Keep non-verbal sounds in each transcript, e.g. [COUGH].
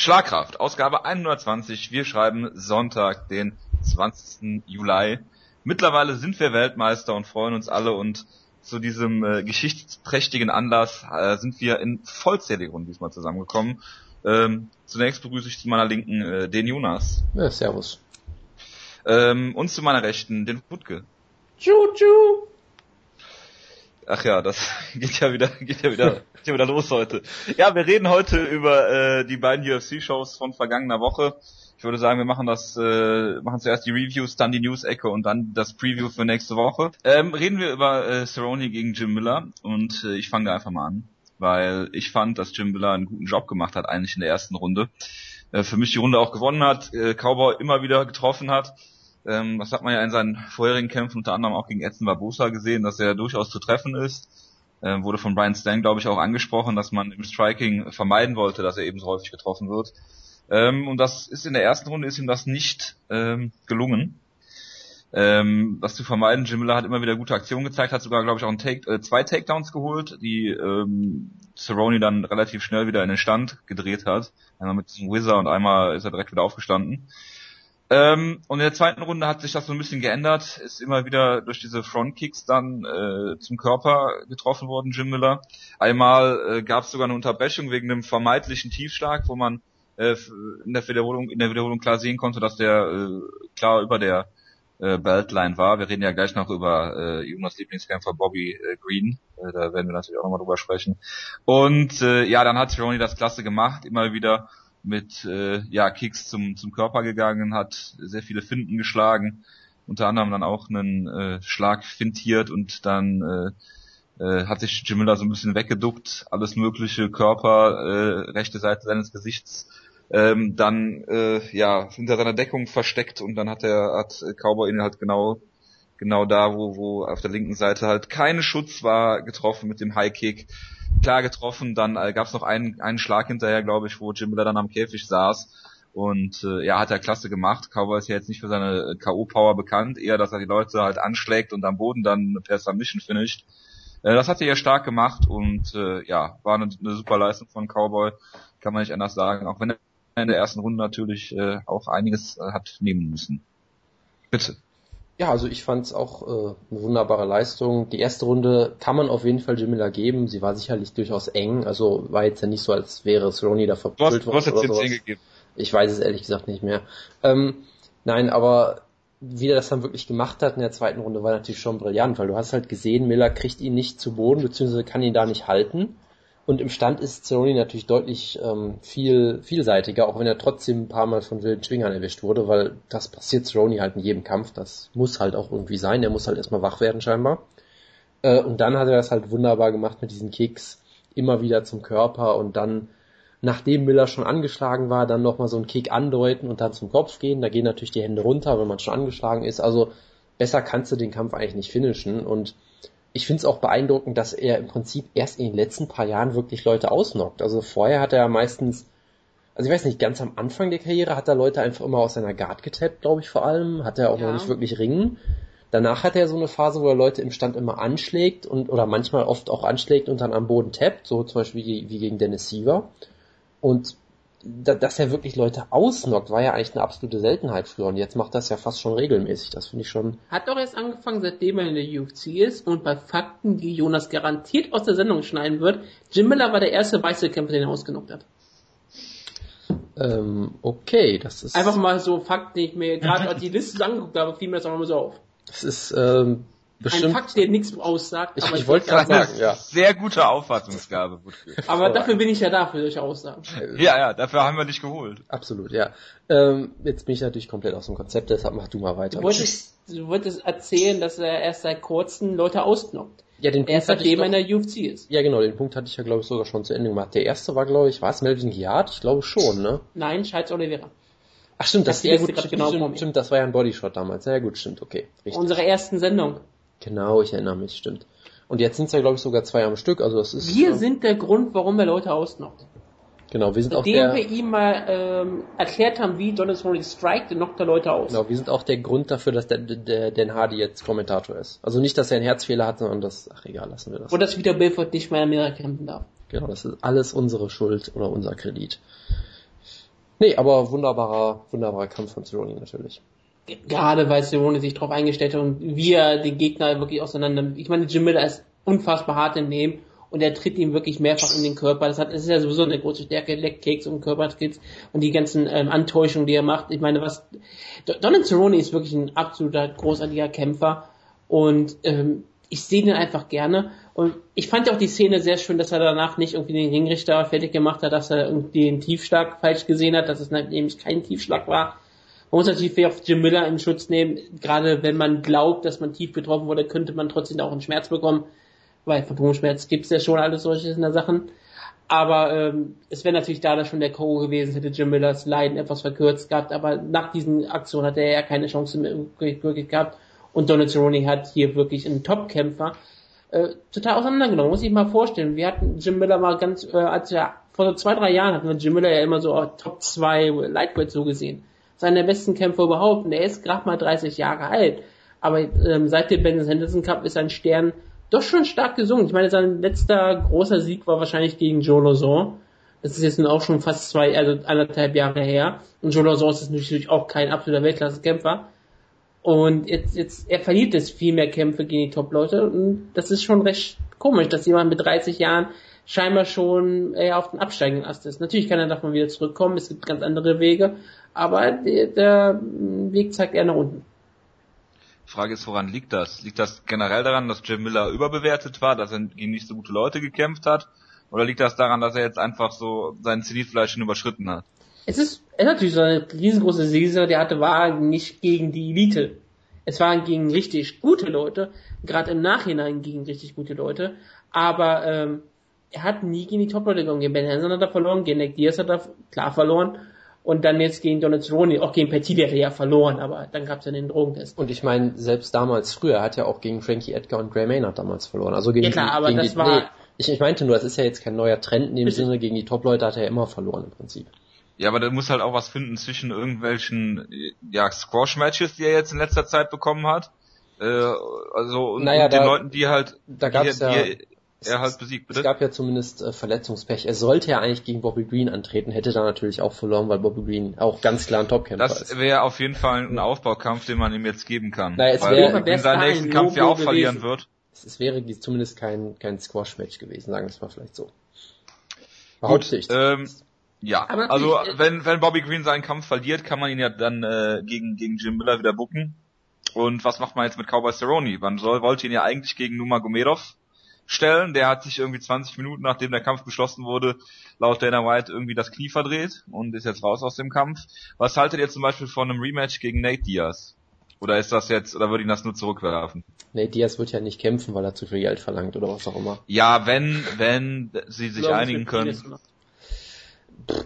Schlagkraft, Ausgabe 120. Wir schreiben Sonntag, den 20. Juli. Mittlerweile sind wir Weltmeister und freuen uns alle und zu diesem äh, geschichtsträchtigen Anlass äh, sind wir in vollzähligen Runden diesmal zusammengekommen. Ähm, zunächst begrüße ich zu meiner Linken äh, den Jonas. Ja, servus. Ähm, und zu meiner Rechten den Wutke. Tschu-tschu. Ach ja, das [LAUGHS] geht ja wieder, geht ja wieder, geht ja wieder los heute. Ja, wir reden heute über äh, die beiden UFC-Shows von vergangener Woche. Ich würde sagen, wir machen das, äh, machen zuerst die Reviews, dann die News-Ecke und dann das Preview für nächste Woche. Ähm, reden wir über äh, Cerrone gegen Jim Miller und äh, ich fange einfach mal an, weil ich fand, dass Jim Miller einen guten Job gemacht hat eigentlich in der ersten Runde. Äh, für mich die Runde auch gewonnen hat, äh, Cowboy immer wieder getroffen hat. Ähm, das hat man ja in seinen vorherigen Kämpfen unter anderem auch gegen Edson Barbosa gesehen, dass er durchaus zu treffen ist. Ähm, wurde von Brian Stan, glaube ich, auch angesprochen, dass man im Striking vermeiden wollte, dass er ebenso häufig getroffen wird. Ähm, und das ist in der ersten Runde ist ihm das nicht ähm, gelungen. Ähm, das zu vermeiden, Jim Miller hat immer wieder gute Aktionen gezeigt, hat sogar, glaube ich, auch ein Take, äh, zwei Takedowns geholt, die ähm, Cerrone dann relativ schnell wieder in den Stand gedreht hat. Einmal mit diesem Wizard und einmal ist er direkt wieder aufgestanden. Ähm, und in der zweiten Runde hat sich das so ein bisschen geändert, ist immer wieder durch diese Frontkicks dann äh, zum Körper getroffen worden, Jim Miller. Einmal äh, gab es sogar eine Unterbrechung wegen einem vermeintlichen Tiefschlag, wo man äh, in der Wiederholung in der Wiederholung klar sehen konnte, dass der äh, klar über der äh, Beltline war. Wir reden ja gleich noch über äh, Jonas Lieblingskämpfer Bobby äh, Green. Äh, da werden wir natürlich auch nochmal drüber sprechen. Und äh, ja, dann hat Cerrone das klasse gemacht, immer wieder mit äh, ja, Kicks zum, zum Körper gegangen, hat sehr viele Finden geschlagen, unter anderem dann auch einen äh, Schlag fintiert und dann äh, äh, hat sich Jim Miller so ein bisschen weggeduckt, alles mögliche, Körper, äh, rechte Seite seines Gesichts ähm, dann äh, ja hinter seiner Deckung versteckt und dann hat er hat Cowboy ihn halt genau genau da, wo wo auf der linken Seite halt keine Schutz war, getroffen mit dem High Kick. Klar getroffen, dann äh, gab es noch einen, einen Schlag hinterher, glaube ich, wo Jim Miller dann am Käfig saß. Und äh, ja, hat er klasse gemacht. Cowboy ist ja jetzt nicht für seine K.O.-Power bekannt, eher, dass er die Leute halt anschlägt und am Boden dann per Submission finisht. Äh, das hat er ja stark gemacht und äh, ja, war eine, eine super Leistung von Cowboy, kann man nicht anders sagen. Auch wenn er in der ersten Runde natürlich äh, auch einiges äh, hat nehmen müssen. Bitte. Ja, also ich fand es auch äh, eine wunderbare Leistung. Die erste Runde kann man auf jeden Fall Jamila geben. Sie war sicherlich durchaus eng. Also war jetzt ja nicht so, als wäre Cerrone da verprügelt worden. Jetzt oder 10 gegeben. Ich weiß es ehrlich gesagt nicht mehr. Ähm, nein, aber wie er das dann wirklich gemacht hat in der zweiten Runde, war natürlich schon brillant, weil du hast halt gesehen, Miller kriegt ihn nicht zu Boden, beziehungsweise kann ihn da nicht halten. Und im Stand ist Cerrone natürlich deutlich ähm, viel vielseitiger, auch wenn er trotzdem ein paar Mal von wilden Schwingern erwischt wurde, weil das passiert Cerrone halt in jedem Kampf. Das muss halt auch irgendwie sein. Er muss halt erstmal wach werden scheinbar. Äh, und dann hat er das halt wunderbar gemacht mit diesen Kicks immer wieder zum Körper und dann, nachdem Miller schon angeschlagen war, dann nochmal so einen Kick andeuten und dann zum Kopf gehen. Da gehen natürlich die Hände runter, wenn man schon angeschlagen ist. Also besser kannst du den Kampf eigentlich nicht finishen und ich finde es auch beeindruckend, dass er im Prinzip erst in den letzten paar Jahren wirklich Leute ausnockt. Also vorher hat er meistens, also ich weiß nicht, ganz am Anfang der Karriere hat er Leute einfach immer aus seiner Guard getappt, glaube ich vor allem. Hat er auch ja. noch nicht wirklich ringen. Danach hat er so eine Phase, wo er Leute im Stand immer anschlägt und oder manchmal oft auch anschlägt und dann am Boden tappt, so zum Beispiel wie, wie gegen Dennis Siever. Und dass er wirklich Leute ausnockt, war ja eigentlich eine absolute Seltenheit früher und jetzt macht das ja fast schon regelmäßig. Das finde ich schon. Hat doch erst angefangen, seitdem er in der UFC ist und bei Fakten, die Jonas garantiert aus der Sendung schneiden wird, Jim Miller war der erste weiße Kämpfer, den er ausgenockt hat. Ähm, okay, das ist. Einfach mal so Fakten, die ich mir gerade die Liste angeguckt habe, fiel mir das auch mal so auf. Das ist ähm, Bestimmt. Ein Fakt, der nichts aussagt. Ich, ich wollte gerade sagen, ja. Sehr gute Auffassungsgabe. aber dafür bin ich ja da, für solche Aussagen. Ja, ja, dafür haben wir dich geholt. Absolut, ja. Ähm, jetzt bin ich natürlich komplett aus dem Konzept, deshalb mach du mal weiter. Du wolltest, du wolltest erzählen, dass er erst seit kurzem Leute ausknockt. Ja, den Punkt erst seitdem er in der UFC ist. Ja, genau, den Punkt hatte ich ja, glaube ich, sogar schon zu Ende gemacht. Der erste war, glaube ich, war es Melvin Giard? Ich glaube schon, ne? Nein, Scheiß Oliveira. Ach stimmt, das, das, ja, gut, stimmt, genau stimmt, das war ja ein Bodyshot damals. Ja gut, stimmt, okay. Richtig. Unsere ersten Sendung. Genau, ich erinnere mich, stimmt. Und jetzt sind es ja, glaube ich, sogar zwei am Stück. Also das ist. Wir äh, sind der Grund, warum er Leute ausnockt. Genau, wir sind Indem auch der. wir ihm mal ähm, erklärt haben, wie Donald Cerrone strikt, knockt er Leute aus. Genau, wir sind auch der Grund dafür, dass der, der Dan Hardy jetzt Kommentator ist. Also nicht, dass er einen Herzfehler hat, sondern das, ach egal, lassen wir das. Und dass wieder Bilford nicht mehr in Amerika kämpfen darf. Genau, das ist alles unsere Schuld oder unser Kredit. Nee, aber wunderbarer, wunderbarer Kampf von Cerrone natürlich. Gerade weil Cerrone sich darauf eingestellt hat und wie er den Gegner wirklich auseinander. Ich meine, Jim Miller ist unfassbar hart im Nehmen und er tritt ihm wirklich mehrfach in den Körper. Das, hat, das ist ja sowieso eine große Stärke, Leckkicks und Körpertricks und die ganzen ähm, Antäuschungen, die er macht. Ich meine, was Donald Cerrone ist wirklich ein absoluter großartiger Kämpfer und ähm, ich sehe den einfach gerne. Und ich fand auch die Szene sehr schön, dass er danach nicht irgendwie den Ringrichter fertig gemacht hat, dass er irgendwie den Tiefschlag falsch gesehen hat, dass es nämlich kein Tiefschlag war. Man muss natürlich auf Jim Miller in Schutz nehmen. Gerade wenn man glaubt, dass man tief getroffen wurde, könnte man trotzdem auch einen Schmerz bekommen. Weil Phantomschmerz gibt's ja schon alles solche in der Sachen. Aber ähm, es wäre natürlich da schon der K.O. gewesen, hätte Jim Millers Leiden etwas verkürzt gehabt. Aber nach diesen Aktionen hat er ja keine Chance mehr wirklich gehabt. Und Donald Cerrone hat hier wirklich einen Top-Kämpfer äh, total auseinandergenommen. Muss ich mal vorstellen. Wir hatten Jim Miller mal ganz, äh, als er vor so zwei, drei Jahren hatten wir Jim Miller ja immer so oh, Top 2 Lightweight so gesehen. Seiner besten Kämpfer überhaupt. Und er ist gerade mal 30 Jahre alt. Aber ähm, seit dem Ben Henderson Cup ist sein Stern doch schon stark gesungen. Ich meine, sein letzter großer Sieg war wahrscheinlich gegen Joe Lozon. Das ist jetzt nun auch schon fast zwei, also anderthalb Jahre her. Und Joe Lozon ist natürlich auch kein absoluter Weltklasse-Kämpfer. Und jetzt, jetzt, er verliert jetzt viel mehr Kämpfe gegen die Top-Leute. Und das ist schon recht komisch, dass jemand mit 30 Jahren scheinbar schon eher auf den absteigenden Ast ist. Natürlich kann er davon wieder zurückkommen, es gibt ganz andere Wege, aber der, der Weg zeigt eher nach unten. Frage ist, woran liegt das? Liegt das generell daran, dass Jim Miller überbewertet war, dass er gegen nicht so gute Leute gekämpft hat? Oder liegt das daran, dass er jetzt einfach so seinen Zenitfleisch schon überschritten hat? Es ist, es ist natürlich so eine riesengroße Serie, die hatte, war nicht gegen die Elite. Es waren gegen richtig gute Leute, gerade im Nachhinein gegen richtig gute Leute, aber ähm, er hat nie gegen die Top-Leute gegangen. Gegen Ben Hansen hat er verloren, gegen Nick Diaz hat er klar verloren und dann jetzt gegen Donald Cerrone, auch gegen Petit, der hat er ja verloren, aber dann gab es ja den Drogentest. Und ich meine, selbst damals früher hat er auch gegen Frankie Edgar und Gray Maynard damals verloren. Also gegen ja klar, die, aber gegen das die, war... Nee, ich, ich meinte nur, das ist ja jetzt kein neuer Trend in dem Sinne, gegen die Top-Leute hat er ja immer verloren im Prinzip. Ja, aber der muss halt auch was finden zwischen irgendwelchen ja, Squash-Matches, die er jetzt in letzter Zeit bekommen hat. Äh, also und, Naja, und den da- Leuten, die halt Da die, gab's die ja, er halt besiegt, es bitte. gab ja zumindest äh, Verletzungspech. Er sollte ja eigentlich gegen Bobby Green antreten, hätte da natürlich auch verloren, weil Bobby Green auch ganz klar ein Topkämpfer ist. Das wäre auf jeden Fall ein Aufbaukampf, den man ihm jetzt geben kann. Naja, es weil wär- er in seinem nächsten Kampf ja auch verlieren gewesen. wird. Es, es wäre zumindest kein, kein Squash-Match gewesen, sagen wir es mal vielleicht so. Behaupte ich. Ähm, ja, Aber also natürlich, äh, wenn, wenn Bobby Green seinen Kampf verliert, kann man ihn ja dann äh, gegen, gegen Jim Miller wieder booken. Und was macht man jetzt mit Cowboy Cerrone? Man soll, wollte ihn ja eigentlich gegen Nurmagomedov stellen. Der hat sich irgendwie 20 Minuten, nachdem der Kampf beschlossen wurde, laut Dana White irgendwie das Knie verdreht und ist jetzt raus aus dem Kampf. Was haltet ihr zum Beispiel von einem Rematch gegen Nate Diaz? Oder ist das jetzt, oder würde ihn das nur zurückwerfen? Nate Diaz wird ja nicht kämpfen, weil er zu viel Geld verlangt oder was auch immer. Ja, wenn, wenn sie sich Glaub ich, einigen können.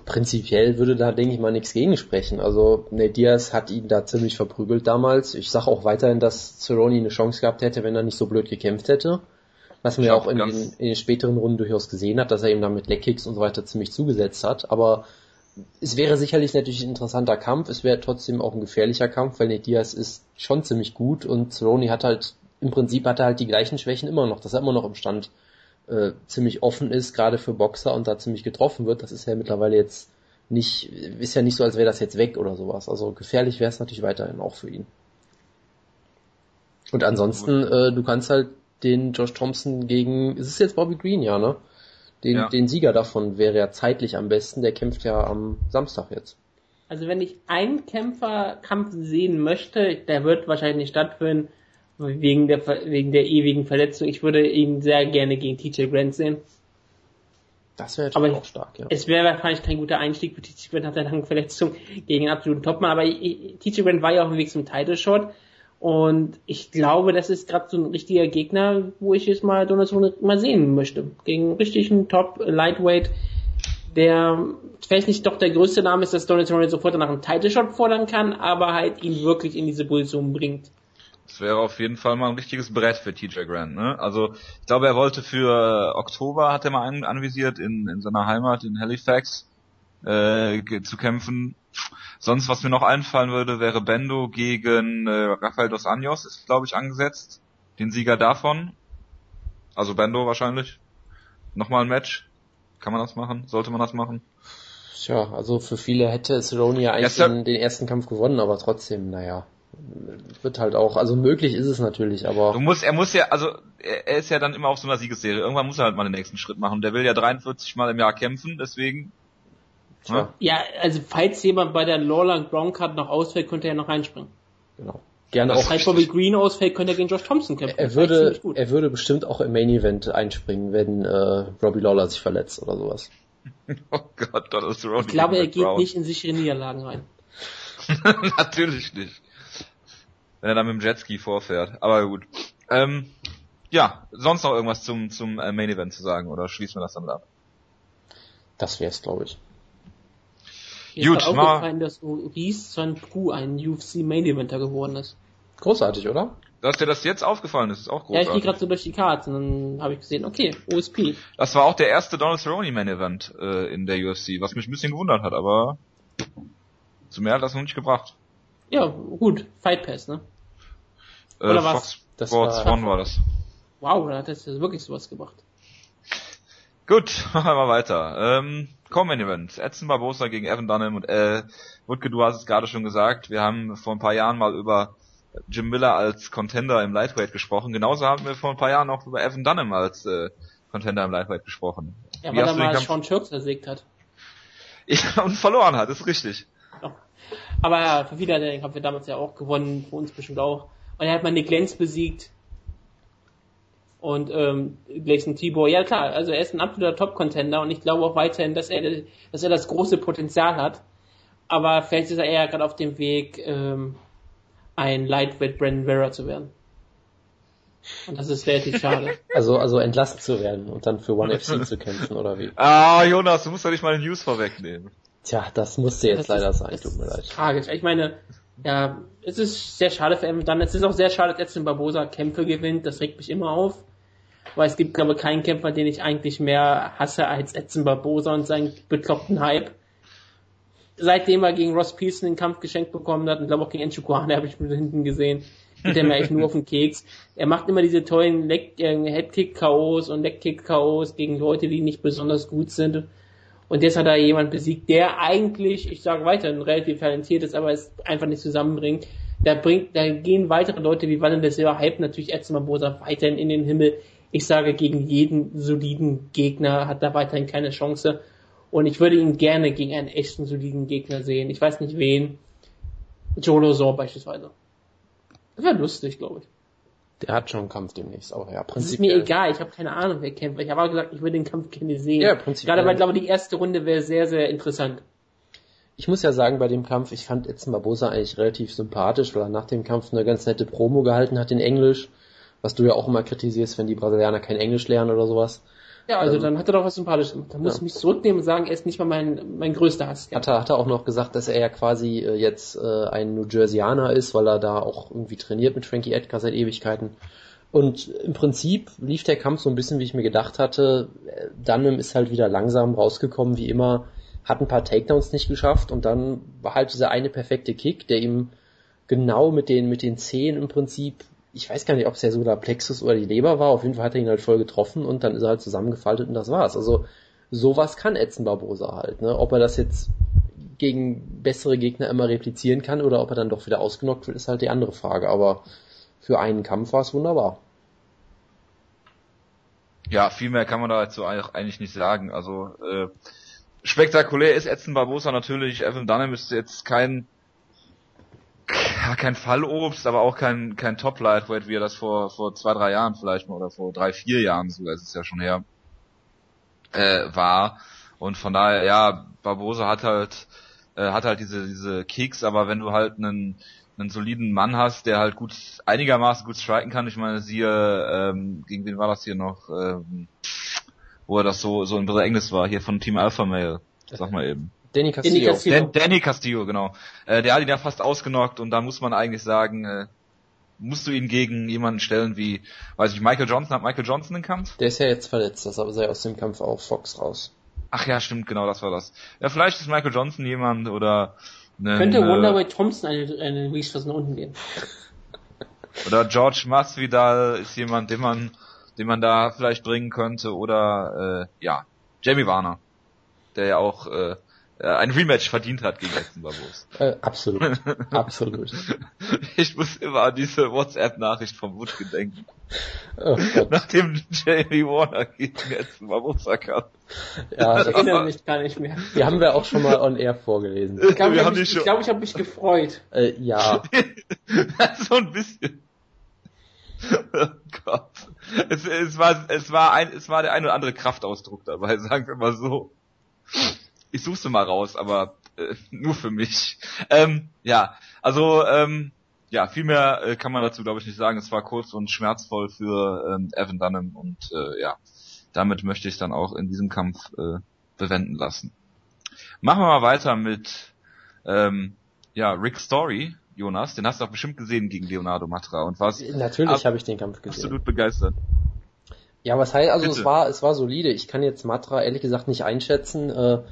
Prinzipiell würde da, denke ich mal, nichts gegen sprechen. Also Nate Diaz hat ihn da ziemlich verprügelt damals. Ich sage auch weiterhin, dass Cerrone eine Chance gehabt hätte, wenn er nicht so blöd gekämpft hätte. Was man ja auch in den, in den späteren Runden durchaus gesehen hat, dass er ihm da mit Leckkicks und so weiter ziemlich zugesetzt hat. Aber es wäre sicherlich natürlich ein interessanter Kampf. Es wäre trotzdem auch ein gefährlicher Kampf, weil Nate Diaz ist schon ziemlich gut und Cerrone hat halt, im Prinzip hat er halt die gleichen Schwächen immer noch, dass er immer noch im Stand äh, ziemlich offen ist, gerade für Boxer und da ziemlich getroffen wird. Das ist ja mittlerweile jetzt nicht, ist ja nicht so, als wäre das jetzt weg oder sowas. Also gefährlich wäre es natürlich weiterhin auch für ihn. Und ansonsten, äh, du kannst halt den Josh Thompson gegen, ist es jetzt Bobby Green, ja, ne? Den, Ja. den Sieger davon wäre ja zeitlich am besten, der kämpft ja am Samstag jetzt. Also wenn ich einen Kämpferkampf sehen möchte, der wird wahrscheinlich nicht stattfinden, wegen der, wegen der ewigen Verletzung. Ich würde ihn sehr gerne gegen TJ Grant sehen. Das wäre Aber natürlich ich- auch stark, ja. Es wäre wahrscheinlich kein guter Einstieg für TJ Grant nach der langen Verletzung gegen einen absoluten Topmann, aber TJ Grant war ja auf dem Weg zum Title Shot und ich glaube, das ist gerade so ein richtiger Gegner, wo ich jetzt mal Donald Cerrone mal sehen möchte. Gegen einen richtigen Top Lightweight, der vielleicht nicht doch der größte Name ist, dass Donald Cerrone sofort nach einem Title Shot fordern kann, aber halt ihn wirklich in diese Position bringt. Das wäre auf jeden Fall mal ein richtiges Brett für TJ Grant. Ne? Also ich glaube, er wollte für Oktober, hat er mal an, anvisiert, in, in seiner Heimat in Halifax äh, zu kämpfen. Sonst, was mir noch einfallen würde, wäre Bendo gegen äh, Rafael dos Anjos, ist glaube ich angesetzt. Den Sieger davon. Also Bendo wahrscheinlich. Nochmal ein Match. Kann man das machen? Sollte man das machen? Tja, also für viele hätte Cerrone ja eigentlich Ja, den, den ersten Kampf gewonnen, aber trotzdem, naja, wird halt auch, also möglich ist es natürlich, aber Du musst, er muss ja, also er, er ist ja dann immer auf so einer Siegesserie. Irgendwann muss er halt mal den nächsten Schritt machen. Der will ja 43 Mal im Jahr kämpfen, deswegen. Tja. Ja, also falls jemand bei der Lawler Brown Card noch ausfällt, könnte er noch reinspringen. genau. Gerne Das auch. Falls Bobby Green ausfällt, könnte er gegen Josh Thompson kämpfen. Er Das würde, er würde bestimmt auch im Main Event einspringen, wenn äh, Robbie Lawler sich verletzt oder sowas. [LAUGHS] Oh Gott, Donald Cerrone. ich glaube, er geht Brown. nicht in sichere Niederlagen rein. [LAUGHS] Natürlich nicht. Wenn er dann mit dem Jetski vorfährt. Aber gut. Ähm, ja, sonst noch irgendwas zum, zum äh, Main Event zu sagen oder schließen wir das damit ab? Das wär's, glaube ich. Mir Gut, ist auch mal- aufgefallen, dass Maurice Van Pru ein UFC Main Eventer geworden ist. Großartig, oder? Dass dir das jetzt aufgefallen ist, ist auch Ja, ich gehe großartig. gerade so durch die Cards und dann habe ich gesehen, okay, OSP. das war auch der erste Donald Cerrone Main Event äh, in der UFC, was mich ein bisschen gewundert hat, aber zu mehr hat das noch nicht gebracht. Ja, gut, Fight Pass, ne? Äh, Oder was? Fox Das Sports war- One war das. Wow, da hat das ja wirklich sowas gemacht. Gut, [LAUGHS] machen wir mal weiter. Ähm, Common Event. Edson Barbosa gegen Evan Dunham und äh, Wutke, du hast es gerade schon gesagt, wir haben vor ein paar Jahren mal über Jim Miller als Contender im Lightweight gesprochen. Genauso haben wir vor ein paar Jahren auch über Evan Dunham als äh, Contender im Lightweight gesprochen. Ja, Wie weil er mal Kampf- Sean Shirks ersägt hat. [LAUGHS] Ja, und verloren hat, ist richtig. Aber ja, für wieder den Kampf wir damals ja auch gewonnen, für uns bestimmt auch. Und er hat mal Nick Lenz besiegt. Und ähm, Gleison Tibor, ja klar, also er ist ein absoluter Top-Contender und ich glaube auch weiterhin, dass er, dass er das große Potenzial hat. Aber vielleicht ist er eher gerade auf dem Weg, ähm, ein Lightweight Brandon Vera zu werden. Und das ist relativ schade. [LAUGHS] Also, also entlassen zu werden und dann für One FC [LAUGHS] zu kämpfen, oder wie? Ah, Jonas, du musst doch nicht mal den News vorwegnehmen. Tja, das musste jetzt Das leider ist- sein, tut mir leid. Tragisch. Ich meine, ja, es ist sehr schade für Evan Dunn. Es ist auch sehr schade, dass Edson Barbosa Kämpfe gewinnt. Das regt mich immer auf. Weil es gibt, glaube ich, keinen Kämpfer, den ich eigentlich mehr hasse als Edson Barbosa und seinen bekloppten Hype. Seitdem er gegen Ross Pearson den Kampf geschenkt bekommen hat und glaube auch gegen Kuhane habe ich mir hinten gesehen, geht er mir echt nur auf den Keks. Er macht immer diese tollen Leg äh, Headkick-KOs und Leg-Kick-KOs gegen Leute, die nicht besonders gut sind. Und jetzt hat er jemand besiegt, der eigentlich, ich sage weiterhin, relativ talentiert ist, aber es einfach nicht zusammenbringt. Da bringt, da gehen weitere Leute wie Wanne der Silber Hype natürlich Edson Barbosa weiterhin in den Himmel. Ich sage, gegen jeden soliden Gegner hat er weiterhin keine Chance. Und ich würde ihn gerne gegen einen echten soliden Gegner sehen. Ich weiß nicht wen. Jolo Zor beispielsweise. Das wäre lustig, glaube ich. Der hat schon einen Kampf demnächst, aber ja, Das ist mir prinzipiell. egal, ich habe keine Ahnung, wer kämpft. Ich habe aber gesagt, ich würde den Kampf gerne sehen. Ja, prinzipiell. Gerade weil, glaube ich, die erste Runde wäre sehr, sehr interessant. Ich muss ja sagen, bei dem Kampf, ich fand Edson Barbosa eigentlich relativ sympathisch, weil er nach dem Kampf eine ganz nette Promo gehalten hat in Englisch, was du ja auch immer kritisierst, wenn die Brasilianer kein Englisch lernen oder sowas. Ja, also Ähm, dann hat er doch was Sympathisches gemacht. Da muss ja. ich mich zurücknehmen und sagen, er ist nicht mal mein, mein größter Hass. Hat er, hat er auch noch gesagt, dass er ja quasi äh, jetzt äh, ein New Jerseyaner ist, weil er da auch irgendwie trainiert mit Frankie Edgar seit Ewigkeiten. Und im Prinzip lief der Kampf so ein bisschen, wie ich mir gedacht hatte. Dunham ist halt wieder langsam rausgekommen, wie immer, hat ein paar Takedowns nicht geschafft und dann war halt dieser eine perfekte Kick, der ihm genau mit den, mit den Zehen im Prinzip, ich weiß gar nicht, ob es der Solarplexus oder die Leber war, auf jeden Fall hat er ihn halt voll getroffen und dann ist er halt zusammengefaltet und das war's. Also sowas kann Edson Barbosa halt, ne? Ob er das jetzt gegen bessere Gegner immer replizieren kann oder ob er dann doch wieder ausgenockt wird, ist halt die andere Frage. Aber für einen Kampf war es wunderbar. Ja, viel mehr kann man dazu eigentlich nicht sagen. Also äh, spektakulär ist Edson Barbosa natürlich. Evan Dunham ist jetzt kein ja, kein Fallobst, aber auch kein kein Top Lightweight, wie er das vor vor zwei drei Jahren vielleicht mal oder vor drei vier Jahren sogar ist es ja schon her äh, war. Und von daher ja, Barbosa hat halt äh, hat halt diese diese Kicks, aber wenn du halt einen einen soliden Mann hast, der halt gut einigermaßen gut striken kann. Ich meine, siehe ähm, gegen wen war das hier noch, ähm, wo er das so so in Englisch war, hier von Team Alpha Male. Sag mal eben. Danny Castillo. Danny Castillo. Dan, Danny Castillo, genau. Äh, der hat ihn ja fast ausgenockt und da muss man eigentlich sagen, äh, musst du ihn gegen jemanden stellen wie, weiß ich, Michael Johnson, hat Michael Johnson den Kampf? Der ist ja jetzt verletzt, deshalb sei aus dem Kampf auf Fox raus. Ach ja, stimmt, genau, das war das. Ja, vielleicht ist Michael Johnson jemand oder einen, Könnte äh, Wonderboy Thompson eine, eine Reach nach unten gehen. [LAUGHS] Oder George Masvidal ist jemand, den man, den man da vielleicht bringen könnte. Oder äh, ja, Jamie Warner, der ja auch äh, ein Rematch verdient hat gegen Edson Barbosa. Äh, absolut, [LAUGHS] absolut. Ich muss immer an diese WhatsApp-Nachricht vom Wutke denken. Oh. Nachdem Jamie Warner gegen Edson Barbosa kam. Ja, Ich das, erinnere mich gar nicht mehr. die haben wir auch schon mal on air vorgelesen. Ich glaube, ich habe mich, ich, glaub, ich hab mich gefreut. Äh, ja, [LAUGHS] so ein bisschen. Oh Gott. Es, es war, es war ein, es war der ein oder andere Kraftausdruck dabei, sagen wir mal so. Ich such's mal raus, aber äh, [LAUGHS] nur für mich. Ähm, ja, also ähm, ja, viel mehr äh, kann man dazu glaube ich nicht sagen. Es war kurz und schmerzvoll für ähm, Evan Dunham und äh, ja, damit möchte ich dann auch in diesem Kampf äh, bewenden lassen. Machen wir mal weiter mit ähm, ja Rick Story, Jonas. Den hast du auch bestimmt gesehen gegen Leonardo Matra und warst natürlich Ab- habe ich den Kampf gesehen. absolut begeistert. Ja, was heißt, also Bitte. es war, es war solide. Ich kann jetzt Matra ehrlich gesagt nicht einschätzen. Äh,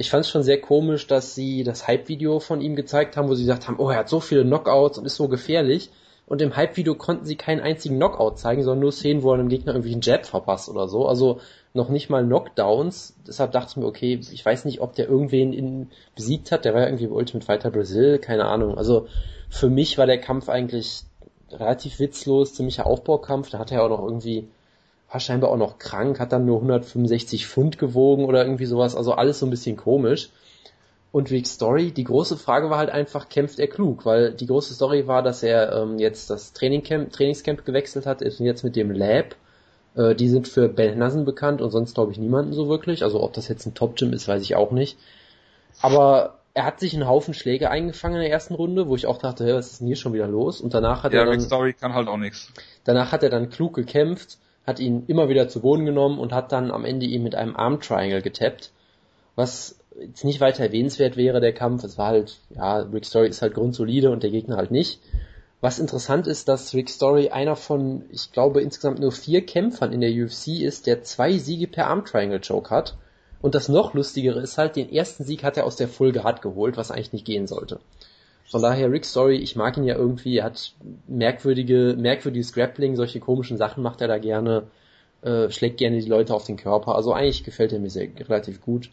ich fand es schon sehr komisch, dass sie das Hype-Video von ihm gezeigt haben, wo sie gesagt haben, oh, er hat so viele Knockouts und ist so gefährlich. Und im Hype-Video konnten sie keinen einzigen Knockout zeigen, sondern nur Szenen, wo er einem Gegner irgendwie einen Jab verpasst oder so. Also noch nicht mal Knockdowns. Deshalb dachte ich mir, okay, ich weiß nicht, ob der irgendwen in, besiegt hat. Der war ja irgendwie bei Ultimate Fighter Brazil, keine Ahnung. Also für mich war der Kampf eigentlich relativ witzlos, ziemlicher Aufbaukampf. Da hat er auch noch irgendwie war scheinbar auch noch krank, hat dann nur 165 Pfund gewogen oder irgendwie sowas, also alles so ein bisschen komisch. Und Rick Story, die große Frage war halt einfach, kämpft er klug? Weil die große Story war, dass er ähm, jetzt das Trainingcamp, Trainingscamp gewechselt hat, ist jetzt mit dem Lab. Äh, die sind für Ben Nassen bekannt und sonst glaube ich niemanden so wirklich. Also ob das jetzt ein Top-Gym ist, weiß ich auch nicht. Aber er hat sich einen Haufen Schläge eingefangen in der ersten Runde, wo ich auch dachte, hey, was ist denn hier schon wieder los? Und danach hat Ja, er dann Rick Story kann halt auch nichts. Danach hat er dann klug gekämpft, hat ihn immer wieder zu Boden genommen und hat dann am Ende ihn mit einem Arm Triangle getappt, was jetzt nicht weiter erwähnenswert wäre, der Kampf. Es war halt, ja, Rick Story ist halt grundsolide und der Gegner halt nicht. Was interessant ist, dass Rick Story einer von, ich glaube, insgesamt nur vier Kämpfern in der UFC ist, der zwei Siege per Arm Triangle Choke hat. Und das noch lustigere ist halt, den ersten Sieg hat er aus der Full Guard geholt, was eigentlich nicht gehen sollte. Von daher, Rick Story, ich mag ihn ja irgendwie, er hat merkwürdige, merkwürdiges Grappling, solche komischen Sachen macht er da gerne, äh, schlägt gerne die Leute auf den Körper. Also eigentlich gefällt er mir sehr relativ gut.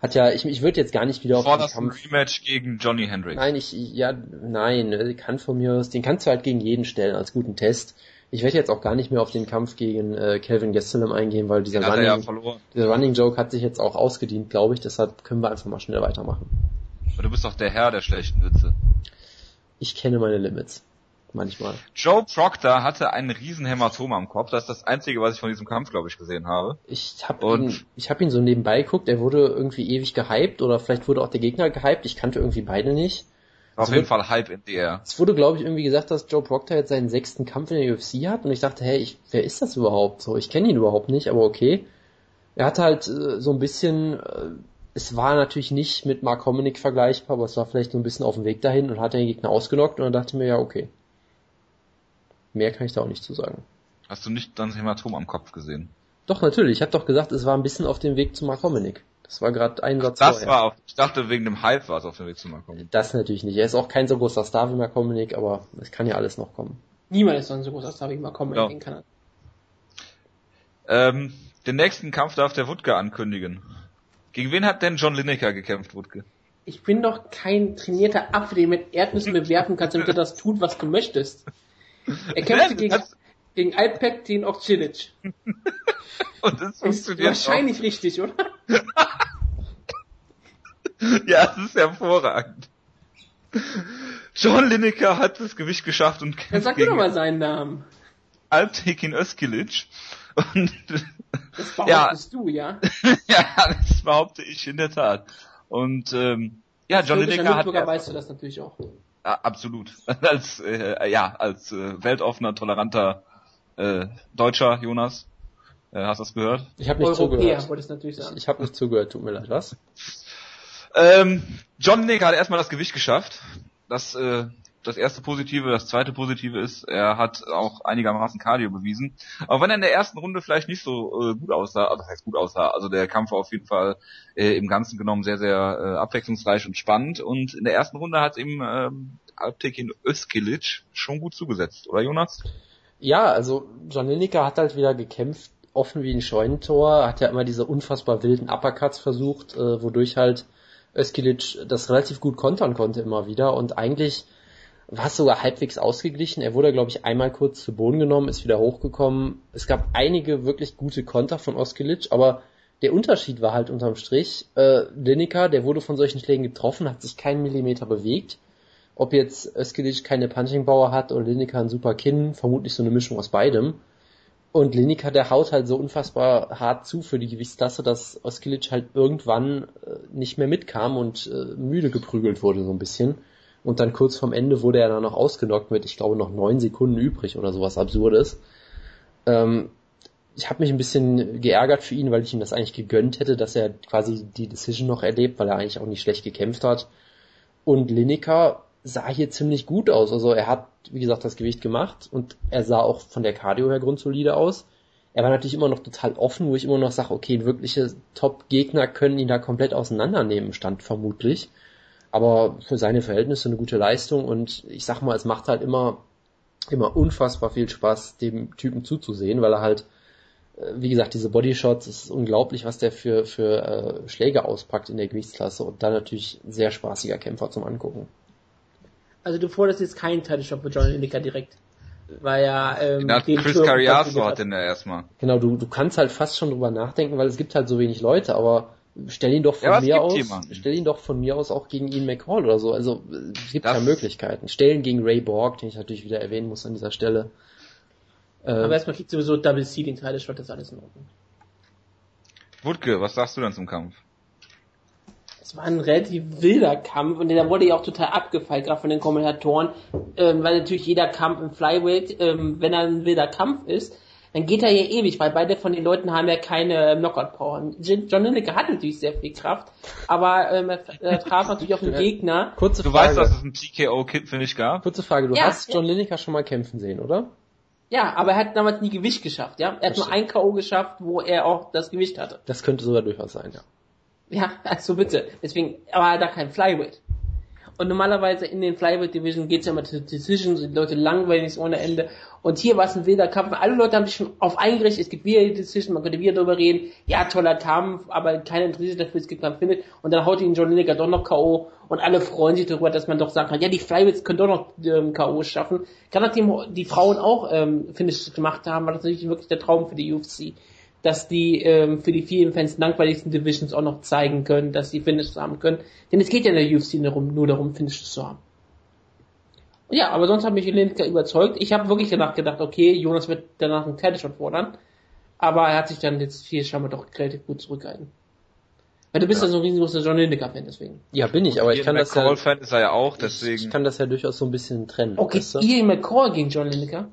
Hat ja, ich, ich würde jetzt gar nicht wieder auf den Forderst ein Kampf. Rematch gegen Johnny Hendricks. Nein, ich, ja, nein, äh, kann von mir aus, den kannst du halt gegen jeden stellen als guten Test. Ich werde jetzt auch gar nicht mehr auf den Kampf gegen äh, Calvin Gastelum eingehen, weil dieser er ja Running, verloren. dieser Running Joke hat sich jetzt auch ausgedient, glaube ich. Deshalb können wir einfach mal schnell weitermachen. Aber Du bist doch der Herr der schlechten Witze. Ich kenne meine Limits. Manchmal. Joe Proctor hatte einen riesen Hämatom am Kopf. Das ist das Einzige, was ich von diesem Kampf, glaube ich, gesehen habe. Ich habe ihn, ich habe ihn so nebenbei geguckt. Er wurde irgendwie ewig gehypt oder vielleicht wurde auch der Gegner gehypt. Ich kannte irgendwie beide nicht. Auf Es jeden wird- Fall Hype in air. Es wurde, glaube ich, irgendwie gesagt, dass Joe Proctor jetzt seinen sechsten Kampf in der UFC hat und ich dachte, hey, ich, wer ist das überhaupt? So, ich kenne ihn überhaupt nicht, aber okay. Er hatte halt äh, so ein bisschen, äh, es war natürlich nicht mit Mark Hominick vergleichbar, aber es war vielleicht so ein bisschen auf dem Weg dahin und hat den Gegner ausgenockt und dann dachte ich mir, ja, okay. Mehr kann ich da auch nicht zu sagen. Hast du nicht dann das Hämatom am Kopf gesehen? Doch, natürlich. Ich habe doch gesagt, es war ein bisschen auf dem Weg zu Mark Hominick. Das war gerade ein Satz Das vorher. war auf, ich dachte wegen dem Hype war es auf dem Weg zu Malcolm. Das natürlich nicht. Er ist auch kein so großer Star wie Mark Hominick, aber es kann ja alles noch kommen. Niemand ist so groß, als darf ich mal kommen Ja. in Kanada. Ähm, den nächsten Kampf darf der Wutke ankündigen. Gegen wen hat denn John Lineker gekämpft, Wutke? Ich bin doch kein trainierter Affe, den mit Erdnüssen [LAUGHS] bewerfen kannst, damit er das tut, was du möchtest. Er kämpfte gegen, das- gegen Alpek, den Okcilic. [LAUGHS] Und das Ist wahrscheinlich richtig, oder? auch. [LAUGHS] Ja, es ist hervorragend. John Lineker hat das Gewicht geschafft und Dann kämpft sag mir doch gegen mal seinen Namen. Alptekin Özkilic. Und [LAUGHS] Das Ja. behauptest du, ja? [LAUGHS] ja, das behaupte ich in der Tat. Und ähm, ja, John Lineker hat Mitbürger weißt du das natürlich auch. Ja, absolut. [LAUGHS] Als äh, ja, als äh, weltoffener, toleranter äh, Deutscher, Jonas. Äh, hast du das gehört? Ich habe nicht Europäer, zugehört. wollte ich natürlich sagen. Ich habe nicht zugehört, tut mir leid. Was? Ähm, John Lineker hat erstmal das Gewicht geschafft. Das äh, das erste Positive, das zweite Positive ist, er hat auch einigermaßen Cardio bewiesen. Auch wenn er in der ersten Runde vielleicht nicht so äh, gut aussah, also das heißt gut aussah, also der Kampf war auf jeden Fall äh, im Ganzen genommen sehr, sehr äh, abwechslungsreich und spannend. Und in der ersten Runde hat ihm ähm, Alptekin Özkilic schon gut zugesetzt, oder Jonas? Ja, also John Lineker hat halt wieder gekämpft, offen wie ein Scheunentor, hat ja immer diese unfassbar wilden Uppercuts versucht, äh, wodurch halt Öskilic das relativ gut kontern konnte immer wieder und eigentlich war es sogar halbwegs ausgeglichen. Er wurde, glaube ich, einmal kurz zu Boden genommen, ist wieder hochgekommen. Es gab einige wirklich gute Konter von Oskilic, aber der Unterschied war halt unterm Strich, äh, Lineker, der wurde von solchen Schlägen getroffen, hat sich keinen Millimeter bewegt. Ob jetzt Öskilic keine Punching Power hat oder Lineker ein super Kinn, vermutlich so eine Mischung aus beidem. Und Lineker, der haut halt so unfassbar hart zu für die Gewichtsklasse, dass Oskilic halt irgendwann äh, nicht mehr mitkam und äh, müde geprügelt wurde so ein bisschen. Und dann kurz vorm Ende wurde er dann noch ausgenockt mit, ich glaube, noch neun Sekunden übrig oder sowas Absurdes. Ähm, ich habe mich ein bisschen geärgert für ihn, weil ich ihm das eigentlich gegönnt hätte, dass er quasi die Decision noch erlebt, weil er eigentlich auch nicht schlecht gekämpft hat. Und Lineker sah hier ziemlich gut aus. Also er hat, wie gesagt, das Gewicht gemacht und er sah auch von der Cardio her grundsolide aus. Er war natürlich immer noch total offen, wo ich immer noch sage, okay, wirkliche Top-Gegner können ihn da komplett auseinandernehmen, stand vermutlich. Aber für seine Verhältnisse eine gute Leistung und ich sag mal, es macht halt immer, immer unfassbar viel Spaß, dem Typen zuzusehen, weil er halt, äh, wie gesagt, diese Bodyshots, es ist unglaublich, was der für, für äh, Schläge auspackt in der Gewichtsklasse und dann natürlich ein sehr spaßiger Kämpfer zum Angucken. Also du forderst jetzt keinen Title Shot für John Lineker direkt. Weil ja, ähm, Chris konfiguriert hat den ja erstmal. Genau, du, du kannst halt fast schon drüber nachdenken, weil es gibt halt so wenig Leute, aber stell ihn doch von Ja, mir aus, jemanden. stell ihn doch von mir aus auch gegen Ian McCall oder so. Also es gibt Das- ja Möglichkeiten. Stell ihn gegen Ray Borg, den ich natürlich wieder erwähnen muss an dieser Stelle. Äh, Aber erstmal kriegt sowieso Double C den Title Shot, das ist alles in Ordnung. Wutke, was sagst du denn zum Kampf? Es war ein relativ wilder Kampf und der wurde ja auch total abgefeilt, gerade von den Kommentatoren, ähm, weil natürlich jeder Kampf im Flyweight, ähm, wenn er ein wilder Kampf ist, dann geht er ja ewig, weil beide von den Leuten haben ja keine Knockout-Power. John Lineker hat natürlich sehr viel Kraft, aber ähm, er, [LAUGHS] traf natürlich auf einen Gegner. kurze Du Frage. weißt, dass es ein TKO-Finish gab? kurze Frage, du Ja, hast. John Lineker schon mal kämpfen sehen, oder? Ja, aber er hat damals nie Gewicht geschafft, ja. Er hat nur ein K.O. geschafft, wo er auch das Gewicht hatte. Das könnte sogar durchaus sein, ja. Ja, [LAUGHS] also bitte. Deswegen, aber er hat da kein Flyweight. Und normalerweise in den Flyweight Division geht's ja immer zu Decisions, die Leute langweilig ist ohne Ende. Und hier war es ein wilder Kampf. Alle Leute haben sich schon auf eingerichtet, es gibt wieder die Decision, man könnte wieder darüber reden, ja, toller Kampf, aber keiner interessiert dafür, es gibt keinen findet. Und dann haut ihn John Lineker doch noch K.O. und alle freuen sich darüber, dass man doch sagen kann, ja, die Flyweights können doch noch ähm, K.O. schaffen. Kann nachdem die Frauen auch ähm, Finishes gemacht haben, war das natürlich wirklich der Traum für die UFC dass die ähm, für die vielen Fans langweiligsten Divisions auch noch zeigen können, dass sie Finishes haben können. Denn es geht ja in der UFC nur darum Finishes zu haben. Ja, aber sonst hat mich Lineker überzeugt. Ich habe wirklich danach gedacht, okay, Jonas wird danach einen Title fordern. Aber er hat sich dann jetzt hier scheinbar doch relativ gut zurückgehalten. Weil du bist ja, so ein riesengroßer John Lineker-Fan, deswegen. Ja, bin ich, aber ich kann das ja, McCall-Fan ist er ja auch, ich, deswegen. ich kann das ja durchaus so ein bisschen trennen. Okay, weißt du? Ian McCall gegen John Lineker.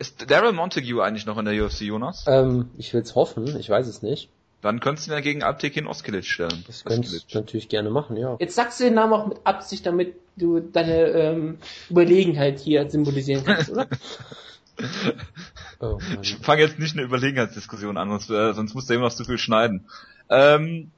Ist Daryl Montague eigentlich noch in der UFC, Jonas? Ähm, ich will's hoffen, ich weiß es nicht. Dann könntest du ihn ja gegen Alptekin Oskilic stellen. Das könntest du natürlich gerne machen, ja. Jetzt sagst du den Namen auch mit Absicht, damit du deine ähm, Überlegenheit hier symbolisieren kannst, oder? [LAUGHS] Oh. Ich fange jetzt nicht eine Überlegenheitsdiskussion an, sonst, äh, sonst muss der Jonas zu viel schneiden. Ähm,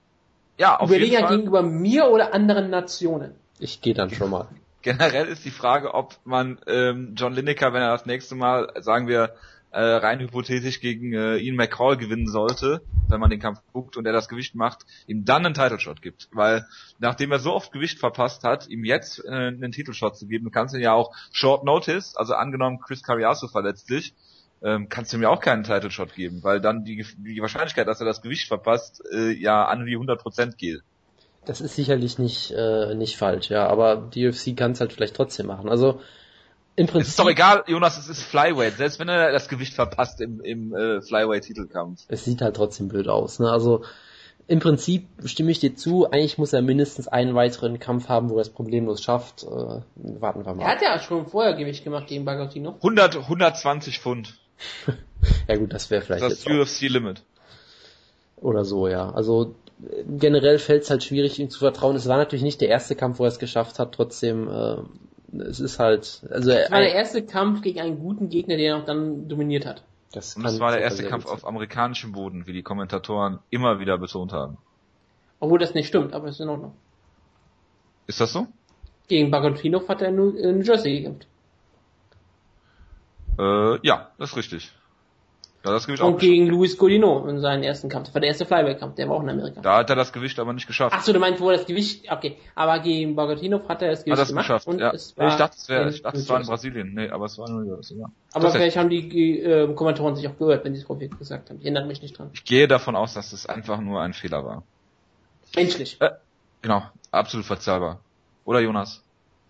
ja, auf jeden Überlegenheit Fall. gegenüber mir oder anderen Nationen. Ich gehe dann schon mal. Generell ist die Frage, ob man ähm, John Lineker, wenn er das nächste Mal, sagen wir, äh, rein hypothetisch gegen äh, Ian McCall gewinnen sollte, wenn man den Kampf guckt und er das Gewicht macht, ihm dann einen Title-Shot gibt. Weil nachdem er so oft Gewicht verpasst hat, ihm jetzt äh, einen Titelshot zu geben, kannst du ja auch Short Notice, also angenommen Chris Carriazo verletzt sich, ähm, kannst du ihm ja auch keinen Title-Shot geben, weil dann die, die Wahrscheinlichkeit, dass er das Gewicht verpasst, äh, ja an die 100% gilt. Das ist sicherlich nicht, äh, nicht falsch, ja, aber die UFC kann es halt vielleicht trotzdem machen. Also im Prinzip. Es ist doch egal, Jonas, es ist Flyweight, selbst wenn er das Gewicht verpasst im, im äh, Flyweight-Titelkampf. Es sieht halt trotzdem blöd aus. Ne? Also im Prinzip stimme ich dir zu, eigentlich muss er mindestens einen weiteren Kampf haben, wo er es problemlos schafft. Äh, warten wir Er mal. hat ja schon vorher Gewicht gemacht gegen Bagotino. 100, 120 Pfund. [LAUGHS] Ja gut, das wäre vielleicht Das jetzt ist UFC-Limit. auch, oder so, ja. Also generell fällt es halt schwierig, ihm zu vertrauen. Es war natürlich nicht der erste Kampf, wo er es geschafft hat. Trotzdem, äh, es ist halt, also Das war der er, erste Kampf gegen einen guten Gegner, der noch dann dominiert hat. das, Und das war der erste Kampf auf amerikanischem Boden, wie die Kommentatoren immer wieder betont haben. Obwohl das nicht stimmt, aber ist in Ordnung. Ist das so? Gegen Bagotino hat er in New in New Jersey gekämpft. Äh, ja, das ist richtig. Da hat das Gewicht Und gegen Luis Godino in seinen ersten Kampf. Das war der erste Flyweight-Kampf, der war auch in Amerika. Da hat er das Gewicht aber nicht geschafft. Ach so, du meinst, wo das Gewicht, okay. Aber gegen Bogatinov hat er das hat Gewicht das gemacht. geschafft, und ja. es war ich dachte, es, wär, ich dachte, es war in. Brasilien. Nee, aber es war in New Jersey, ja. Aber Das- vielleicht haben die äh, Kommentatoren sich auch gehört, wenn sie es korrekt gesagt haben. Ich erinnere mich nicht dran. Ich gehe davon aus, dass es einfach nur ein Fehler war. Menschlich. Genau, absolut verzeihbar. Oder Jonas?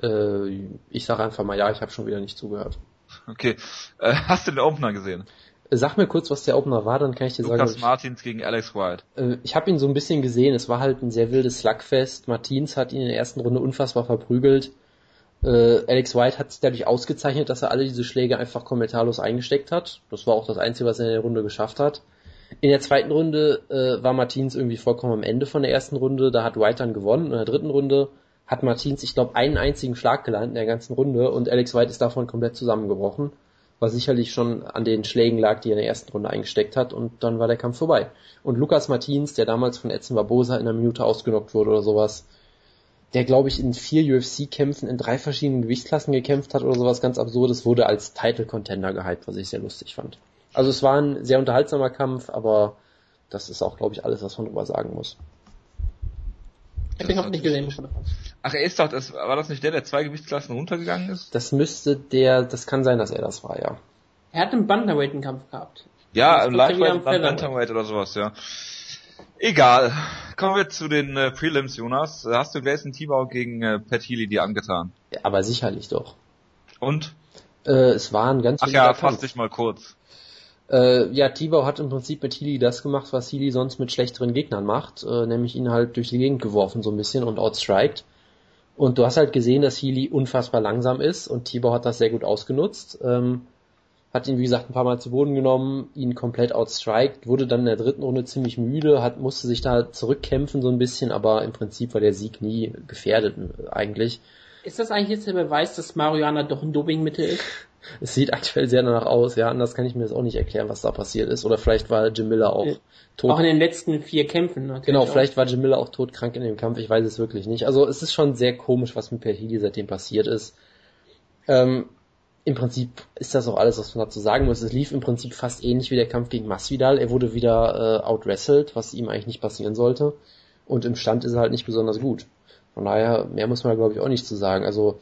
Äh, ich sage einfach mal ja, ich habe schon wieder nicht zugehört. Okay. Äh, hast du den Opener gesehen? Sag mir kurz, was der Opener war, dann kann ich dir sagen, Lukas ob ich, Martins gegen Alex White. äh, ich habe ihn so ein bisschen gesehen. Es war halt ein sehr wildes Slugfest. Martins hat ihn in der ersten Runde unfassbar verprügelt. Äh, Alex White hat sich dadurch ausgezeichnet, dass er alle diese Schläge einfach kommentarlos eingesteckt hat. Das war auch das Einzige, was er in der Runde geschafft hat. In der zweiten Runde äh, war Martins irgendwie vollkommen am Ende von der ersten Runde. Da hat White dann gewonnen. In der dritten Runde hat Martins, ich glaube, einen einzigen Schlag gelandet in der ganzen Runde und Alex White ist davon komplett zusammengebrochen. Was sicherlich schon an den Schlägen lag, die er in der ersten Runde eingesteckt hat und dann war der Kampf vorbei. Und Lukas Martins, der damals von Edson Barbosa in einer Minute ausgenockt wurde oder sowas, der glaube ich in vier UFC-Kämpfen in drei verschiedenen Gewichtsklassen gekämpft hat oder sowas ganz absurdes, wurde als Title-Contender gehypt, was ich sehr lustig fand. Also es war ein sehr unterhaltsamer Kampf, aber das ist auch, glaube ich, alles, was man drüber sagen muss. Ich habe nicht gesehen. Ach, er ist doch, das, war das nicht der, der zwei Gewichtsklassen runtergegangen ist? Das müsste der, das kann sein, dass er das war, ja. Er hat im Bantamweight einen Kampf gehabt. Ja, im wieder Lightweight. Bantamweight oder sowas, ja. Egal. Kommen wir zu den äh, Prelims, Jonas. Hast du Gleison Tibau gegen äh, Pat Healy dir angetan? Aber sicherlich doch. Und? Äh, es war ein ganz Ach ja, fass dich mal kurz. Äh, ja, Tibau hat im Prinzip mit Healy das gemacht, was Healy sonst mit schlechteren Gegnern macht, äh, nämlich ihn halt durch die Gegend geworfen so ein bisschen und outstriked. Und du hast halt gesehen, dass Healy unfassbar langsam ist und Tibau hat das sehr gut ausgenutzt. Ähm, hat ihn, wie gesagt, ein paar Mal zu Boden genommen, ihn komplett outstriked, wurde dann in der dritten Runde ziemlich müde, hat, musste sich da zurückkämpfen so ein bisschen, aber im Prinzip war der Sieg nie gefährdet äh, eigentlich. Ist das eigentlich jetzt der Beweis, dass Marihuana doch ein Dopingmittel ist? Es sieht aktuell sehr danach aus, ja, anders kann ich mir das auch nicht erklären, was da passiert ist. Oder vielleicht war Jim Miller auch Ja. tot. Auch in den letzten vier Kämpfen. natürlich Genau, auch. vielleicht war Jim Miller auch todkrank in dem Kampf, ich weiß es wirklich nicht. Also es ist schon sehr komisch, was mit Perhidi seitdem passiert ist. Ähm, Im Prinzip ist das auch alles, was man dazu sagen muss. Es lief im Prinzip fast ähnlich wie der Kampf gegen Masvidal. Er wurde wieder äh, outwrestled, was ihm eigentlich nicht passieren sollte. Und im Stand ist er halt nicht besonders gut. Von daher, mehr muss man glaube ich auch nicht zu sagen. Also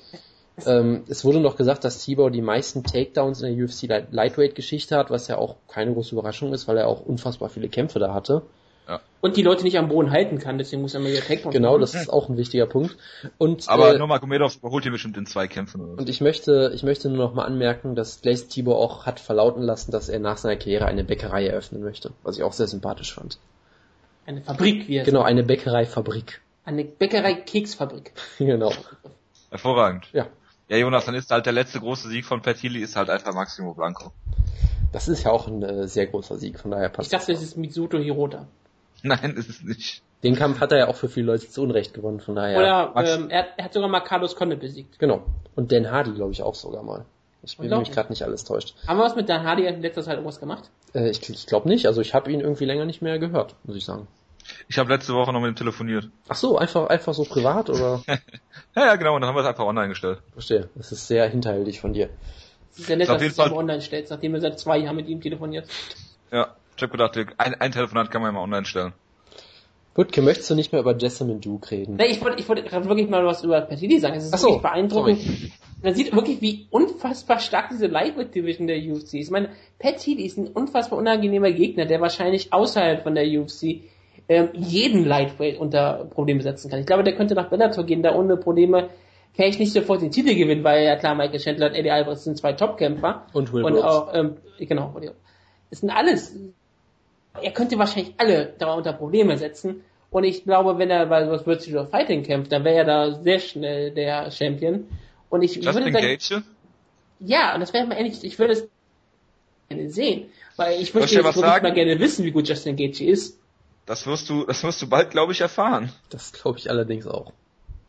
ähm, es wurde noch gesagt, dass Tibau die meisten Takedowns in der UFC Light- Lightweight-Geschichte hat, was ja auch keine große Überraschung ist, weil er auch unfassbar viele Kämpfe da hatte. Und die Leute nicht am Boden halten kann, deswegen muss er mal wieder Takedowns Genau, machen. das ist auch ein wichtiger Punkt. Und, Aber äh, Nurmagomedov überholt ihn bestimmt in zwei Kämpfen oder so. und ich möchte, ich möchte nur noch mal anmerken, dass Blaze Tibor auch hat verlauten lassen, dass er nach seiner Karriere eine Bäckerei eröffnen möchte, was ich auch sehr sympathisch fand. Eine Fabrik, wie er Genau, sagt. eine Bäckereifabrik. Eine Bäckerei-Keksfabrik. [LAUGHS] genau. Hervorragend. Ja, Ja, Jonas, dann ist halt der letzte große Sieg von Healy ist halt einfach Maximo Blanco. das ist ja auch ein äh, sehr großer Sieg, von daher Ich passt dachte, das. es ist Mitsuto Hirota. Nein, ist es nicht. Den Kampf hat er ja auch für viele Leute zu Unrecht gewonnen, von daher. Oder Max- ähm, er, er hat sogar mal Carlos Conde besiegt. Genau. Und Dan Hardy, glaube ich, auch sogar mal. Ich bin mich gerade nicht alles täuscht. Haben wir was mit Dan Hardy in letzter Zeit irgendwas gemacht? Äh, ich ich glaube nicht, also ich habe ihn irgendwie länger nicht mehr gehört, muss ich sagen. Ich habe letzte Woche noch mit ihm telefoniert. Ach so, einfach, einfach so privat oder? [LAUGHS] Ja, ja, genau, und dann haben wir es einfach online gestellt. Verstehe. Das ist sehr hinterhältig von dir. Es ist ja nett, dass du es Fall- online stellst, nachdem wir seit zwei Jahren mit ihm telefoniert. Ja, ich habe gedacht, ein, ein Telefonat kann man ja mal online stellen. Wutke, möchtest du nicht mehr über Jessamine Duke reden? Nee, ich wollte ich wollte gerade wirklich mal was über Petiti sagen. Es ist Ach so, wirklich beeindruckend. Man sieht wirklich, wie unfassbar stark diese Lightweight Division der UFC ist. Ich meine, Pat Healy ist ein unfassbar unangenehmer Gegner, der wahrscheinlich außerhalb von der UFC ähm, jeden Lightweight unter Probleme setzen kann. Ich glaube, der könnte nach Bellator gehen, da ohne Probleme kann ich nicht sofort den Titel gewinnen, weil ja klar, Michael Chandler und Eddie Alvarez sind zwei Topkämpfer. Und Will und Brooks. auch, ähm, genau, es sind alles, er könnte wahrscheinlich alle da unter Probleme setzen. Und ich glaube, wenn er bei was Virtual Fighting kämpft, dann wäre er da sehr schnell der Champion. Und ich Justin würde sagen, Gage? ja, und das wäre mal ehrlich, ich würde es gerne sehen. Weil ich möchte jetzt was sagen? mal gerne wissen, wie gut Justin Gaethje ist. Das wirst du, das wirst du bald, glaube ich, erfahren. Das glaube ich allerdings auch.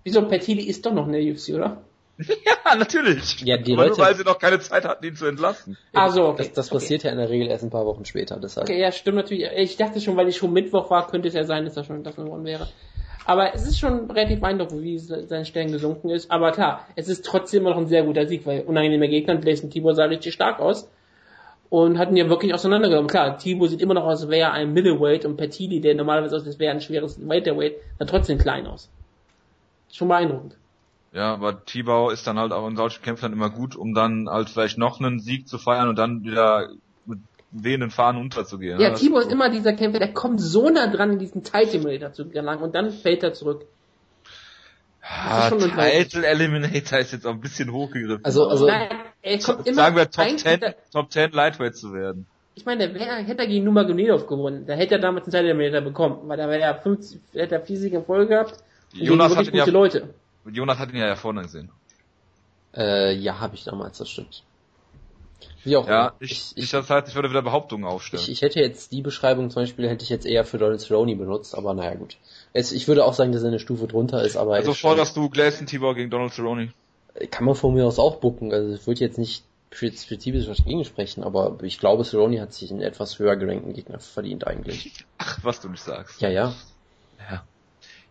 Wieso, Petili ist doch noch in der UFC, oder? [LAUGHS] Ja, natürlich. Ja, die Aber Leute- nur weil sie noch keine Zeit hatten, ihn zu entlassen. Also, okay. Das, das okay. passiert ja in der Regel erst ein paar Wochen später, deshalb. Okay, ja, stimmt natürlich. Ich dachte schon, weil ich schon Mittwoch war, könnte es ja sein, dass er schon das geworden wäre. Aber es ist schon relativ beeindruckend, wie se- sein Stern gesunken ist. Aber klar, es ist trotzdem immer noch ein sehr guter Sieg, weil unangenehmer Gegner, Blason Tibor sah richtig stark aus. Und hatten ja wirklich auseinandergenommen. Klar, Tibo sieht immer noch aus, als wäre er ein Middleweight und Petiti, der normalerweise aus, als wäre ein schweres Welterweight, sah trotzdem klein aus. Schon beeindruckend. Ja, aber Tibau ist dann halt auch in solchen Kämpfen dann immer gut, um dann halt vielleicht noch einen Sieg zu feiern und dann wieder mit wehenden Fahnen unterzugehen. Ja, ne? Tibau ist immer dieser Kämpfer, der kommt so nah dran, in diesen Title Eliminator zu gelangen und dann fällt er zurück. Ah, Title Eliminator ist jetzt auch ein bisschen hochgegriffen. Also, also, Nein, er kommt immer Sagen wir Top eigentlich 10, der- Top 10 Lightweight zu werden. Ich meine, hätte er gegen Nurmagomedov gewonnen, da hätte er damals einen Title Eliminator bekommen, weil da wäre er 50, hätte er vier Siege in Folge gehabt Jonas wirklich hat ihn ja, gute Leute. Jonas hat ihn ja, ja vorne gesehen. äh, ja, habe ich damals, das stimmt. Wie auch Ja, immer. ich, ich, ich, das heißt, ich würde wieder Behauptungen aufstellen. ich, ich hätte jetzt die Beschreibung zum Beispiel, hätte ich jetzt eher für Donald Cerrone benutzt, aber naja, gut. Es, ich würde auch sagen, dass er eine Stufe drunter ist, aber also forderst du Gleison Tibau gegen Donald Cerrone? kann man von mir aus auch bucken. Also ich würde jetzt nicht spe- spezifisch was dagegen sprechen, aber ich glaube, Cerrone hat sich einen etwas höher gerankten Gegner verdient eigentlich. [LAUGHS] Ach, was du nicht sagst. Ja. Ja.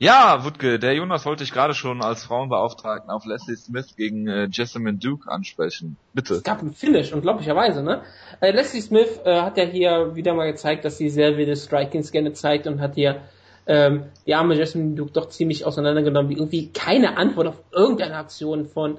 Ja, Wutke, der Jonas wollte ich gerade schon als Frauenbeauftragten auf Leslie Smith gegen äh, Jessamine Duke ansprechen. Bitte. Es gab ein Finish, unglaublicherweise, ne? Äh, Leslie Smith äh, hat ja hier wieder mal gezeigt, dass sie sehr wilde Strikings gerne zeigt und hat hier ähm, die arme Jasmine Duke doch ziemlich auseinandergenommen, die irgendwie keine Antwort auf irgendeine Aktion von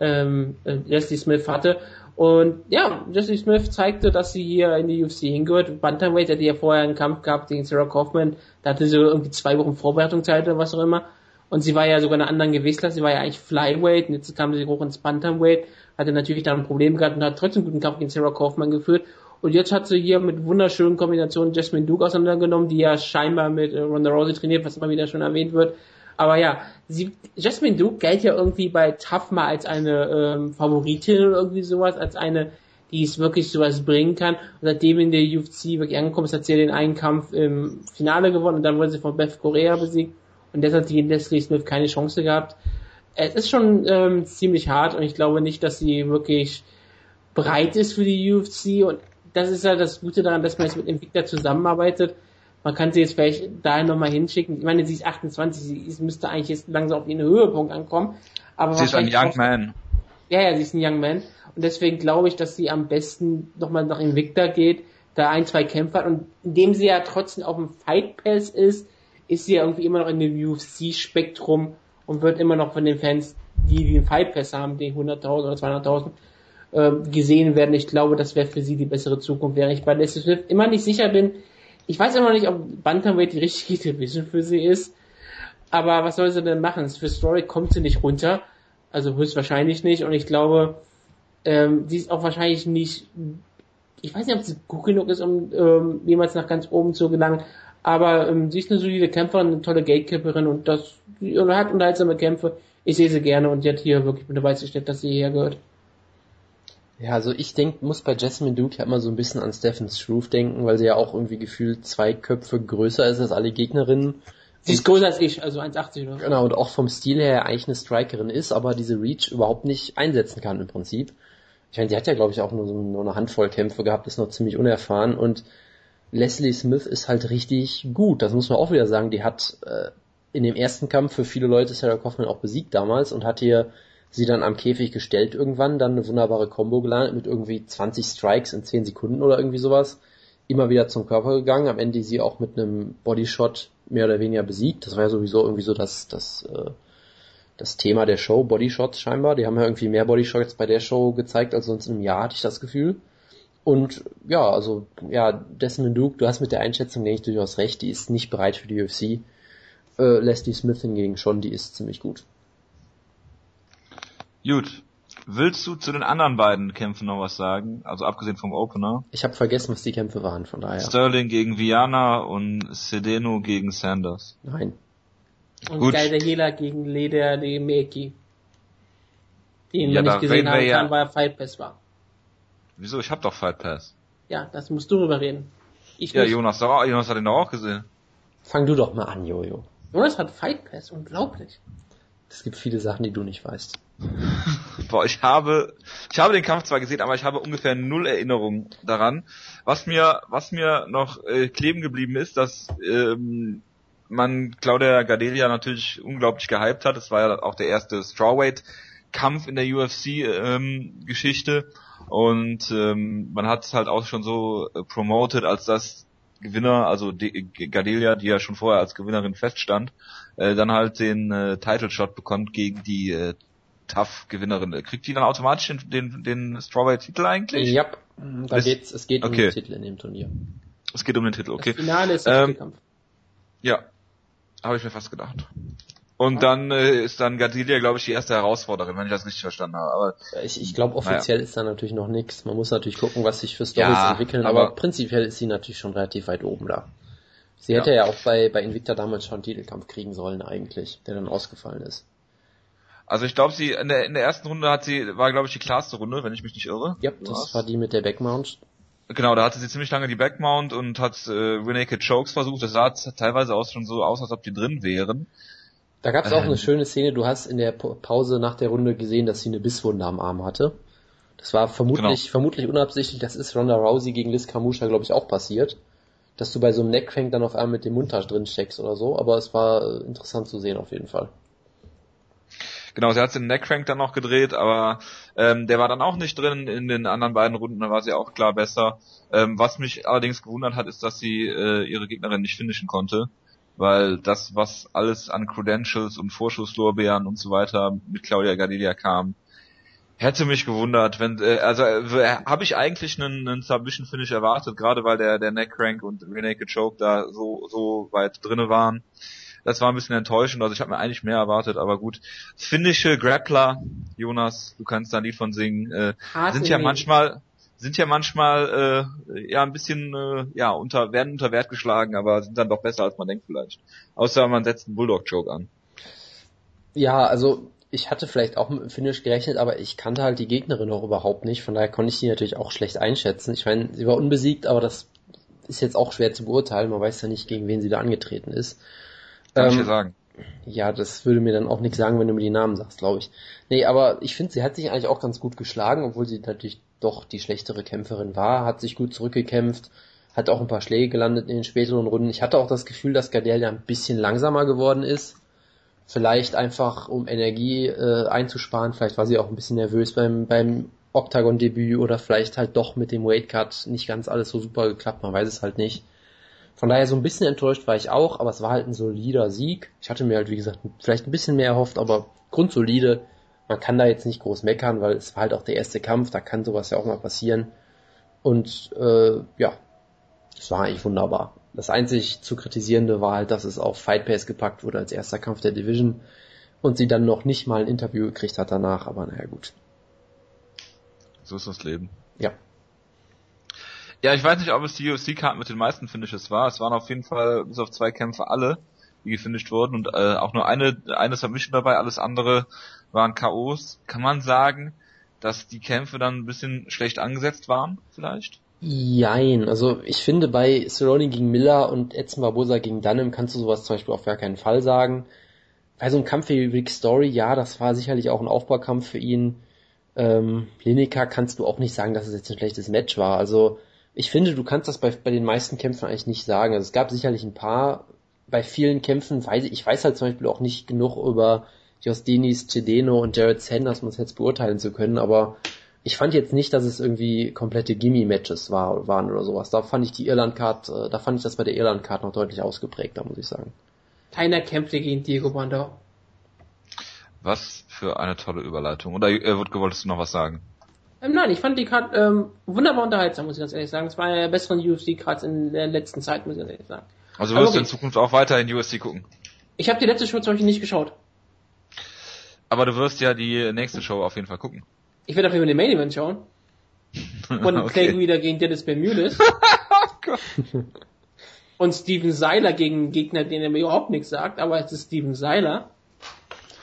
ähm, äh, Leslie Smith hatte. Und ja, Leslie Smith zeigte, dass sie hier in die UFC hingehört. Bantamweight hatte ja vorher einen Kampf gehabt gegen Sarah Kaufman. Da hatte sie irgendwie zwei Wochen Vorbereitungszeit oder was auch immer. Und sie war ja sogar in einer anderen Gewichtsklasse. Sie war ja eigentlich Flyweight. Und jetzt kam sie hoch ins Bantamweight. Hatte natürlich da ein Problem gehabt und hat trotzdem einen guten Kampf gegen Sarah Kaufman geführt. Und jetzt hat sie hier mit wunderschönen Kombinationen Jasmine Duke auseinandergenommen, die ja scheinbar mit äh, Ronda Rousey trainiert, was immer wieder schon erwähnt wird. Aber ja, sie, Jasmine Duke galt ja irgendwie bei Tough mal als eine ähm, Favoritin oder irgendwie sowas, als eine, die es wirklich sowas bringen kann. Und seitdem in der UFC wirklich angekommen ist, hat sie ja den einen Kampf im Finale gewonnen und dann wurde sie von Beth Correa besiegt. Und deshalb hat sie gegen Leslie Smith keine Chance gehabt. Es ist schon ähm, ziemlich hart und ich glaube nicht, dass sie wirklich bereit ist für die UFC und das ist ja das Gute daran, dass man jetzt mit Invicta zusammenarbeitet. Man kann sie jetzt vielleicht dahin nochmal hinschicken. Ich meine, sie ist 28, sie ist, müsste eigentlich jetzt langsam auf ihren Höhepunkt ankommen. Aber Sie ist ein Young braucht- Man. ja, ja, sie ist ein Young Man. Und deswegen glaube ich, dass sie am besten nochmal nach Invicta geht, da ein, zwei Kämpfe hat. Und indem sie ja trotzdem auf dem Fight Pass ist, ist sie ja irgendwie immer noch in dem UFC-Spektrum und wird immer noch von den Fans, die den Fight Pass haben, die 100.000 oder 200.000, ähm, gesehen werden. Ich glaube, das wäre für sie die bessere Zukunft, während ich bei Leslie Smith immer nicht sicher bin. Ich weiß immer nicht, ob Bantamweight die richtige Division für sie ist. Aber was soll sie denn machen? Für Story kommt sie nicht runter. Also höchstwahrscheinlich nicht. Und ich glaube, ähm, sie ist auch wahrscheinlich nicht, ich weiß nicht, ob sie gut genug ist, um ähm, jemals nach ganz oben zu gelangen. Aber ähm, sie ist eine solide Kämpferin, eine tolle Gatekeeperin und das sie hat unterhaltsame Kämpfe. Ich sehe sie gerne und die hat hier wirklich mit Beweis gestellt, dass sie hierher gehört. Ja, also ich denk, muss bei Jasmine Duke ja immer so ein bisschen an Stephen Struve denken, weil sie ja auch irgendwie gefühlt zwei Köpfe größer ist als alle Gegnerinnen. Sie ist größer als ich, also 1,80 oder so. Genau, und auch vom Stil her eigentlich eine Strikerin ist, aber diese Reach überhaupt nicht einsetzen kann im Prinzip. Ich meine, die hat ja, glaube ich, auch nur, so, nur eine Handvoll Kämpfe gehabt, ist noch ziemlich unerfahren und Leslie Smith ist halt richtig gut, das muss man auch wieder sagen. Die hat äh, in dem ersten Kampf für viele Leute Sarah Kaufman auch besiegt damals und hat hier sie dann am Käfig gestellt irgendwann, dann eine wunderbare Combo gelandet mit irgendwie 20 Strikes in 10 Sekunden oder irgendwie sowas. Immer wieder zum Körper gegangen, am Ende sie auch mit einem Bodyshot mehr oder weniger besiegt. Das war ja sowieso irgendwie so das, das, äh, das Thema der Show, Bodyshots scheinbar. Die haben ja irgendwie mehr Bodyshots bei der Show gezeigt als sonst einem Jahr, hatte ich das Gefühl. Und ja, also ja, Desmond Duke, du hast mit der Einschätzung, denke ich, durchaus recht, die ist nicht bereit für die UFC. Äh, Leslie Smith hingegen schon, die ist ziemlich gut. Gut. Willst du zu den anderen beiden Kämpfen noch was sagen? Also abgesehen vom Opener. Ich habe vergessen, was die Kämpfe waren, von daher. Sterling gegen Viana und Sedeno gegen Sanders. Nein. Und Gut. Geil der Hela gegen Leder de Meki. Den Ja, da nicht gesehen wir haben ja- kann, weil er Fight Pass war. Wieso? Ich hab doch Fight Pass. Ja, das musst du drüber reden. Ich Ja, nicht. Jonas, doch, Jonas hat ihn doch auch gesehen. Fang du doch mal an, Jojo. Jonas hat Fight Pass, unglaublich. Es gibt viele Sachen, die du nicht weißt. Boah, ich habe, ich habe den Kampf zwar gesehen, aber ich habe ungefähr null Erinnerung daran. Was mir, was mir noch äh, kleben geblieben ist, dass ähm, man Claudia Gadelia natürlich unglaublich gehypt hat. Es war ja auch der erste Strawweight Kampf in der UFC-Geschichte. Ähm, und ähm, man hat es halt auch schon so äh, promoted, als das Gewinner, also die, Gadelia, die ja schon vorher als Gewinnerin feststand, äh, dann halt den äh, Title Shot bekommt gegen die äh, Tough-Gewinnerin. Kriegt die dann automatisch den, den, den Strawberry-Titel eigentlich? Ja, da es, geht's, es geht okay. um den Titel in dem Turnier. Es geht um den Titel, okay. Das Finale ist der ähm, Kampf. Ja, habe ich mir fast gedacht. Und ja. dann äh, ist dann Gadilia, glaube ich, die erste Herausforderin, wenn ich das richtig verstanden habe. Aber ich, ich glaube, offiziell naja. ist da natürlich noch nichts. Man muss natürlich gucken, was sich für Storys ja, entwickeln, aber, aber, prinzipiell ist sie natürlich schon relativ weit oben da. Sie ja. hätte ja auch bei, bei Invicta damals schon einen Titelkampf kriegen sollen eigentlich, der dann ausgefallen ist. Also ich glaube, sie in der, in der ersten Runde hat sie, war glaube ich die klarste Runde, wenn ich mich nicht irre. Ja, das was? war die mit der Backmount. Genau, da hatte sie ziemlich lange die Backmount und hat äh, Renaked Chokes versucht. Das sah teilweise auch schon so aus, als ob die drin wären. Da gab es auch ähm, eine schöne Szene. Du hast in der Pause nach der Runde gesehen, dass sie eine Bisswunde am Arm hatte. Das war vermutlich, genau. vermutlich unabsichtlich. Das ist Ronda Rousey gegen Liz Kamusha, glaube ich, auch passiert. Dass du bei so einem Neckcrank dann auf einmal mit dem Mund drin steckst oder so. Aber es war äh, interessant zu sehen auf jeden Fall. Genau, sie hat den Neckcrank dann noch gedreht, aber ähm, der war dann auch nicht drin in den anderen beiden Runden, war sie auch klar besser. Ähm, was mich allerdings gewundert hat, ist, dass sie äh, ihre Gegnerin nicht finishen konnte, weil das, was alles an Credentials und Vorschusslorbeeren und so weiter mit Claudia Gardelia kam, hätte mich gewundert, wenn äh, also äh, habe ich eigentlich einen, einen Submission Finish erwartet, gerade weil der der Neckcrank und Renaked Choke da so so weit drinne waren. Das war ein bisschen enttäuschend. Also ich habe mir eigentlich mehr erwartet, aber gut. Finnische Grappler, Jonas, du kannst da ein Lied von singen, äh, sind ja manchmal sind ja manchmal äh, ja ein bisschen äh, ja unter werden unter Wert geschlagen, aber sind dann doch besser als man denkt vielleicht. Außer man setzt einen Bulldog Joke an. Ja, also ich hatte vielleicht auch mit dem Finish gerechnet, aber ich kannte halt die Gegnerin auch überhaupt nicht, von daher konnte ich sie natürlich auch schlecht einschätzen. Ich meine, sie war unbesiegt, aber das ist jetzt auch schwer zu beurteilen, man weiß ja nicht, gegen wen sie da angetreten ist. Kann ähm, ich dir sagen. Ja, das würde mir dann auch nichts sagen, wenn du mir die Namen sagst, glaube ich. Nee, aber ich finde, sie hat sich eigentlich auch ganz gut geschlagen, obwohl sie natürlich doch die schlechtere Kämpferin war, hat sich gut zurückgekämpft, hat auch ein paar Schläge gelandet in den späteren Runden. Ich hatte auch das Gefühl, dass Gardelia ein bisschen langsamer geworden ist. Vielleicht einfach, um Energie äh, einzusparen. Vielleicht war sie auch ein bisschen nervös beim, beim Octagon-Debüt oder vielleicht halt doch mit dem Weightcut nicht ganz alles so super geklappt. Man weiß es halt nicht. Von daher so ein bisschen enttäuscht war ich auch, aber es war halt ein solider Sieg. Ich hatte mir halt, wie gesagt, vielleicht ein bisschen mehr erhofft, aber grundsolide. Man kann da jetzt nicht groß meckern, weil es war halt auch der erste Kampf, da kann sowas ja auch mal passieren. Und äh, ja, es war eigentlich wunderbar. Das einzig zu kritisierende war halt, dass es auf Fight Pass gepackt wurde als erster Kampf der Division und sie dann noch nicht mal ein Interview gekriegt hat danach, aber naja gut. So ist das Leben. Ja. Ja, ich weiß nicht, ob es die UFC-Karten mit den meisten Finishes war. Es waren auf jeden Fall bis auf zwei Kämpfe alle, die gefinisht wurden und äh, auch nur eine, eine Submission dabei, alles andere waren K.O.s. Kann man sagen, dass die Kämpfe dann ein bisschen schlecht angesetzt waren, vielleicht? Jein, also ich finde bei Cerrone gegen Miller und Edson Barbosa gegen Dunham kannst du sowas zum Beispiel auf gar keinen Fall sagen. Bei so einem Kampf wie Rick Story, ja, das war sicherlich auch ein Aufbaukampf für ihn. Ähm, Lineker kannst du auch nicht sagen, dass es jetzt ein schlechtes Match war. Also ich finde, du kannst das bei, bei den meisten Kämpfen eigentlich nicht sagen. Also es gab sicherlich ein paar, bei vielen Kämpfen weiß ich, ich weiß halt zum Beispiel auch nicht genug über Josdinis, Cedeno und Jared Sanders, um es jetzt beurteilen zu können, aber ich fand jetzt nicht, dass es irgendwie komplette Gimme-Matches war, waren oder sowas. Da fand ich die Irland-Card, äh, da fand ich das bei der Irland-Card noch deutlich ausgeprägter, muss ich sagen. Keiner kämpfte gegen Diego Brandau. Was für eine tolle Überleitung. Oder äh, wolltest du noch was sagen? Ähm, nein, ich fand die Card ähm, wunderbar unterhaltsam, muss ich ganz ehrlich sagen. Es war ja besseren UFC-Cards in der letzten Zeit, muss ich ganz ehrlich sagen. Also wirst du in Zukunft auch weiter in UFC gucken? Ich habe die letzte Show zum Beispiel nicht geschaut. Aber du wirst ja die nächste Show auf jeden Fall gucken. Ich werde auf jeden Fall den Main Event schauen. [LAUGHS] Von okay. Clay Guida gegen Dennis Bermudes. [LAUGHS] oh Und Steven Seiler gegen einen Gegner, den er mir überhaupt nichts sagt, aber es ist Steven Seiler.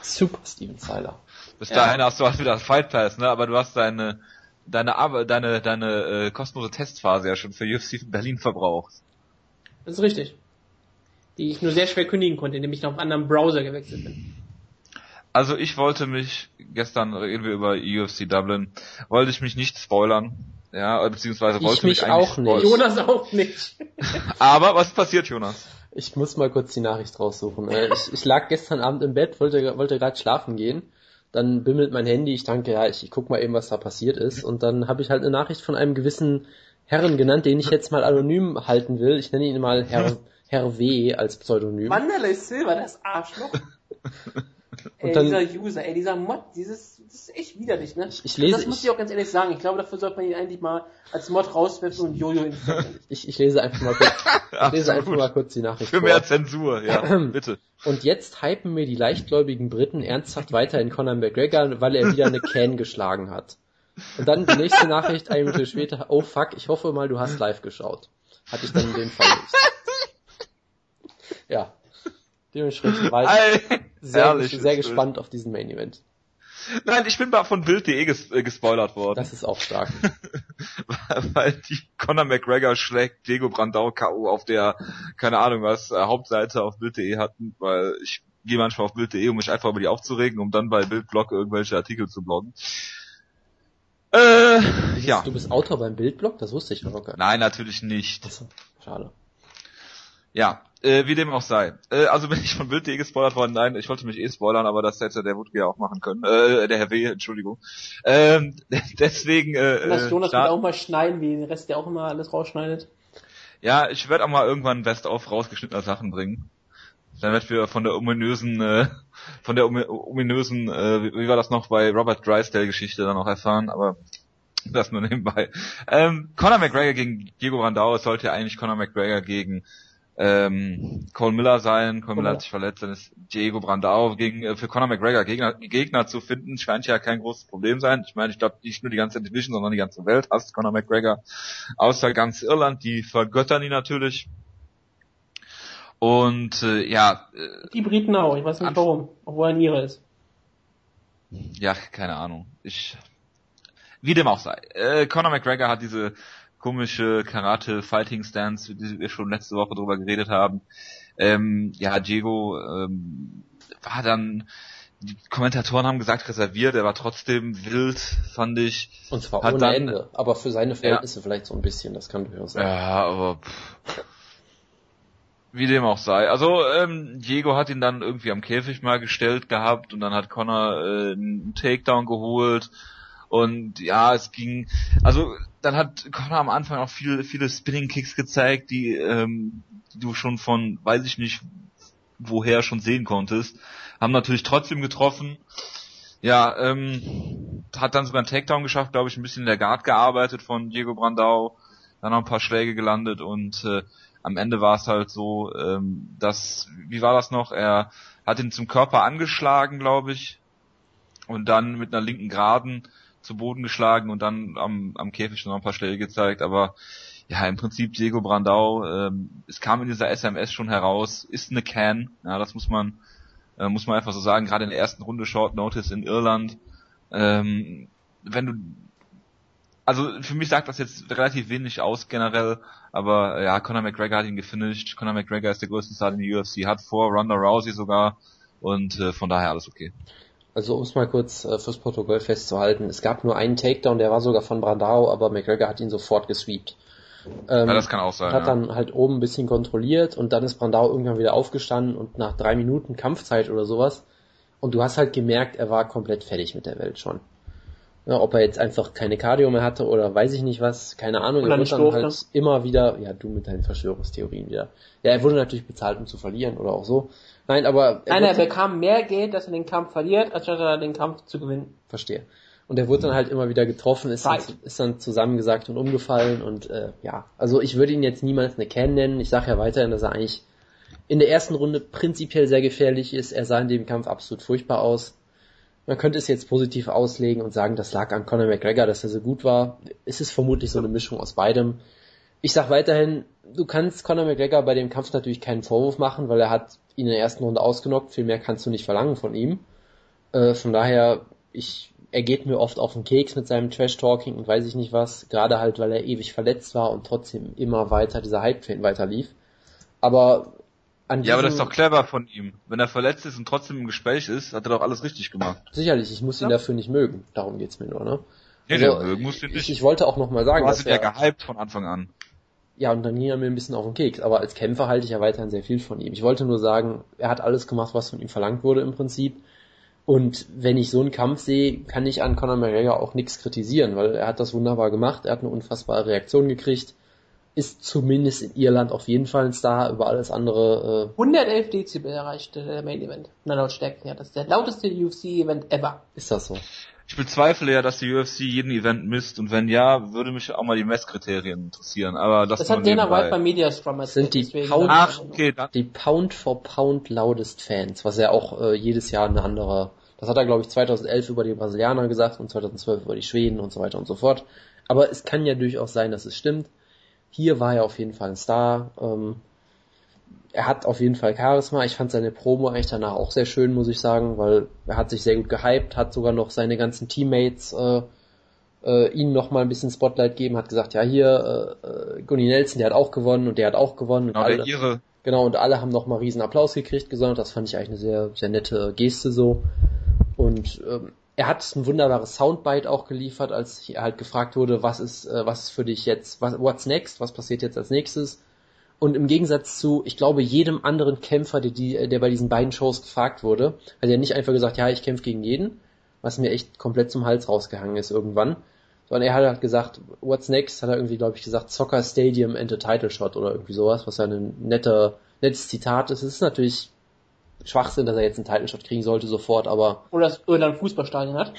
Super Steven Seiler. Bis ja. dahin hast du halt wieder Fight Pass, ne? Aber du hast deine deine Arbeit, deine deine äh, kostenlose Testphase ja schon für UFC Berlin verbraucht. Das ist richtig. Die ich nur sehr schwer kündigen konnte, indem ich noch auf einen anderen Browser gewechselt bin. Also ich wollte mich, gestern reden wir über UFC Dublin, wollte ich mich nicht spoilern. Ja, beziehungsweise wollte ich mich, mich auch nicht. Jonas auch nicht. [LAUGHS] Aber was passiert, Jonas? Ich muss mal kurz die Nachricht raussuchen. Äh, ich, ich lag gestern Abend im Bett, wollte, wollte gerade schlafen gehen dann bimmelt mein Handy, ich danke, ja, ich, ich guck mal eben, was da passiert ist. Und dann habe ich halt eine Nachricht von einem gewissen Herren genannt, den ich jetzt mal anonym halten will. Ich nenne ihn mal Herr, Herr W. als Pseudonym. Wanderlei Silver, das Arschloch. [LAUGHS] ey, dann- dieser User, ey, dieser Mod, dieses, das ist echt widerlich, ne? Ich lese- das muss ich auch ganz ehrlich sagen. Ich glaube, dafür sollte man ihn eigentlich mal als Mod rauswerfen und Jojo installieren. Ich, ich lese einfach mal kurz, [LAUGHS] ich lese einfach mal kurz die Nachricht Für vor. mehr Zensur, ja, [CLEARS THROAT] bitte. Und jetzt hypen mir die leichtgläubigen Briten ernsthaft weiter in Conor McGregor, weil er wieder eine Can geschlagen hat. Und dann die nächste Nachricht, eine Minute später, oh fuck, ich hoffe mal, du hast live geschaut. Hatte ich dann in dem Fall nicht. Ja. Dementsprechend war ich sehr, herrlich, sehr gespannt auf diesen Main Event. Nein, ich bin mal von Bild.de ges äh, gespoilert worden. Das ist auch stark. [LAUGHS] weil die Conor McGregor schlägt Diego Brandau K.O. auf der, keine Ahnung was, äh, Hauptseite auf Bild.de hatten, weil ich gehe manchmal auf Bild.de, um mich einfach über die aufzuregen, um dann bei Bildblog irgendwelche Artikel zu bloggen. Äh, ja. Du bist Autor beim Bildblog? Das wusste ich noch gar nicht. Nein, natürlich nicht. Achso, Schade. Ja, äh, wie dem auch sei. Äh, also [LAUGHS] bin ich von Bild.de gespoilert worden. Nein, ich wollte mich eh spoilern, aber das hätte der Wutke ja auch machen können. Äh, der Herr W., Entschuldigung. Ähm, [LAUGHS] deswegen, äh, äh, Jonas da- wird auch mal schneiden, wie den Rest, der auch immer alles rausschneidet. Ja, ich werde auch mal irgendwann Best-of rausgeschnittener Sachen bringen. Dann wird wir von der ominösen, äh, von der omi- ominösen, äh, wie, wie war das noch bei Robert Drysdale-Geschichte dann auch erfahren, aber das nur nebenbei. Ähm, Conor McGregor gegen Diego Brandao, sollte eigentlich Conor McGregor gegen ähm, Cole Miller sein. Cole Miller hat sich verletzt, dann ist Diego Brandao gegen äh, für Conor McGregor Gegner, Gegner zu finden, scheint ja kein großes Problem sein. Ich meine, ich glaube nicht nur die ganze Division, sondern die ganze Welt hasst Conor McGregor. Außer ganz Irland, die vergöttern ihn natürlich. Und äh, ja, äh, Die Briten auch, ich weiß nicht warum, obwohl er ein Ire ist. ja, keine Ahnung. Ich wie dem auch sei. Äh, Conor McGregor hat diese komische Karate-Fighting-Stance, die wir schon letzte Woche drüber geredet haben. Ähm, ja, Diego ähm, war dann, die Kommentatoren haben gesagt, reserviert, er war trotzdem wild, fand ich. Und zwar Hat ohne dann- Ende. Aber für seine Verhältnisse vielleicht so ein bisschen, das kann durchaus sein. Ja, aber pff. wie dem auch sei. Also ähm, Diego hat ihn dann irgendwie am Käfig mal gestellt gehabt und dann hat Connor äh, einen Takedown geholt und ja, es ging. Also dann hat Connor am Anfang auch viele viele Spinning Kicks gezeigt, die, ähm, du schon von, weiß ich nicht, woher schon sehen konntest. Haben natürlich trotzdem getroffen. Ja, ähm, hat dann sogar einen Takedown geschafft, glaube ich, ein bisschen in der Guard gearbeitet von Diego Brandao dann noch ein paar Schläge gelandet und äh, am Ende war es halt so, ähm, dass, wie war das noch, er hat ihn zum Körper angeschlagen, glaube ich, und dann mit einer linken Geraden zu Boden geschlagen und dann am, am Käfig noch ein paar Schläge gezeigt, aber ja, im Prinzip Diego Brandau, ähm, es kam in dieser SMS schon heraus, ist eine Can, ja, das muss man, äh, muss man einfach so sagen, gerade in der ersten Runde Short Notice in Irland, ähm, wenn du also für mich sagt das jetzt relativ wenig aus generell, aber ja, Conor McGregor hat ihn gefinisht. Conor McGregor ist der größte Star in der UFC, hat vor Ronda Rousey sogar. Und äh, von daher alles okay. Also um es mal kurz äh, fürs Protokoll festzuhalten, es gab nur einen Takedown, der war sogar von Brandao, aber McGregor hat ihn sofort gesweept. Ähm, Ja, das kann auch sein. hat ja. dann halt oben ein bisschen kontrolliert und dann ist Brandao irgendwann wieder aufgestanden und nach drei Minuten Kampfzeit oder sowas und du hast halt gemerkt, er war komplett fertig mit der Welt schon. Ja, ob er jetzt einfach keine Cardio mehr hatte oder weiß ich nicht was, keine Ahnung. Oder er wurde dann halt immer wieder, ja du mit deinen Verschwörungstheorien wieder. Ja, er wurde natürlich bezahlt, um zu verlieren oder auch so. Nein, aber er Nein, er bekam mehr Geld, dass er den Kampf verliert, als statt er den Kampf zu gewinnen. Verstehe. Und er wurde dann halt immer wieder getroffen, ist, dann, ist dann zusammengesagt und umgefallen und äh, ja, also ich würde ihn jetzt niemals eine Can nennen. Ich sage ja weiterhin, dass er eigentlich in der ersten Runde prinzipiell sehr gefährlich ist. Er sah in dem Kampf absolut furchtbar aus. Man könnte es jetzt positiv auslegen und sagen, das lag an Conor McGregor, dass er so gut war. Es ist vermutlich so eine Mischung aus beidem. Ich sag weiterhin, du kannst Conor McGregor bei dem Kampf natürlich keinen Vorwurf machen, weil er hat ihn in der ersten Runde ausgenockt. Viel mehr kannst du nicht verlangen von ihm. Äh, von daher, ich, er geht mir oft auf den Keks mit seinem Trash-Talking und weiß ich nicht was. Gerade halt, weil er ewig verletzt war und trotzdem immer weiter dieser Hype-Train weiter lief. Aber an Ja, aber das ist doch clever von ihm. Wenn er verletzt ist und trotzdem im Gespräch ist, hat er doch alles richtig gemacht. Sicherlich, ich muss ihn Ja. dafür nicht mögen. Darum geht's mir nur, ne? Nee, Also, der mögen musst du Ich, nicht. ich wollte auch nochmal sagen, du hast dass ihn ja er, gehypt von Anfang an. Ja, und dann ging er mir ein bisschen auf den Keks. Aber als Kämpfer halte ich ja weiterhin sehr viel von ihm. Ich wollte nur sagen, er hat alles gemacht, was von ihm verlangt wurde im Prinzip. Und wenn ich so einen Kampf sehe, kann ich an Conor McGregor auch nichts kritisieren, weil er hat das wunderbar gemacht, er hat eine unfassbare Reaktion gekriegt, ist zumindest in Irland auf jeden Fall ein Star, über alles andere. Äh 111 Dezibel erreichte der Main Event. Na Lautstärke, ja, das ist der lauteste UFC-Event ever. Ist das so? Ich bezweifle ja, dass die UFC jeden Event misst und wenn ja, würde mich auch mal die Messkriterien interessieren. Aber das, das hat Dana White bei Mediastrom erzählt. Sind die Pound, Ach, okay, die Pound for Pound loudest Fans, was ja auch äh, jedes Jahr eine andere. Das hat er glaube ich 2011 über die Brasilianer gesagt und 2012 über die Schweden und so weiter und so fort. Aber es kann ja durchaus sein, dass es stimmt. Hier war er auf jeden Fall ein Star. Ähm, er hat auf jeden Fall Charisma. Ich fand seine Promo eigentlich danach auch sehr schön, muss ich sagen, weil er hat sich sehr gut gehypt, hat sogar noch seine ganzen Teammates äh, äh, ihnen noch mal ein bisschen Spotlight gegeben, hat gesagt, ja hier, äh, äh, Gunny Nelson, der hat auch gewonnen und der hat auch gewonnen. Genau, alle, der ihre. Genau, und alle haben noch mal riesen Applaus gekriegt, gesondert. Das fand ich eigentlich eine sehr, sehr nette Geste so. Und ähm, er hat ein wunderbares Soundbite auch geliefert, als er halt gefragt wurde, was ist, äh, was ist für dich jetzt, was, what's next, was passiert jetzt als nächstes? Und im Gegensatz zu, ich glaube, jedem anderen Kämpfer, der, die, der bei diesen beiden Shows gefragt wurde, hat er nicht einfach gesagt, ja, ich kämpfe gegen jeden, was mir echt komplett zum Hals rausgehangen ist irgendwann, sondern er hat halt gesagt, what's next, hat er irgendwie, glaube ich, gesagt, Soccer Stadium and a Title Shot oder irgendwie sowas, was ja ein netter, nettes Zitat ist. Es ist natürlich Schwachsinn, dass er jetzt einen Title Shot kriegen sollte sofort, aber... Oder dass Irland Fußballstadion hat.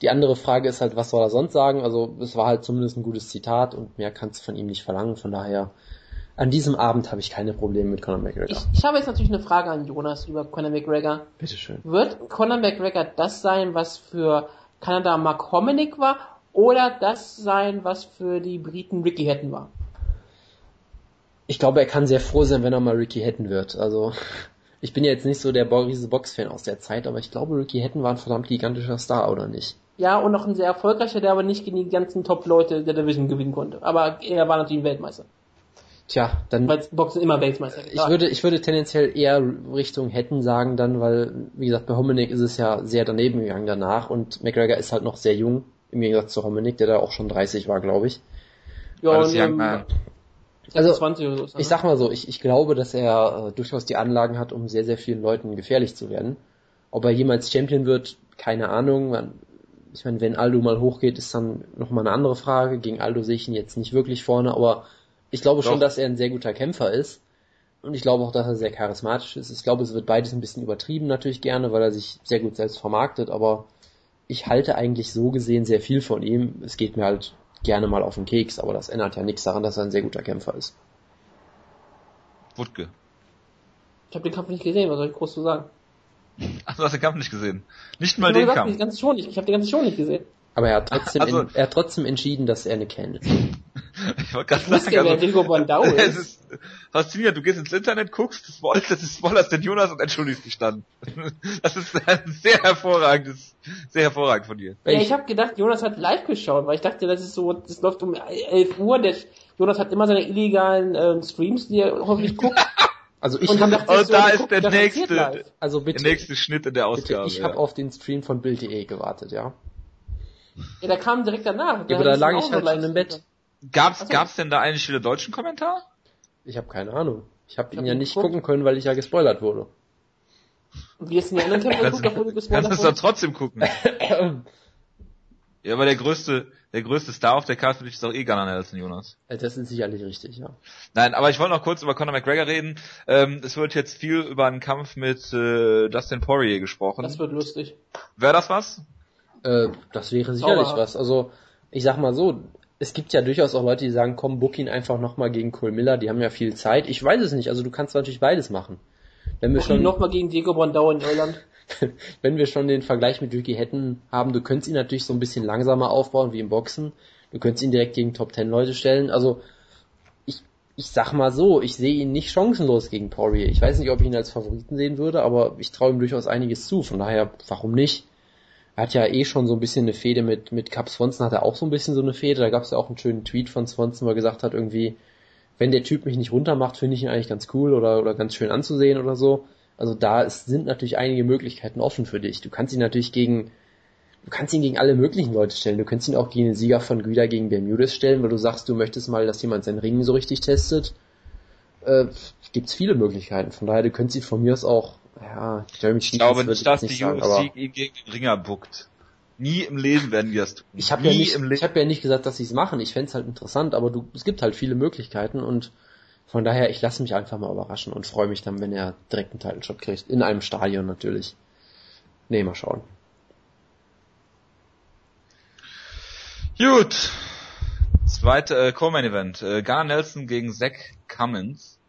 Die andere Frage ist halt, was soll er sonst sagen? Also es war halt zumindest ein gutes Zitat und mehr kannst du von ihm nicht verlangen, von daher an diesem Abend habe ich keine Probleme mit Conor McGregor. Ich, ich habe jetzt natürlich eine Frage an Jonas über Conor McGregor. Bitteschön. Wird Conor McGregor das sein, was für Kanada Mark Hominick war, oder das sein, was für die Briten Ricky Hatton war? Ich glaube, er kann sehr froh sein, wenn er mal Ricky Hatton wird. Also, ich bin ja jetzt nicht so der riese Box-Fan aus der Zeit, aber ich glaube, Ricky Hatton war ein verdammt gigantischer Star, oder nicht? Ja, und noch ein sehr erfolgreicher, der aber nicht gegen die ganzen Top-Leute der Division gewinnen konnte. Aber er war natürlich Weltmeister. Tja, dann. Weil Boxen immer Weltmeister Ich würde, ich würde tendenziell eher Richtung hätten sagen dann, weil, wie gesagt, bei Hominick ist es ja sehr daneben gegangen danach und McGregor ist halt noch sehr jung, im Gegensatz zu Hominick, der da auch schon 30 war, glaube ich. Ja, und, ähm, also, so, ich sag mal so, ich, ich glaube, dass er äh, durchaus die Anlagen hat, um sehr, sehr vielen Leuten gefährlich zu werden. Ob er jemals Champion wird, keine Ahnung. Ich meine, wenn Aldo mal hochgeht, ist dann nochmal eine andere Frage. Gegen Aldo sehe ich ihn jetzt nicht wirklich vorne, aber ich glaube Doch. schon, dass er ein sehr guter Kämpfer ist. Und ich glaube auch, dass er sehr charismatisch ist. Ich glaube, es wird beides ein bisschen übertrieben natürlich gerne, weil er sich sehr gut selbst vermarktet, aber ich halte eigentlich so gesehen sehr viel von ihm. Es geht mir halt gerne mal auf den Keks, aber das ändert ja nichts daran, dass er ein sehr guter Kämpfer ist. Wutke. Ich habe den Kampf nicht gesehen, was soll ich groß zu sagen? [LAUGHS] Ach, du hast den Kampf nicht gesehen. Nicht mal den Kampf. Die ganze Show nicht. Ich habe die ganze Show nicht gesehen. Aber er hat trotzdem, also, in, er hat trotzdem entschieden, dass er eine kennt. [LAUGHS] ich wollte gerade sagen, also, Diego Bondau ist. es ist faszinierend. Du gehst ins Internet, guckst, das Wall, das ist Wallace den Jonas und entschuldigst dich dann. [LAUGHS] Das ist ein sehr hervorragendes, sehr hervorragend von dir. Ja, ich habe gedacht, Jonas hat live geschaut, weil ich dachte, das ist so, das läuft um 11 Uhr. Der, Jonas hat immer seine illegalen ähm, Streams, die er hoffentlich guckt. [LAUGHS] Also ich und, hab, und so, da ist der nächste, also bitte, der nächste Schnitt in der Ausgabe. Bitte, ich habe auf den Stream von Bild.de gewartet, ja. Ja, der kam direkt danach. Ja, aber da lag ich halt schon im Bett. Gab's, also, gab's denn da eigentlich wieder deutschen Kommentar? Ich habe keine Ahnung. Ich habe ihn ja nicht geguckt. gucken können, weil ich ja gespoilert wurde. Und wie ist denn die anderen Kämpfer geguckt, obwohl du gespoilert Kannst du es doch trotzdem gucken. ja, aber der größte, der größte Star auf der Karte ist doch eh Gunnar Nelson, Jonas. Das ist sicherlich richtig, ja. Nein, aber ich wollte noch kurz über Conor McGregor reden. Ähm, es wird jetzt viel über einen Kampf mit äh, Dustin Poirier gesprochen. Das wird lustig. Wäre das was? Äh, das wäre sicherlich Zauberhaft. was. Also, ich sag mal so, es gibt ja durchaus auch Leute, die sagen, komm, book ihn einfach nochmal gegen Cole Miller, die haben ja viel Zeit. Ich weiß es nicht, also du kannst natürlich beides machen. Wenn wir schon nochmal gegen Diego Brandau in Irland. [LAUGHS] wenn wir schon den Vergleich mit Ricky hätten haben, du könntest ihn natürlich so ein bisschen langsamer aufbauen wie im Boxen. Du könntest ihn direkt gegen Top Ten Leute stellen. Also ich, ich sag mal so, ich sehe ihn nicht chancenlos gegen Poirier. Ich weiß nicht, ob ich ihn als Favoriten sehen würde, aber ich traue ihm durchaus einiges zu. Von daher, warum nicht? Er hat ja eh schon so ein bisschen eine Fehde mit, mit Cap Swanson, hat er auch so ein bisschen so eine Fehde. Da gab es ja auch einen schönen Tweet von Swanson, wo er gesagt hat, irgendwie, wenn der Typ mich nicht runtermacht, finde ich ihn eigentlich ganz cool oder, oder ganz schön anzusehen oder so. Also da ist, sind natürlich einige Möglichkeiten offen für dich. Du kannst ihn natürlich gegen, du kannst ihn gegen alle möglichen Leute stellen. Du kannst ihn auch gegen den Sieger von Güda gegen Bermudes stellen, weil du sagst, du möchtest mal, dass jemand seinen Ring so richtig testet. Äh, gibt's viele Möglichkeiten. Von daher, du könntest ihn von mir aus auch Ja, Jeremy Ich glaube nicht, dass die sagen, UFC aber ihn gegen den Ringer buckt. Nie im Leben werden die das tun. ich habe ja nicht, ich habe ja nicht gesagt, dass sie es machen. Ich fänd's halt interessant, aber du, es gibt halt viele Möglichkeiten und von daher, ich lasse mich einfach mal überraschen und freue mich dann, wenn er direkt einen Title Shot kriegt. In einem Stadion natürlich. Nee, mal schauen. Gut. Zweite äh, Co-Main Event. Äh, Gar Nelson gegen Zach Cummins,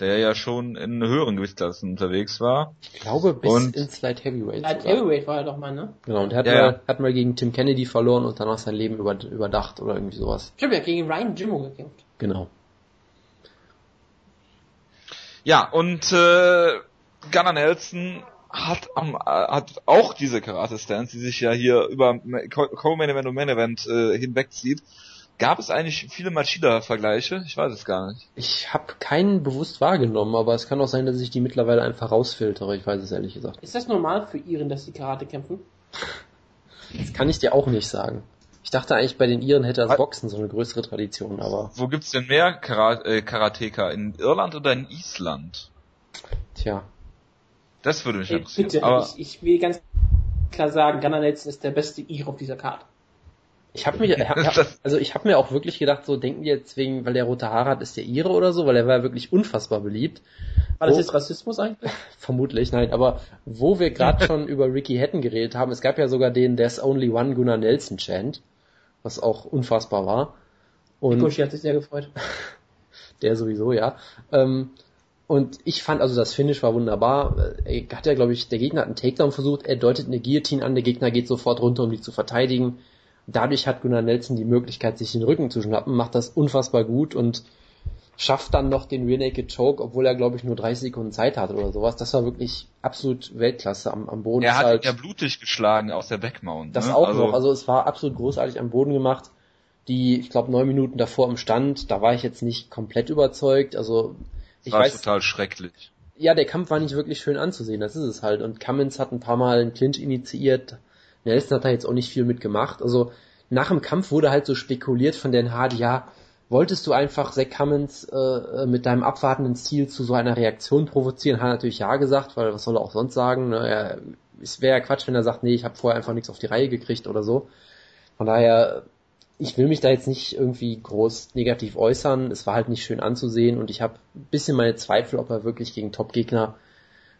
der ja schon in höheren Gewichtsklassen unterwegs war. Ich glaube bis Und- ins Light Heavyweight. Light sogar. Heavyweight war er doch mal, ne? Genau, und er hat, Ja, mal, ja. hat mal gegen Tim Kennedy verloren und danach sein Leben über, überdacht oder irgendwie sowas. Stimmt, er hat gegen Ryan Jimmo gekämpft. Genau. Ja, und äh, Gunnar Nelson hat, am, äh, hat auch diese Karate-Stance, die sich ja hier über Co- Co-Main Event und Main Event äh, hinwegzieht. Gab es eigentlich viele Machida-Vergleiche? Ich weiß es gar nicht. Ich habe keinen bewusst wahrgenommen, aber es kann auch sein, dass ich die mittlerweile einfach rausfiltere. Ich weiß es ehrlich gesagt. Ist das normal für Iren, dass sie Karate kämpfen? Das kann ich dir auch nicht sagen. Ich dachte eigentlich, bei den Iren hätte das? Boxen so eine größere Tradition, aber Wo gibt's denn mehr Kara äh, Karateka? In Irland oder in Island? tja. Das würde mich Ey, interessieren. bitte, Aber ich, ich will ganz klar sagen, Gunnar Nelson ist der beste Ire auf dieser Karte. Ich habe mir, also ich habe mir auch wirklich gedacht, so denken die jetzt wegen, weil der rote Haare hat, ist der Ire oder so, weil er war wirklich unfassbar beliebt. War das Wo- jetzt Rassismus eigentlich? [LAUGHS] Vermutlich, nein, aber wo wir gerade schon [LAUGHS] über Ricky Hatton geredet haben, es gab ja sogar den There's Only One Gunnar Nelson Chant, was auch unfassbar war. Und Koshi hat sich sehr gefreut. [LAUGHS] der sowieso, ja. Ähm, und ich fand, also das Finish war wunderbar. Äh, Er hat ja, glaube ich, der Gegner hat einen Takedown versucht, er deutet eine Guillotine an, der Gegner geht sofort runter, um die zu verteidigen. Dadurch hat Gunnar Nelson die Möglichkeit, sich den Rücken zu schnappen, macht das unfassbar gut und schafft dann noch den Rear Naked Choke, obwohl er, glaube ich, nur 30 Sekunden Zeit hatte oder sowas. Das war wirklich absolut Weltklasse am, am Boden. er hat halt- ja blutig geschlagen aus der Backmount. das ne? auch noch. Also es war absolut großartig am Boden gemacht. Die, ich glaube, neun Minuten davor im Stand, da war ich jetzt nicht komplett überzeugt. Also ich war weiß, total schrecklich. ja, der Kampf war nicht wirklich schön anzusehen, das ist es halt. Und Cummins hat ein paar Mal einen Clinch initiiert. Nelson hat da jetzt auch nicht viel mitgemacht. Also nach dem Kampf wurde halt so spekuliert von den Hardy, ja, wolltest du einfach Zach Cummins äh, mit deinem abwartenden Ziel zu so einer Reaktion provozieren? Hat er natürlich ja gesagt, weil was soll er auch sonst sagen? Ne? Er, es wäre ja Quatsch, wenn er sagt, nee, ich habe vorher einfach nichts auf die Reihe gekriegt oder so. Von daher, ich will mich da jetzt nicht irgendwie groß negativ äußern. Es war halt nicht schön anzusehen und ich habe ein bisschen meine Zweifel, ob er wirklich gegen Top-Gegner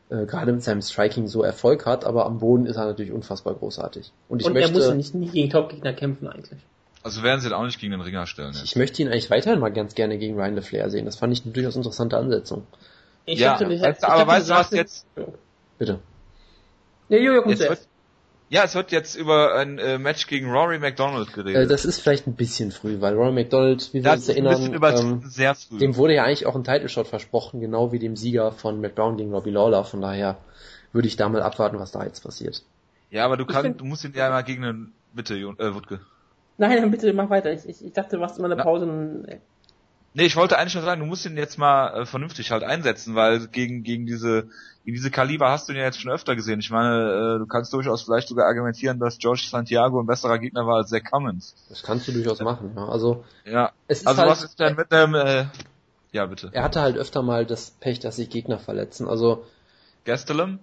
äh, gerade mit seinem Striking so Erfolg hat, aber am Boden ist er natürlich unfassbar großartig. Und ich Und möchte, er muss ja nicht nie gegen Top-Gegner kämpfen eigentlich. Also werden sie ihn auch nicht gegen den Ringer stellen. Jetzt. ich möchte ihn eigentlich weiterhin mal ganz gerne gegen Ryan LeFlair sehen. Das fand ich eine durchaus interessante Ansetzung. Ich ja, dachte, du, ich aber weißt du, was sagst jetzt? Bitte. Nee, Jojo, kommt jetzt. Ja, es wird jetzt über ein äh, Match gegen Rory McDonald Äh, geredet. das ist vielleicht ein bisschen früh, weil Roy McDonald, wie wir das uns erinnern, ähm, sehr früh. dem wurde ja eigentlich auch ein Title Shot versprochen, genau wie dem Sieger von Matt Brown gegen Robbie Lawler. Von daher würde ich da mal abwarten, was da jetzt passiert. ja, aber du Ich kannst, du musst ihn ja mal gegen einen, bitte, Jon- äh, Wutke. Nein, dann bitte mach weiter. Ich, ich, ich dachte, du machst immer eine Na. Pause. Und, äh, Nee, ich wollte eigentlich nur sagen, du musst ihn jetzt mal äh, vernünftig halt einsetzen, weil gegen gegen diese gegen diese Kaliber hast du ihn ja jetzt schon öfter gesehen. Ich meine, äh, du kannst durchaus vielleicht sogar argumentieren, dass George Santiago ein besserer Gegner war als Zach Cummins. Das kannst du durchaus machen. Ja. Also Ja. es ist Also halt, was ist denn mit dem äh, ja bitte. er hatte halt öfter mal das Pech, dass sich Gegner verletzen. Also Gastelum?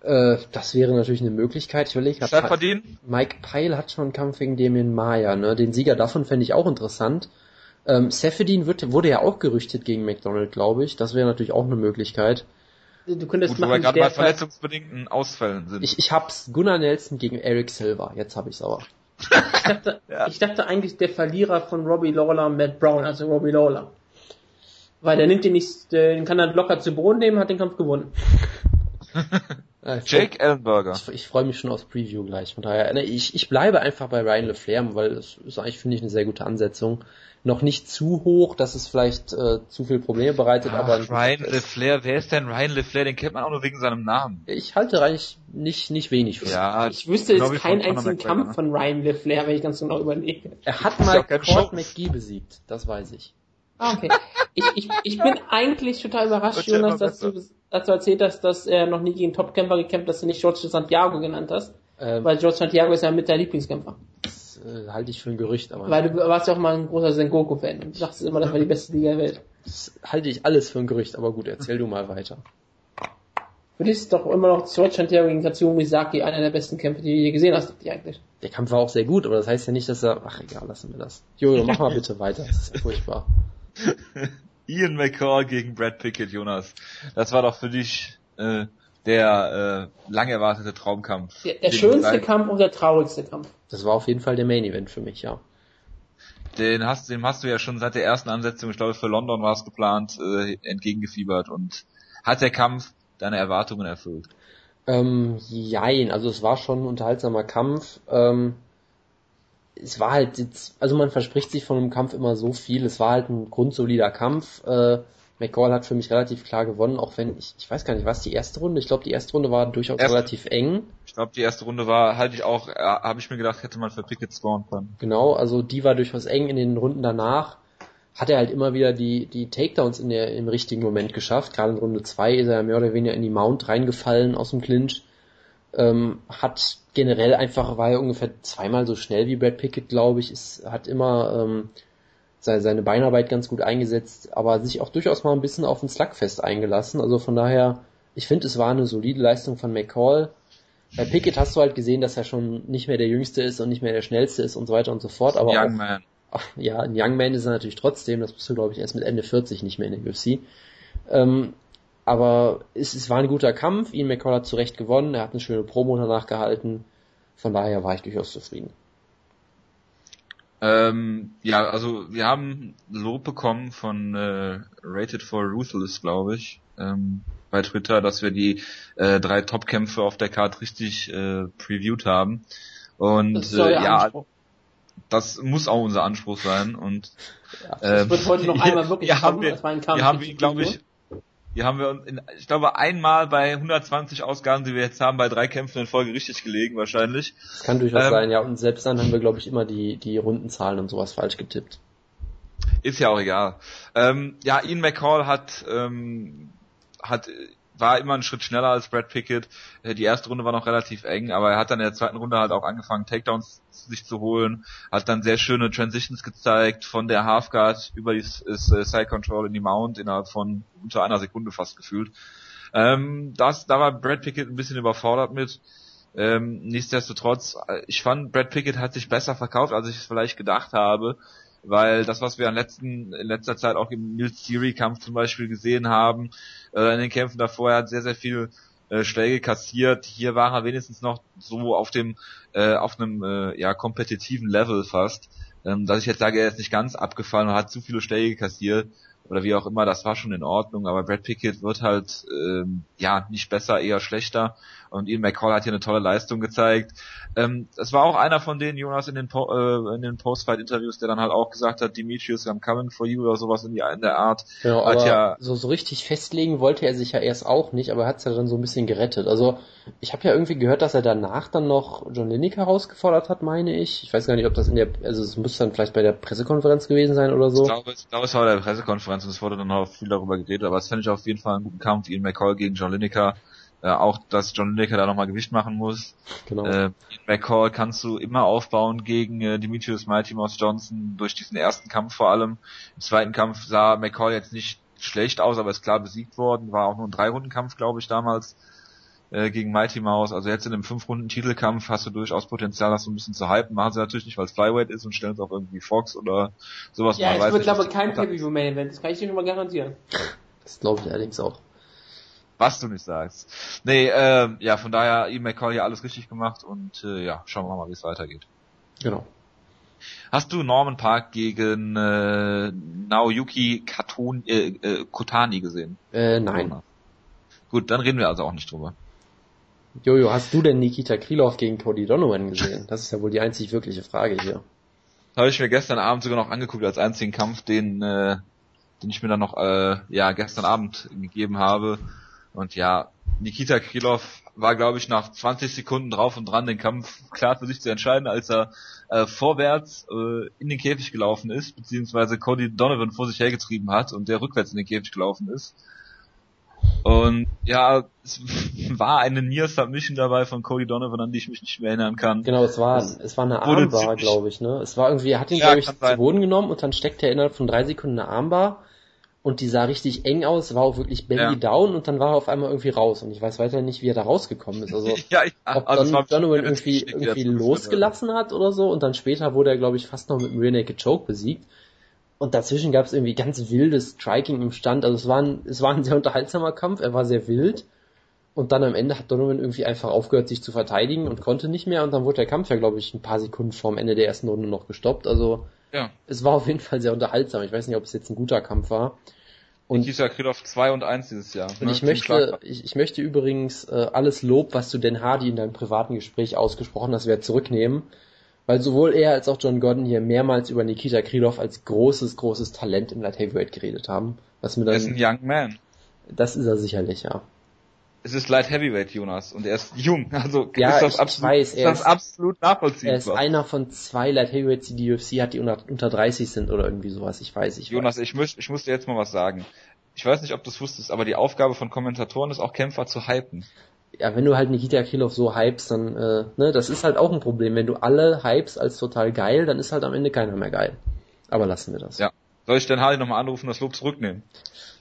äh, das wäre natürlich eine Möglichkeit. Ich überlege gerade, Stadtverdienen? Mike Pyle hat schon einen Kampf gegen Damien Maya, ne? Den Sieger davon fände ich auch interessant. Ähm, Sefedin wird, wurde ja auch gerüchtet gegen McDonald, glaube ich. Das wäre natürlich auch eine Möglichkeit. du könntest Gut, machen, gerade bei der, verletzungsbedingten Ausfällen sind. Ich, ich hab's Gunnar Nelson gegen Eric Silver. Jetzt habe ich's aber. ich, dachte, [LAUGHS] Ja. ich dachte eigentlich der Verlierer von Robbie Lawler und Matt Brown, also Robbie Lawler. Weil der nimmt den nicht, den kann er locker zu Boden nehmen, hat den Kampf gewonnen. [LAUGHS] Äh, ich Jake Ellenberger. Ich, ich freue mich schon aufs Preview gleich. Von daher, ne, ich, ich bleibe einfach bei Ryan LeFlair, weil es ist eigentlich, finde ich, eine sehr gute Ansetzung. Noch nicht zu hoch, dass es vielleicht äh, zu viel Probleme bereitet, aber Ach, Ryan LeFlair, wer ist denn Ryan LeFlair? Den kennt man auch nur wegen seinem Namen. ich halte eigentlich nicht, nicht wenig für. Ja, Ich wüsste jetzt keinen von einzigen Kampf von Ryan LeFlair, wenn ich ganz genau überlege. Er hat mal Chance. McGee besiegt, das weiß ich. Ah, okay. Ich, ich, ich bin eigentlich total überrascht, Jonas, dass du, dass du erzählt hast, dass er noch nie gegen Topkämpfer gekämpft, dass du nicht George Santiago genannt hast. Ähm, Weil George Santiago ist ja mit dein Lieblingskämpfer. das äh, halte ich für ein Gerücht, aber Weil du warst ja auch mal ein großer Sengoku-Fan und dachtest immer, das war die beste Liga der Welt. das halte ich alles für ein Gerücht, aber gut, erzähl du mal weiter. Für dich ist doch immer noch Deutschland ja gegen Katsuo Misaki einer der besten Kämpfe, die du je gesehen hast, die eigentlich. Der Kampf war auch sehr gut, aber das heißt ja nicht, dass er. Ach egal, lassen wir das. Jojo, mach mal bitte weiter. Das ist ja furchtbar. [LAUGHS] Ian McCall gegen Brad Pickett, Jonas. Das war doch für dich äh, der äh, lang erwartete Traumkampf. Der, der schönste du- Kampf und der traurigste Kampf. Das war auf jeden Fall der Main Event für mich, ja. Den hast, dem hast du ja schon seit der ersten Ansetzung, ich glaube für London war es geplant, äh, entgegengefiebert und hat der Kampf deine Erwartungen erfüllt. Ähm, jein, also es war schon ein unterhaltsamer Kampf. Ähm, es war halt, jetzt, also man verspricht sich von einem Kampf immer so viel. Es war halt ein grundsolider Kampf. Äh, McCall hat für mich relativ klar gewonnen, auch wenn ich, ich weiß gar nicht, was die erste Runde. Ich glaube, die erste Runde war durchaus Erste. relativ eng. Ich glaube, die erste Runde war, halte ich auch, äh, habe ich mir gedacht, hätte man für Pickett scoren können. Genau, also die war durchaus eng in den Runden danach. Hat er halt immer wieder die, die Takedowns in der, im richtigen Moment geschafft. Gerade in Runde zwei ist er mehr oder weniger in die Mount reingefallen aus dem Clinch. Ähm, hat generell einfach, war er ungefähr zweimal so schnell wie Brad Pickett, glaube ich. Ist, hat immer ähm, seine, seine Beinarbeit ganz gut eingesetzt, aber sich auch durchaus mal ein bisschen auf ein Slugfest eingelassen. Also von daher, ich finde, es war eine solide Leistung von McCall. Bei Pickett hast du halt gesehen, dass er schon nicht mehr der Jüngste ist und nicht mehr der Schnellste ist und so weiter und so fort. Aber Young auch, Man. Ach, ja, ein Young Man ist er natürlich trotzdem, das bist du glaube ich erst mit Ende 40 nicht mehr in der UFC. Ähm, aber es, es war ein guter Kampf, Ian McCall hat zu Recht gewonnen, er hat eine schöne Promo danach gehalten, von daher war ich durchaus zufrieden. Ähm, ja, also wir haben Lob bekommen von äh, Rated for Ruthless, glaube ich, ähm, bei Twitter, dass wir die äh, drei Topkämpfe auf der Card richtig äh, previewed haben. Und Das äh, ja, Anspruch. das muss auch unser Anspruch sein. Und Das ähm, wird heute noch einmal [LAUGHS] wirklich haben kommen, wir, als mein Kampf hier haben wir, glaube ich, hier haben wir uns in, ich glaube, einmal bei 120 Ausgaben, die wir jetzt haben, bei drei Kämpfen in Folge richtig gelegen, wahrscheinlich. Das kann durchaus Ähm, sein, ja, und selbst dann haben wir glaube ich immer die, die Rundenzahlen und sowas falsch getippt. Ist ja auch egal. Ähm, ja, Ian McCall hat, ähm, hat, war immer einen Schritt schneller als Brad Pickett. Äh, Die erste Runde war noch relativ eng, aber er hat dann in der zweiten Runde halt auch angefangen, Takedowns sich zu holen, hat dann sehr schöne Transitions gezeigt von der Halfguard über die äh, Side Control in die Mount innerhalb von unter einer Sekunde fast gefühlt. Ähm, das, da war Brad Pickett ein bisschen überfordert mit. Ähm, nichtsdestotrotz, äh, ich fand, Brad Pickett hat sich besser verkauft, als ich es vielleicht gedacht habe weil das, was wir in, letzten, in letzter Zeit auch im Nils Theory Kampf zum Beispiel gesehen haben, äh, in den Kämpfen davor, er hat sehr, sehr viel äh, Schläge kassiert. Hier war er wenigstens noch so auf dem, äh, auf einem, äh, ja, kompetitiven Level fast, ähm, dass ich jetzt sage, er ist nicht ganz abgefallen und hat zu viele Schläge kassiert oder wie auch immer, das war schon in Ordnung, aber Brad Pickett wird halt, ähm, ja, nicht besser, eher schlechter und Ian McCall hat hier eine tolle Leistung gezeigt. Ähm, das war auch einer von denen, Jonas, in den, po äh, in den Post-Fight-Interviews, der dann halt auch gesagt hat, Demetrius, I'm coming for you oder sowas in, die, in der Art. Genau, Hat aber ja- so, so richtig festlegen wollte er sich ja erst auch nicht, aber er hat es ja dann so ein bisschen gerettet. Also ich habe ja irgendwie gehört, dass er danach dann noch John Lineker herausgefordert hat, meine ich. Ich weiß gar nicht, ob das in der, also es muss dann vielleicht bei der Pressekonferenz gewesen sein oder so. Ich glaube, ich glaube, es war bei der Pressekonferenz und es wurde dann auch viel darüber geredet, aber es fände ich auf jeden Fall einen guten Kampf, Ian McCall gegen John Lineker. Äh, auch, dass John Lineker da nochmal Gewicht machen muss. Genau. Äh, McCall kannst du immer aufbauen gegen äh, Demetrius Mighty Mouse Johnson durch diesen ersten Kampf vor allem. Im zweiten Kampf sah McCall jetzt nicht schlecht aus, aber ist klar besiegt worden. War auch nur ein Drei-Runden-Kampf, glaube ich, damals äh, gegen Mighty Mouse. Also jetzt in einem Fünf-Runden-Titelkampf hast du durchaus Potenzial, das so ein bisschen zu hypen. Machen sie natürlich nicht, weil es Flyweight ist und stellen es auf irgendwie Fox oder sowas. Ja, Man es weiß wird, glaube ich, kein. Pay-Per-View-Main-Event, das kann ich dir schon mal garantieren. Das glaube ich allerdings auch. Was du nicht sagst. Nee, äh, ja, von daher, Ian McCall hier alles richtig gemacht und äh, ja, schauen wir mal, wie es weitergeht. Genau. Hast du Norman Park gegen äh, Naoyuki Katon, äh, äh, Kotani gesehen? Äh, nein. Gut, dann reden wir also auch nicht drüber. Jojo, hast du denn Nikita Krylov gegen Cody Donovan gesehen? Das ist ja wohl die einzig wirkliche Frage hier. Habe ich mir gestern Abend sogar noch angeguckt als einzigen Kampf, den, äh, den ich mir dann noch äh, ja gestern Abend gegeben habe. Und ja, Nikita Krylov war, glaube ich, nach 20 Sekunden drauf und dran, den Kampf klar für sich zu entscheiden, als er äh, vorwärts äh, in den Käfig gelaufen ist, beziehungsweise Cody Donovan vor sich hergetrieben hat und der rückwärts in den Käfig gelaufen ist. Und ja, es [LAUGHS] war eine Near Submission dabei von Cody Donovan, an die ich mich nicht mehr erinnern kann. Genau, es war, Das es war eine Armbar, glaube ich, ne? Es war irgendwie, er hat ihn, Ja, glaube ich, zu. Boden genommen und dann steckt er innerhalb von drei Sekunden eine Armbar und die sah richtig eng aus, war auch wirklich belly Ja. down und dann war er auf einmal irgendwie raus und ich weiß weiter nicht, wie er da rausgekommen ist. Also [LAUGHS] ja, ich, ob also Don, Donovan irgendwie, irgendwie losgelassen hat oder so und dann später wurde er, glaube ich, fast noch mit einem Rear Naked Choke besiegt. Und dazwischen gab es irgendwie ganz wildes Striking im Stand. Also es war, ein, es war ein sehr unterhaltsamer Kampf, er war sehr wild. Und dann am Ende hat Donovan irgendwie einfach aufgehört, sich zu verteidigen und konnte nicht mehr. Und dann wurde der Kampf ja, glaube ich, ein paar Sekunden vorm Ende der ersten Runde noch gestoppt. Also Ja. es war auf jeden Fall sehr unterhaltsam. Ich weiß nicht, ob es jetzt ein guter Kampf war. Und Nikita Krylov 2 und 1 dieses Jahr. und ne? ich möchte, ich, ich möchte übrigens äh, alles Lob, was du Dan Hardy in deinem privaten Gespräch ausgesprochen hast, wieder zurücknehmen. Weil sowohl er als auch John Gordon hier mehrmals über Nikita Krylov als großes, großes Talent im Light Heavyweight geredet haben. Was mir Er ist ein dann, Young Man. das ist er sicherlich, ja. Es ist Light Heavyweight, Jonas, und er ist jung. [LAUGHS] Also Ja, ist das absolut, weiß, ist er das ist- absolut Er ist nachvollziehbar. einer von zwei Light Heavyweights, die die UFC hat, die unter, unter 30 sind oder irgendwie sowas. Ich weiß, ich Jonas, ich muss, ich muss dir jetzt mal was sagen. Ich weiß nicht, ob du es wusstest, aber die Aufgabe von Kommentatoren ist auch Kämpfer zu hypen. ja, wenn du halt Nikita Krylov so hypst, dann, äh, ne, das ist halt auch ein Problem. Wenn du alle hypst als total geil, dann ist halt am Ende keiner mehr geil. Aber lassen wir das. Ja. Soll ich den Hardy nochmal anrufen, das Lob zurücknehmen?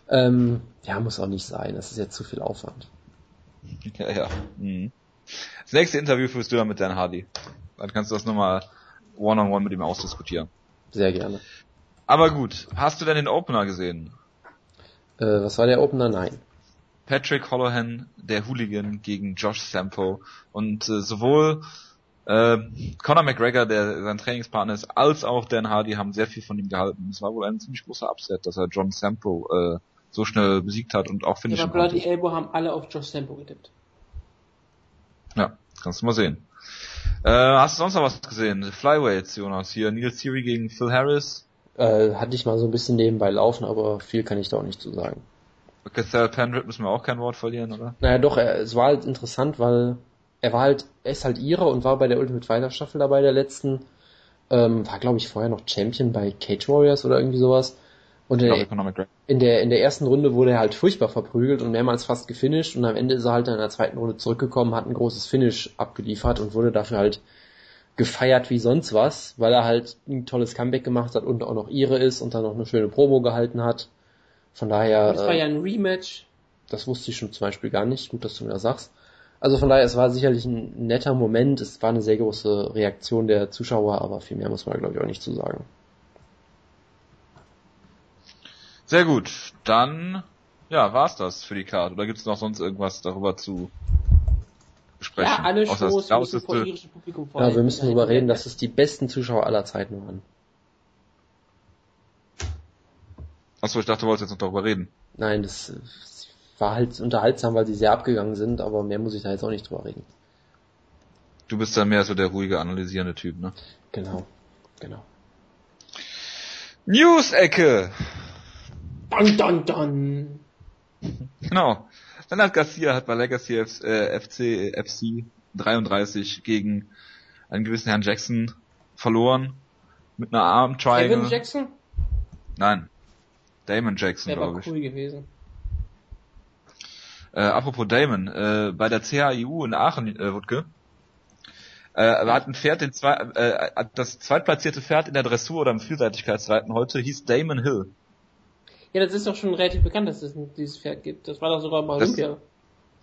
Ähm, ja, muss auch nicht sein. Das ist jetzt zu viel Aufwand. [LAUGHS] Ja, ja. Mhm. Das nächste Interview führst du dann mit Dan Hardy. Dann kannst du das nochmal one-on-one mit ihm ausdiskutieren. Sehr gerne. Aber gut, hast du denn den Opener gesehen? Äh, was war der Opener? Nein. Patrick Holohan, der Hooligan gegen Josh Sampo und äh, sowohl äh, Conor McGregor, der sein Trainingspartner ist, als auch Dan Hardy haben sehr viel von ihm gehalten. Es war wohl ein ziemlich großer Upset, dass er John Sampo äh, so schnell besiegt hat und auch Ja, finishen aber Bloody. Elbow haben alle auf Josh Tempo getippt. Ja, kannst du mal sehen. Äh, hast du sonst noch was gesehen? Flyweights, Jonas. Hier Neil Theory gegen Phil Harris. Äh, hatte ich mal so ein bisschen nebenbei laufen, aber viel kann ich da auch nicht zu sagen. Cathal Pendrit müssen wir auch kein Wort verlieren, oder? Naja, doch, er, es war halt interessant, weil er war halt, er ist halt ihre und war bei der Ultimate Fighter Staffel dabei, der letzten. Ähm, war, glaube ich, vorher noch Champion bei Cage Warriors oder irgendwie sowas. Und in, McGregor. in der, in der ersten Runde wurde er halt furchtbar verprügelt und mehrmals fast gefinisht und am Ende ist er halt in der zweiten Runde zurückgekommen, hat ein großes Finish abgeliefert und wurde dafür halt gefeiert wie sonst was, weil er halt ein tolles Comeback gemacht hat und auch noch ihre ist und dann noch eine schöne Promo gehalten hat. Von daher, Das war äh, ja ein Rematch. das wusste ich schon zum Beispiel gar nicht. Gut, dass du mir das sagst. Also von daher, es war sicherlich ein netter Moment. Es war eine sehr große Reaktion der Zuschauer, aber viel mehr muss man, glaube ich, auch nicht zu sagen. Sehr gut. Dann, ja, war's das für die Karte. Oder gibt's noch sonst irgendwas darüber zu besprechen? Ja, alle Außer das Shows müssen lauteste- vor irischem Publikum Ja, wir müssen darüber reden, dass es die besten Zuschauer aller Zeiten waren. Achso, ich dachte, du wolltest jetzt noch darüber reden. Nein, das äh, war halt unterhaltsam, weil sie sehr abgegangen sind, aber mehr muss ich da jetzt auch nicht drüber reden. Du bist dann mehr so der ruhige, analysierende Typ, ne? Genau, genau. News-Ecke! Dun, dun, dun. Genau. Leonard Garcia hat bei Legacy F äh, FC, FC 33 gegen einen gewissen Herrn Jackson verloren. Mit einer Arm Triangle. Kevin Jackson? Nein. Damon Jackson, glaube ich. cool gewesen. Äh, apropos Damon, äh, bei der CHIU in Aachen, äh, Wutke, äh, hat ein Pferd, den zwei, äh, hat das zweitplatzierte Pferd in der Dressur oder im Vielseitigkeitsreiten heute hieß Damon Hill. Ja, das ist doch schon relativ bekannt, dass es dieses Pferd gibt. Das war doch sogar bei Das- Olympia.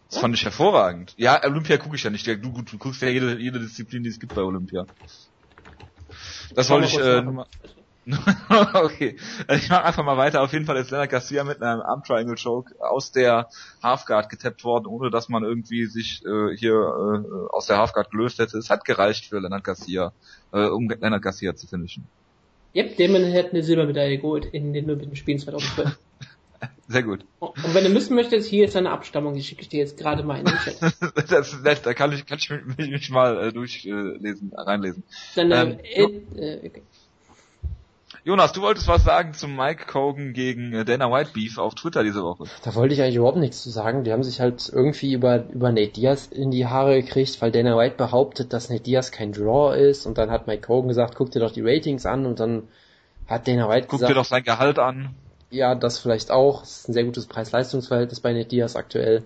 Das fand ich hervorragend. Ja, Olympia gucke ich ja nicht. Du, gut, du guckst ja jede, jede Disziplin, die es gibt bei Olympia. Das wollte ich, äh, mal [LAUGHS] okay. Äh, Ich mache einfach mal weiter. Auf jeden Fall ist Leonard Garcia mit einem Arm Triangle Choke aus der Halfguard getappt worden, ohne dass man irgendwie sich äh, hier äh, aus der Halfguard gelöst hätte. Es hat gereicht für Leonard Garcia, äh, um Leonard Garcia zu finishen. Yep, Damon hat eine Silbermedaille geholt in den Olympischen Spielen 2012. [LAUGHS] Sehr gut. Und wenn du wissen möchtest, hier ist seine Abstammung, die schicke ich dir jetzt gerade mal in den Chat. [LAUGHS] das ist nett. Da kann ich, kann ich mich, mich mal äh, durchlesen, äh, reinlesen. Seine, Ähm, äh, äh, okay. Jonas, du wolltest was sagen zum Mike Cogan gegen äh, Dana White Beef auf Twitter diese Woche. Da wollte ich eigentlich überhaupt nichts zu sagen. Die haben sich halt irgendwie über, über Nate Diaz in die Haare gekriegt, weil Dana White behauptet, dass Nate Diaz kein Draw ist und dann hat Mike Hogan gesagt, guck dir doch die Ratings an und dann hat Dana White Guck gesagt, dir doch sein Gehalt an. ja, das vielleicht auch. Es ist ein sehr gutes Preis-Leistungs-Verhältnis bei Nate Diaz aktuell.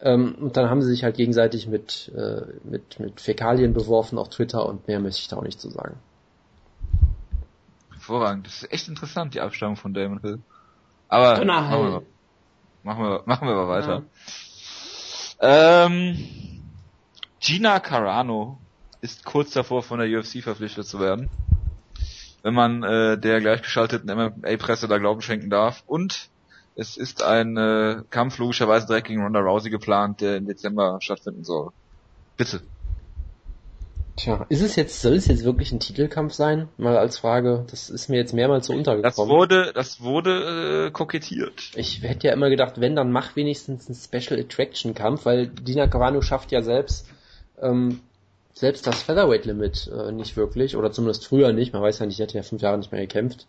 Ähm, und dann haben sie sich halt gegenseitig mit, äh, mit, mit Fäkalien beworfen auf Twitter und mehr möchte ich da auch nicht zu sagen. Hervorragend. Das ist echt interessant, die Abstammung von Damon Hill. Aber machen wir, machen wir, machen wir mal weiter. Ähm, Gina Carano ist kurz davor, von der UFC verpflichtet zu werden. Wenn man äh, der gleichgeschalteten MMA-Presse da Glauben schenken darf. Und es ist ein äh, Kampf logischerweise direkt gegen Ronda Rousey geplant, der im Dezember stattfinden soll. Bitte. Tja, ist es jetzt, soll es jetzt wirklich ein Titelkampf sein? Mal als Frage. Das ist mir jetzt mehrmals so Das untergekommen. wurde, das wurde äh, kokettiert. Ich hätte ja immer gedacht, wenn, dann mach wenigstens einen Special Attraction Kampf, weil Dina Carano schafft ja selbst, ähm, selbst das Featherweight Limit äh, nicht wirklich, oder zumindest früher nicht, man weiß ja nicht, die hat ja fünf Jahre nicht mehr gekämpft.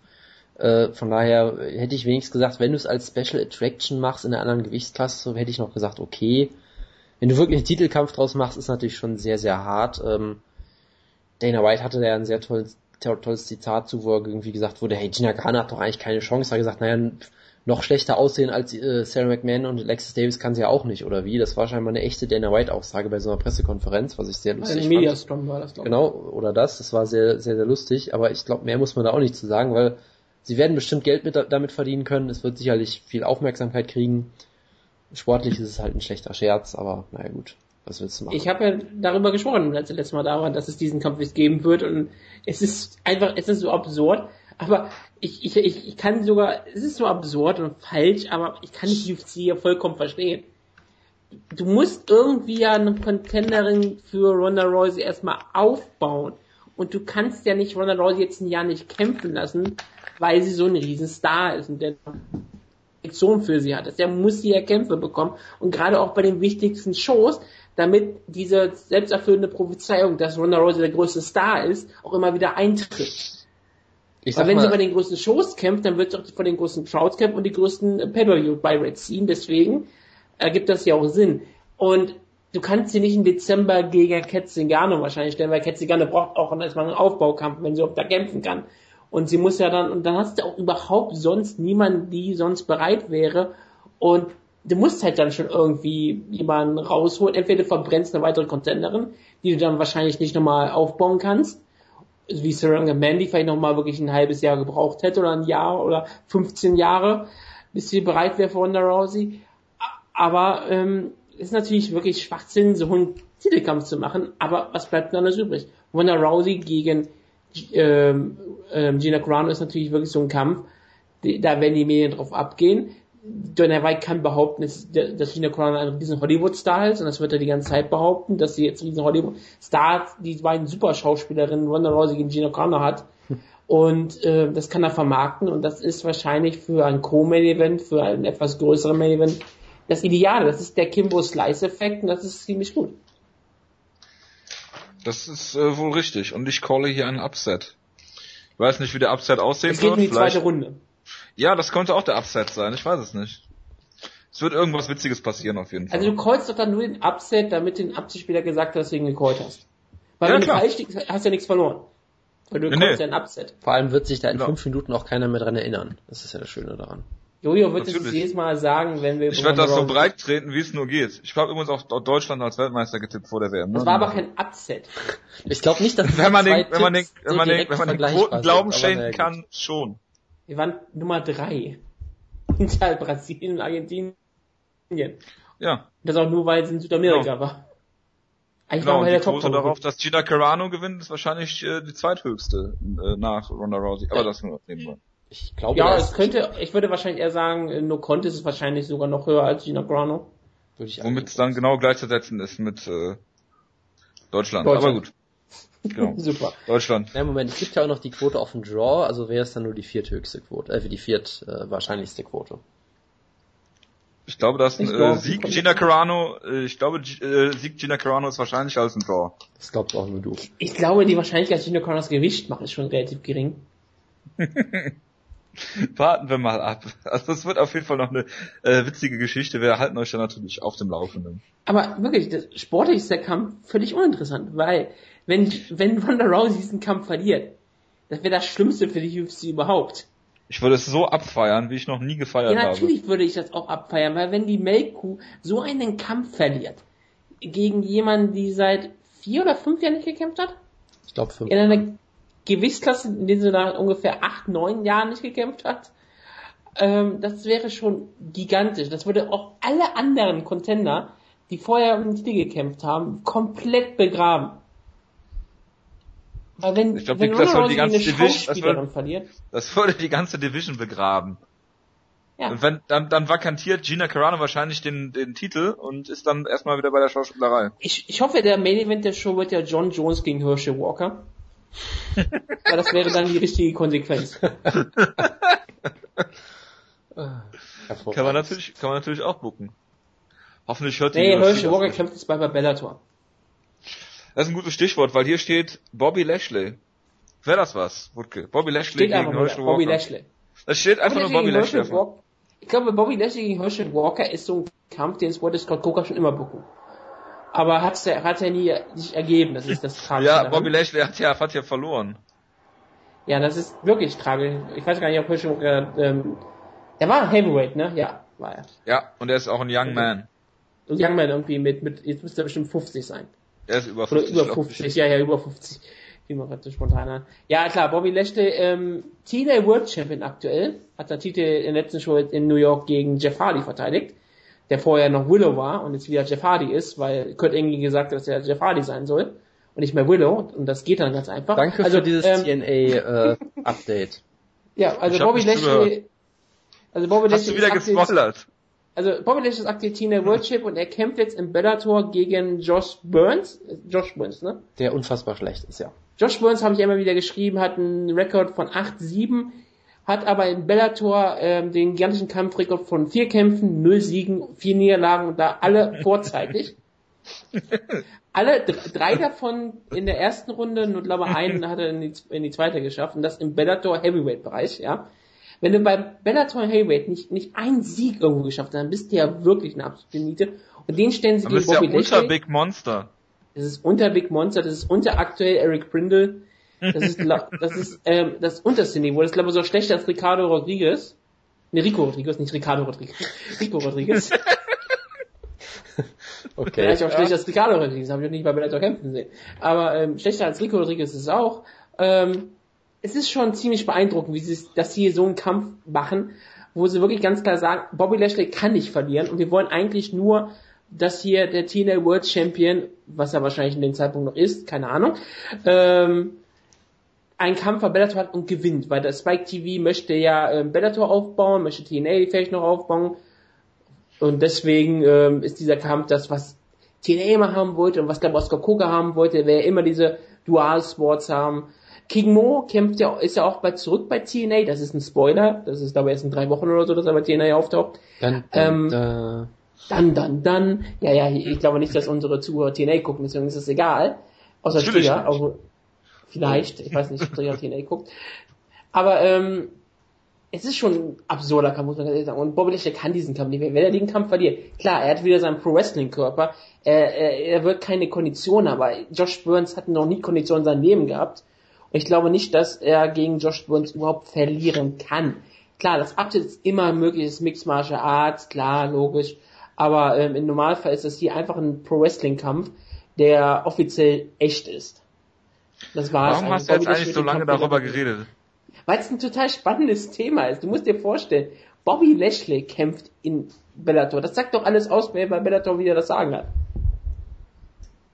Äh, von daher hätte ich wenigstens gesagt, wenn du es als Special Attraction machst in einer anderen Gewichtsklasse, hätte ich noch gesagt, okay. Wenn du wirklich einen Titelkampf draus machst, ist natürlich schon sehr, sehr hart. Ähm, Dana White hatte da ja ein sehr tolles, to- tolles Zitat zu, wo er irgendwie gesagt wurde, hey, Gina Carano hat doch eigentlich keine Chance. Er hat gesagt, naja, noch schlechter aussehen als äh, Sarah McMahon und Alexis Davis kann sie ja auch nicht, oder wie? Das war scheinbar eine echte Dana White-Aussage bei so einer Pressekonferenz, was ich sehr lustig fand. Mediastrom war das, glaube ich. Genau, oder das, das war sehr, sehr, sehr lustig, aber ich glaube, mehr muss man da auch nicht zu sagen, weil sie werden bestimmt Geld mit, damit verdienen können, es wird sicherlich viel Aufmerksamkeit kriegen. Sportlich ist es halt ein schlechter Scherz, aber naja gut, was willst du machen? Ich habe ja darüber gesprochen, letztes Mal da waren, dass es diesen Kampf nicht geben wird und es ist einfach, es ist so absurd, aber ich, ich, ich, ich kann sogar, es ist so absurd und falsch, aber ich kann die UFC hier vollkommen verstehen. Du musst irgendwie ja eine Contenderin für Ronda Rousey erstmal aufbauen und du kannst ja nicht Ronda Rousey jetzt ein Jahr nicht kämpfen lassen, weil sie so ein Riesenstar ist und der Reaktion für sie hat. Der muss sie ja Kämpfe bekommen. Und gerade auch bei den wichtigsten Shows, damit diese selbsterfüllende Prophezeiung, dass Ronda Rousey der größte Star ist, auch immer wieder eintritt. ich Weil wenn sie mal, bei den größten Shows kämpft, dann wird sie auch von den größten Crowds kämpfen und die größten Pay-Per-View bei Red ziehen. Deswegen ergibt das ja auch Sinn. Und du kannst sie nicht im Dezember gegen Kat Zingano wahrscheinlich stellen, weil Kat Zingano braucht auch erstmal einen Aufbaukampf, wenn sie überhaupt da kämpfen kann. Und sie muss ja dann, und dann hast du auch überhaupt sonst niemanden, die sonst bereit wäre. Und du musst halt dann schon irgendwie jemanden rausholen. Entweder verbrennst eine weitere Contenderin, die du dann wahrscheinlich nicht nochmal aufbauen kannst, wie Saranga Mandy vielleicht nochmal wirklich ein halbes Jahr gebraucht hätte oder ein Jahr oder 15 Jahre, bis sie bereit wäre für Ronda Rousey. Aber ähm, ist natürlich wirklich Schwachsinn, so einen Titelkampf zu machen. Aber was bleibt denn anders übrig? Ronda Rousey gegen ähm, ähm, Gina Carano ist natürlich wirklich so ein Kampf, da werden die Medien drauf abgehen. Dana White kann behaupten, dass, Gina Carano ein riesen Hollywood-Star ist und das wird er die ganze Zeit behaupten, dass sie jetzt riesen Hollywood-Star, die beiden super Schauspielerinnen, Ronda Rousey gegen Gina Carano hat. Und äh, das kann er vermarkten und das ist wahrscheinlich für ein Co-Main-Event, für ein etwas größeren Main-Event das Ideale. Das ist der Kimbo Slice-Effekt und das ist ziemlich gut. Das ist äh, wohl richtig. Und ich calle hier einen Upset. Ich weiß nicht, wie der Upset aussehen Es geht wird. in die Vielleicht- zweite Runde. Ja, das könnte auch der Upset sein. Ich weiß es nicht. Es wird irgendwas Witziges passieren auf jeden Fall. Also du callst doch dann nur den Upset, damit den Upset-Spieler gesagt hat, dass du ihn gecallt hast. Weil Ja, wenn klar. du falsch liegst, hast du ja nichts verloren. Weil du Nee, callst nee. ja einen Upset. vor allem wird sich da in Genau. fünf Minuten auch keiner mehr dran erinnern. Das ist ja das Schöne daran. Jojo wird es jedes Mal sagen, wenn wir ich werde das so breit treten, wie es nur geht. Ich habe übrigens auch Deutschland als Weltmeister getippt vor der WM. Das ne? war aber kein Upset. Ich glaube nicht, dass wenn man den, wenn man den, wenn so man den, wenn man den Quoten Glauben schenken kann, schon. Wir waren Nummer drei. [LAUGHS] Hinter Brasilien und Argentinien. Ja, Das auch nur, weil es in Südamerika war. Eigentlich genau. wir die der top Quote darauf, dass Gina Carano gewinnt, ist wahrscheinlich äh, die zweithöchste äh, nach Ronda Rousey. Aber das nur nebenbei. Ich glaube, Ja, es könnte, ich würde wahrscheinlich eher sagen, äh, No Contest ist wahrscheinlich sogar noch höher als Gina ich Womit es dann genau gleichzusetzen ist mit äh, Deutschland. Deutschland. Aber gut. Genau. [LAUGHS] Super. Deutschland. Ja, Moment, es gibt ja auch noch die Quote auf den Draw, also wäre es dann nur die vierthöchste Quote, äh, die viert äh, wahrscheinlichste Quote. Ich glaube, dass ein äh, Sieg Gina Carano, äh, ich glaube, G äh, Sieg Gina Carano ist wahrscheinlicher als ein Draw. Das glaubst auch nur du. Ich glaube, die Wahrscheinlichkeit, dass Gina Carano das Gewicht macht, ist schon relativ gering. [LAUGHS] Warten wir mal ab. Also es wird auf jeden Fall noch eine äh, witzige Geschichte. Wir halten euch dann natürlich auf dem Laufenden. Aber wirklich, das sportlich ist der Kampf völlig uninteressant, weil wenn, wenn Ronda Rousey diesen Kampf verliert, das wäre das Schlimmste für die UFC überhaupt. Ich würde es so abfeiern, wie ich noch nie gefeiert Ja, habe. natürlich würde ich das auch abfeiern, weil wenn die Melkkuh so einen Kampf verliert, gegen jemanden, die seit vier oder fünf Jahren nicht gekämpft hat, Ich glaube fünf. in einer Gewichtsklasse, in der sie nach ungefähr acht, neun Jahren nicht gekämpft hat, ähm, das wäre schon gigantisch. Das würde auch alle anderen Contender, die vorher um den Titel gekämpft haben, komplett begraben. Wenn, Ich glaub, wenn die- das würde die ganze Division- das verliert, Das würde die ganze Division begraben. ja. Und wenn, dann, dann vakantiert Gina Carano wahrscheinlich den, den Titel und ist dann erstmal wieder bei der Schauspielerei. Ich, ich hoffe, der Main Event der Show wird ja John Jones gegen Herschel Walker. [LAUGHS] Weil das wäre dann die richtige Konsequenz. Kann man natürlich, kann man natürlich auch bucken. Hoffentlich hört die Nee, Herschel Walker kämpft jetzt bei Bellator. Das ist ein gutes Stichwort, weil hier steht Bobby Lashley. Wäre das was, Wutke? Bobby Lashley Steht gegen Herschel Bobby Walker. Lashley. Das steht einfach nur Bobby Lashley. Ich glaube, Bobby Lashley gegen Herschel Walker ist so ein Kampf, den wollte Scott Coker schon immer bucken. Aber hat's ja, hat ja nie sich ergeben, das ist das Tragische. Ja, daran. Bobby Lashley hat ja, hat ja verloren. Ja, das ist wirklich tragisch. Ich weiß gar nicht, ob Herschel Walker, ähm, er war ein Heavyweight, ne? Ja, war er. Ja, und er ist auch ein Young Man. Und Youngman irgendwie mit, mit, jetzt müsste er bestimmt 50 sein. Er ist über Oder 50. über glaub ich. 50, ja, ja, über 50. Wie man gerade spontan an. Ja, klar, Bobby Lashley, ähm, TNA World Champion aktuell, hat der Titel in der letzten Show in New York gegen Jeff Hardy verteidigt, der vorher noch Willow war und jetzt wieder Jeff Hardy ist, weil Kurt Angle gesagt hat, dass er Jeff Hardy sein soll und nicht mehr Willow und das geht dann ganz einfach. Danke also, für dieses ähm, TNA-Update. [LAUGHS] Ja, also Ich hab Bobby. Lashley, also Bobby Hast Lashley du wieder gespoilert? Also Bobby Lashley ist aktuell TNA World Champ und er kämpft jetzt im Bellator gegen Josh Burns, Josh Burns, ne? Der unfassbar schlecht ist, ja. Josh Burns habe ich immer wieder geschrieben, hat einen Rekord von 8-7, hat aber im Bellator ähm, den gigantischen Kampfrekord von vier Kämpfen, null Siegen, vier Niederlagen und da alle [LAUGHS] vorzeitig. alle dr- drei davon in der ersten Runde, nur glaube einen hat er in die, in die zweite geschafft und das im Bellator Heavyweight Bereich, ja. Wenn du beim Bellator Heavyweight nicht, nicht einen Sieg irgendwo geschafft hast, dann bist du ja wirklich eine absolute Niete. Und den stellen sie Du gegen bist ja Bobby unter Lashley. Big Monster. Das ist unter Big Monster, das ist unter aktuell Eric Brindle. Das ist, [LAUGHS] das ist ähm, das unterste Niveau. Das ist glaube ich so schlechter als Ricardo Rodriguez. Ne, Rico Rodriguez, nicht Ricardo Rodriguez. Rico Rodriguez. [LAUGHS] Okay. Vielleicht auch schlechter als Ricardo Rodriguez, habe ich auch nicht bei Bellator kämpfen sehen. Aber ähm, schlechter als Rico Rodriguez ist es auch. Ähm, es ist schon ziemlich beeindruckend, wie sie dass sie hier so einen Kampf machen, wo sie wirklich ganz klar sagen, Bobby Lashley kann nicht verlieren und wir wollen eigentlich nur, dass hier der TNA World Champion, was er wahrscheinlich in dem Zeitpunkt noch ist, keine Ahnung, ähm, einen Kampf bei Bellator hat und gewinnt, weil der Spike TV möchte ja ähm, Bellator aufbauen, möchte TNA vielleicht noch aufbauen und deswegen ähm, ist dieser Kampf das, was TNA immer haben wollte und was der Oscar Koga haben wollte, wäre immer diese Dual-Sports haben. King Mo kämpft ja, ist ja auch bei, zurück bei TNA, das ist ein Spoiler, das ist aber erst in drei Wochen oder so, dass er bei TNA auftaucht. Dann, Ähm, dann, Dann, dann, dann, ja, ja, ich glaube nicht, dass unsere Zuhörer TNA gucken, deswegen ist es egal. Außer Natürlich Trigger, aber vielleicht, ich weiß nicht, ob Trigger TNA guckt. Aber, ähm, es ist schon ein absurder Kampf, muss man ganz ehrlich sagen. Und Bobby Lashley kann diesen Kampf nicht mehr. Wenn er den Kampf verliert, klar, er hat wieder seinen Pro-Wrestling-Körper, er, er, er wird keine Kondition, aber Josh Burns hat noch nie Kondition in seinem Leben gehabt. Ich glaube nicht, dass er gegen Josh Burns überhaupt verlieren kann. Klar, das Update ist immer möglich, ist Mixed Martial Arts, klar, logisch. Aber ähm, im Normalfall ist das hier einfach ein Pro-Wrestling-Kampf, der offiziell echt ist. Das war's. Warum hast du jetzt eigentlich so lange darüber geredet? Weil es ein total spannendes Thema ist. Du musst dir vorstellen, Bobby Lashley kämpft in Bellator. Das sagt doch alles aus, wer bei Bellator wieder das Sagen hat.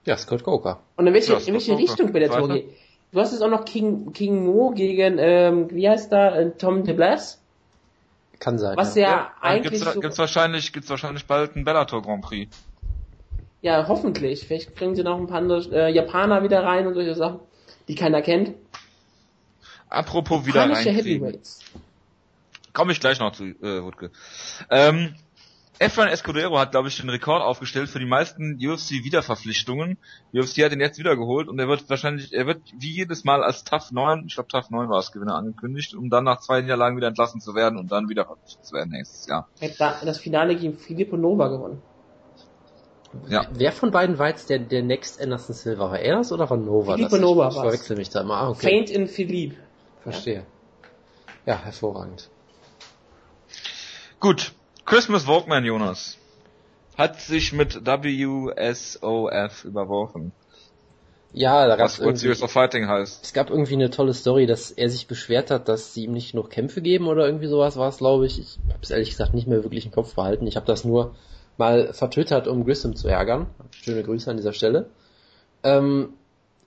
ja, Scott Coker. Und in welche, Ja, in welche. Richtung Bellator Weiter. geht. Du hast jetzt auch noch King, King Mo gegen, ähm, wie heißt da, äh, Tom DeBlas? Kann sein. Was ja. ja, eigentlich gibt's, so, gibt's wahrscheinlich, gibt's wahrscheinlich bald einen Bellator Grand Prix. ja, hoffentlich. Vielleicht bringen sie noch ein paar andere äh, Japaner wieder rein und solche Sachen, die keiner kennt. Apropos wieder reinkriegen. Heavyweights. Komme ich gleich noch zu, äh, Wutke. Ähm, Efrain Escudero hat, glaube ich, den Rekord aufgestellt für die meisten UFC-Wiederverpflichtungen. UFC hat ihn jetzt wiedergeholt und er wird wahrscheinlich, er wird wie jedes Mal als Tough 9, ich glaube Tough 9 war es Gewinner angekündigt, um dann nach zwei Niederlagen wieder entlassen zu werden und dann wieder verpflichtet zu werden nächstes Jahr. Er hat da das Finale gegen Filippo Nova gewonnen. Ja. Wer von beiden war jetzt der, der Next Anderson Silva? War er das oder war Nova Filippo das? Nova ich war's. verwechsel mich da immer. Ah, okay. Faint in Philippe. Verstehe. Ja, hervorragend. Gut, Christmas Walkman Jonas hat sich mit WSOF überworfen. Ja, da gab's was World Series irgendwie, of Fighting heißt. es gab irgendwie eine tolle Story, dass er sich beschwert hat, dass sie ihm nicht genug Kämpfe geben oder irgendwie sowas war es, glaube ich. Ich habe es ehrlich gesagt nicht mehr wirklich im Kopf behalten. Ich habe das nur mal vertwittert, um Grissom zu ärgern. Schöne Grüße an dieser Stelle. Ähm,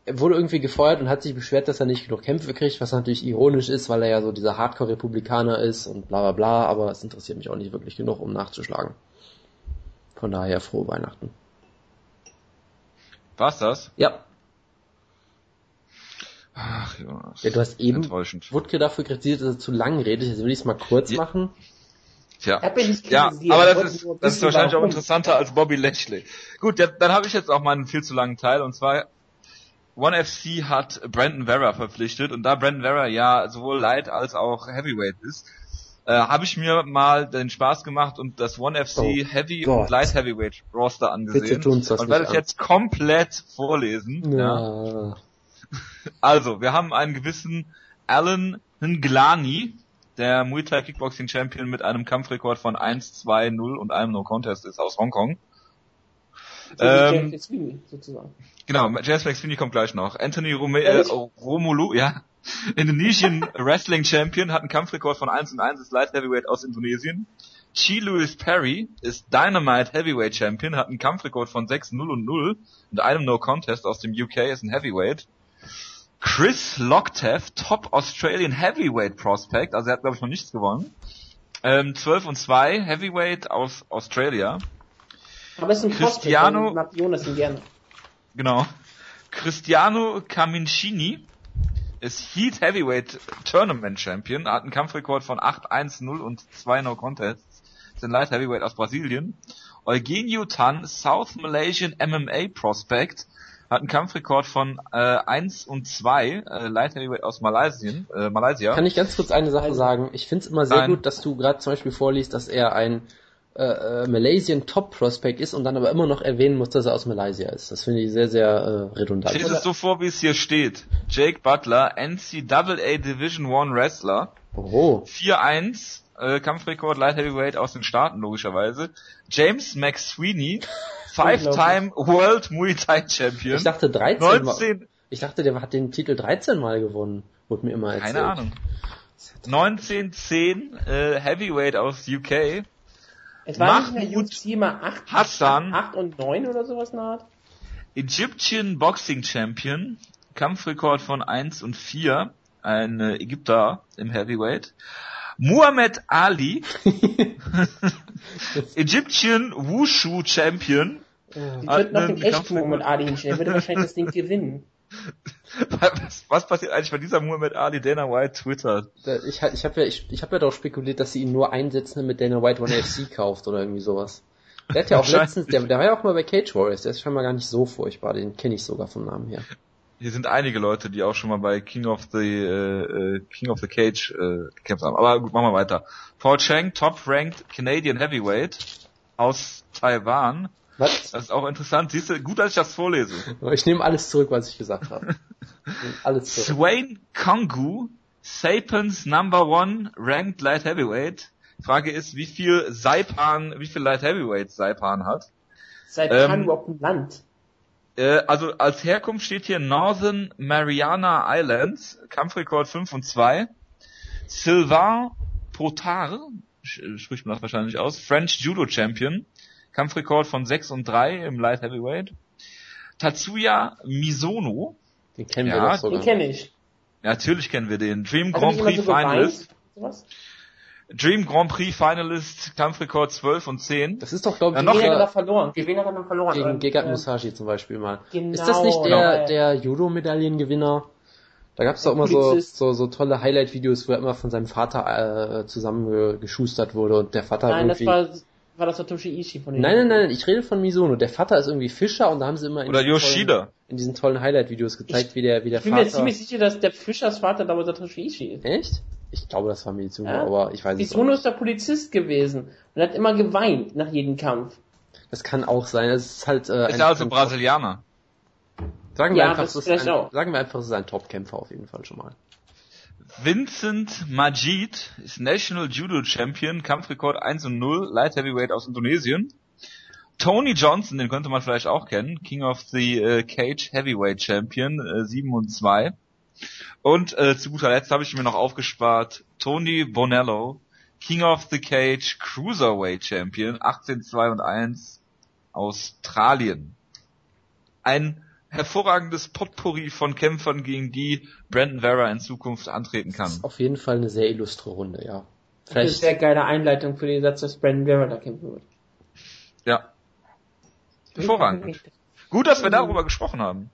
er wurde irgendwie gefeuert und hat sich beschwert, dass er nicht genug Kämpfe kriegt, was natürlich ironisch ist, weil er ja so dieser Hardcore-Republikaner ist und bla bla bla, aber es interessiert mich auch nicht wirklich genug, um nachzuschlagen. Von daher frohe Weihnachten. War's das? Ja, Ach, Jonas. ja du hast eben. Wutke dafür kritisiert, dass er zu lang redet. Jetzt will ich es mal kurz Ja. machen. Tja. Ja nicht Ja, kritisiert, aber das ist, das ist wahrscheinlich auch interessanter als Bobby Lashley. Gut, ja, dann habe ich jetzt auch meinen viel zu langen Teil und zwar One FC hat Brandon Vera verpflichtet und da Brandon Vera ja sowohl Light als auch Heavyweight ist, äh, habe ich mir mal den Spaß gemacht und das One FC Oh Heavy Gott. und Light Heavyweight Roster angesehen Bitte tun's das und werde es jetzt komplett vorlesen. Ja. Ja. Also, wir haben einen gewissen Alan Nglani, der Muay Thai Kickboxing Champion mit einem Kampfrekord von 1, 2, 0 und einem No Contest ist aus Hongkong. So Ähm, James Sweeney, sozusagen. Genau, James McSweeney kommt gleich noch. Anthony Rome äh? Romulu, ja. Indonesian [LAUGHS] Wrestling Champion, hat einen Kampfrekord von 1 und 1, ist Light Heavyweight aus Indonesien. Chi Louis Perry ist Dynamite Heavyweight Champion, hat einen Kampfrekord von 6, 0 und 0 und einem No Contest aus dem UK, ist ein Heavyweight. Chris Lockteff, Top Australian Heavyweight Prospect, also er hat glaube ich noch nichts gewonnen. Ähm, 12 und 2, Heavyweight aus Australia. Aber es ist ein Cristiano- mag Jonas gerne. Genau. Cristiano Camincini ist Heat Heavyweight Tournament Champion, hat einen Kampfrekord von 8, 1, 0 und 2 No Contests. Ist ein Light Heavyweight aus Brasilien. Eugenio Tan, South Malaysian MMA Prospect, hat einen Kampfrekord von äh, 1 und 2, äh, Light Heavyweight aus Malaysien, äh, Malaysia. Kann ich ganz kurz eine Sache sagen? Ich finde es immer sehr Nein. gut, dass du gerade zum Beispiel vorliest, dass er ein äh, äh, Malaysian Top Prospect ist und dann aber immer noch erwähnen muss, dass er aus Malaysia ist. Das finde ich sehr, sehr äh, redundant. Ich lese es so vor, wie es hier steht. Jake Butler, NCAA Division 1 Wrestler, Oh, 4-1, äh, Kampfrekord Light Heavyweight aus den Staaten logischerweise. James McSweeney, [LAUGHS] Five-Time World Muay Thai Champion. ich dachte 13 Mal, 19, ich dachte, der hat den Titel 13 Mal gewonnen. Wurde mir immer erzählt. keine Ahnung. 1910 äh, Heavyweight aus UK. Es war nicht Mahmoud mehr UFC mal 8, Hassan. 8 und 9 oder sowas Art? Egyptian Boxing Champion, Kampfrekord von 1 und 4, ein äh, Ägypter im Heavyweight. Muhammad Ali, [LAUGHS] [LAUGHS] Egyptian Wushu Champion. Die Hat könnten noch den echten. Muhammad Ali hinstellen, würde wahrscheinlich das Ding gewinnen. Was, was passiert eigentlich, wenn dieser Muhammad Ali Dana White twittert? Ich, ich habe ja, ich, ich hab ja darauf spekuliert, dass sie ihn nur einsetzen, damit Dana White One FC kauft oder irgendwie sowas. Der hat ja auch [LAUGHS] letztens, der, der war ja auch mal bei Cage Warriors, der ist scheinbar gar nicht so furchtbar, den kenne ich sogar vom Namen her. Hier sind einige Leute, die auch schon mal bei King of the äh, äh, King of the Cage äh, gekämpft haben. Aber gut, machen wir weiter. Paul Cheng, top-ranked Canadian Heavyweight aus Taiwan. Was? Das ist auch interessant. Siehst du, gut, dass ich das vorlese. [LAUGHS] Ich nehme alles zurück, was ich gesagt habe. [LAUGHS] Ich alles zurück. Swain Kongu, Sapans Number One, ranked Light Heavyweight. Frage ist, wie viel Saipan, wie viel Light Heavyweight Saipan hat. Seit Ähm, überhaupt ein Land? Äh, also als Herkunft steht hier Northern Mariana Islands, Kampfrekord 5 und 2. Sylvain Potard, spricht man das wahrscheinlich aus, French Judo Champion, Kampfrekord von 6 und 3 im Light Heavyweight. Tatsuya Misono, Den kennen Ja, wir doch Den sogar. kenne ich. ja, natürlich kennen wir den, Dream er Grand Prix so? Finalist, Sowas? Dream Grand Prix Finalist, Kampfrekord 12 und 10. Das ist doch, glaube Ja, ich, noch- Wen hat er verloren? Gegen wen hat er dann verloren? gegen Gegard Musashi zum Beispiel mal. Genau, ist das nicht der, genau. der Judo-Medaillengewinner? Da gab's doch immer so, so, so tolle Highlight-Videos, wo er immer von seinem Vater äh, zusammengeschustert wurde und der Vater Nein, das irgendwie... war, war das Satoshi Ishii von den Nein, nein, nein, ich rede von Misono. Der Vater ist irgendwie Fischer und da haben sie immer in Oder diesen Yoshida. Tollen, in diesen tollen Highlight-Videos gezeigt, wie der, wie der Ich bin mir Vater... ziemlich sicher, dass der Fischers Vater damals Satoshi Ishii ist. Echt? Ich glaube, das war Mizuno, Ja? aber ich weiß Mizuno nicht. ist der Polizist gewesen und hat immer geweint nach jedem Kampf. Das kann auch sein. Es ist halt äh, Ist er also Brasilianer. Sagen wir Ja, einfach, das es ist ein, auch. sagen wir einfach, es ist ein Top-Kämpfer auf jeden Fall schon mal. Vincent Majid ist National Judo Champion, Kampfrekord 1 und 0, Light Heavyweight aus Indonesien. Tony Johnson, den könnte man vielleicht auch kennen, King of the äh, Cage Heavyweight Champion, äh, 7 und 2. Und äh, zu guter Letzt habe ich mir noch aufgespart Tony Bonello, King of the Cage Cruiserweight Champion, 18, 2 und 1, Australien. Ein hervorragendes Potpourri von Kämpfern, gegen die Brandon Vera in Zukunft antreten kann. Auf jeden Fall eine sehr illustre Runde, ja. Das ist eine sehr geile Einleitung für den Satz, dass Brandon Vera da kämpfen wird. Ja. Hervorragend. Gut, dass wir darüber gesprochen haben.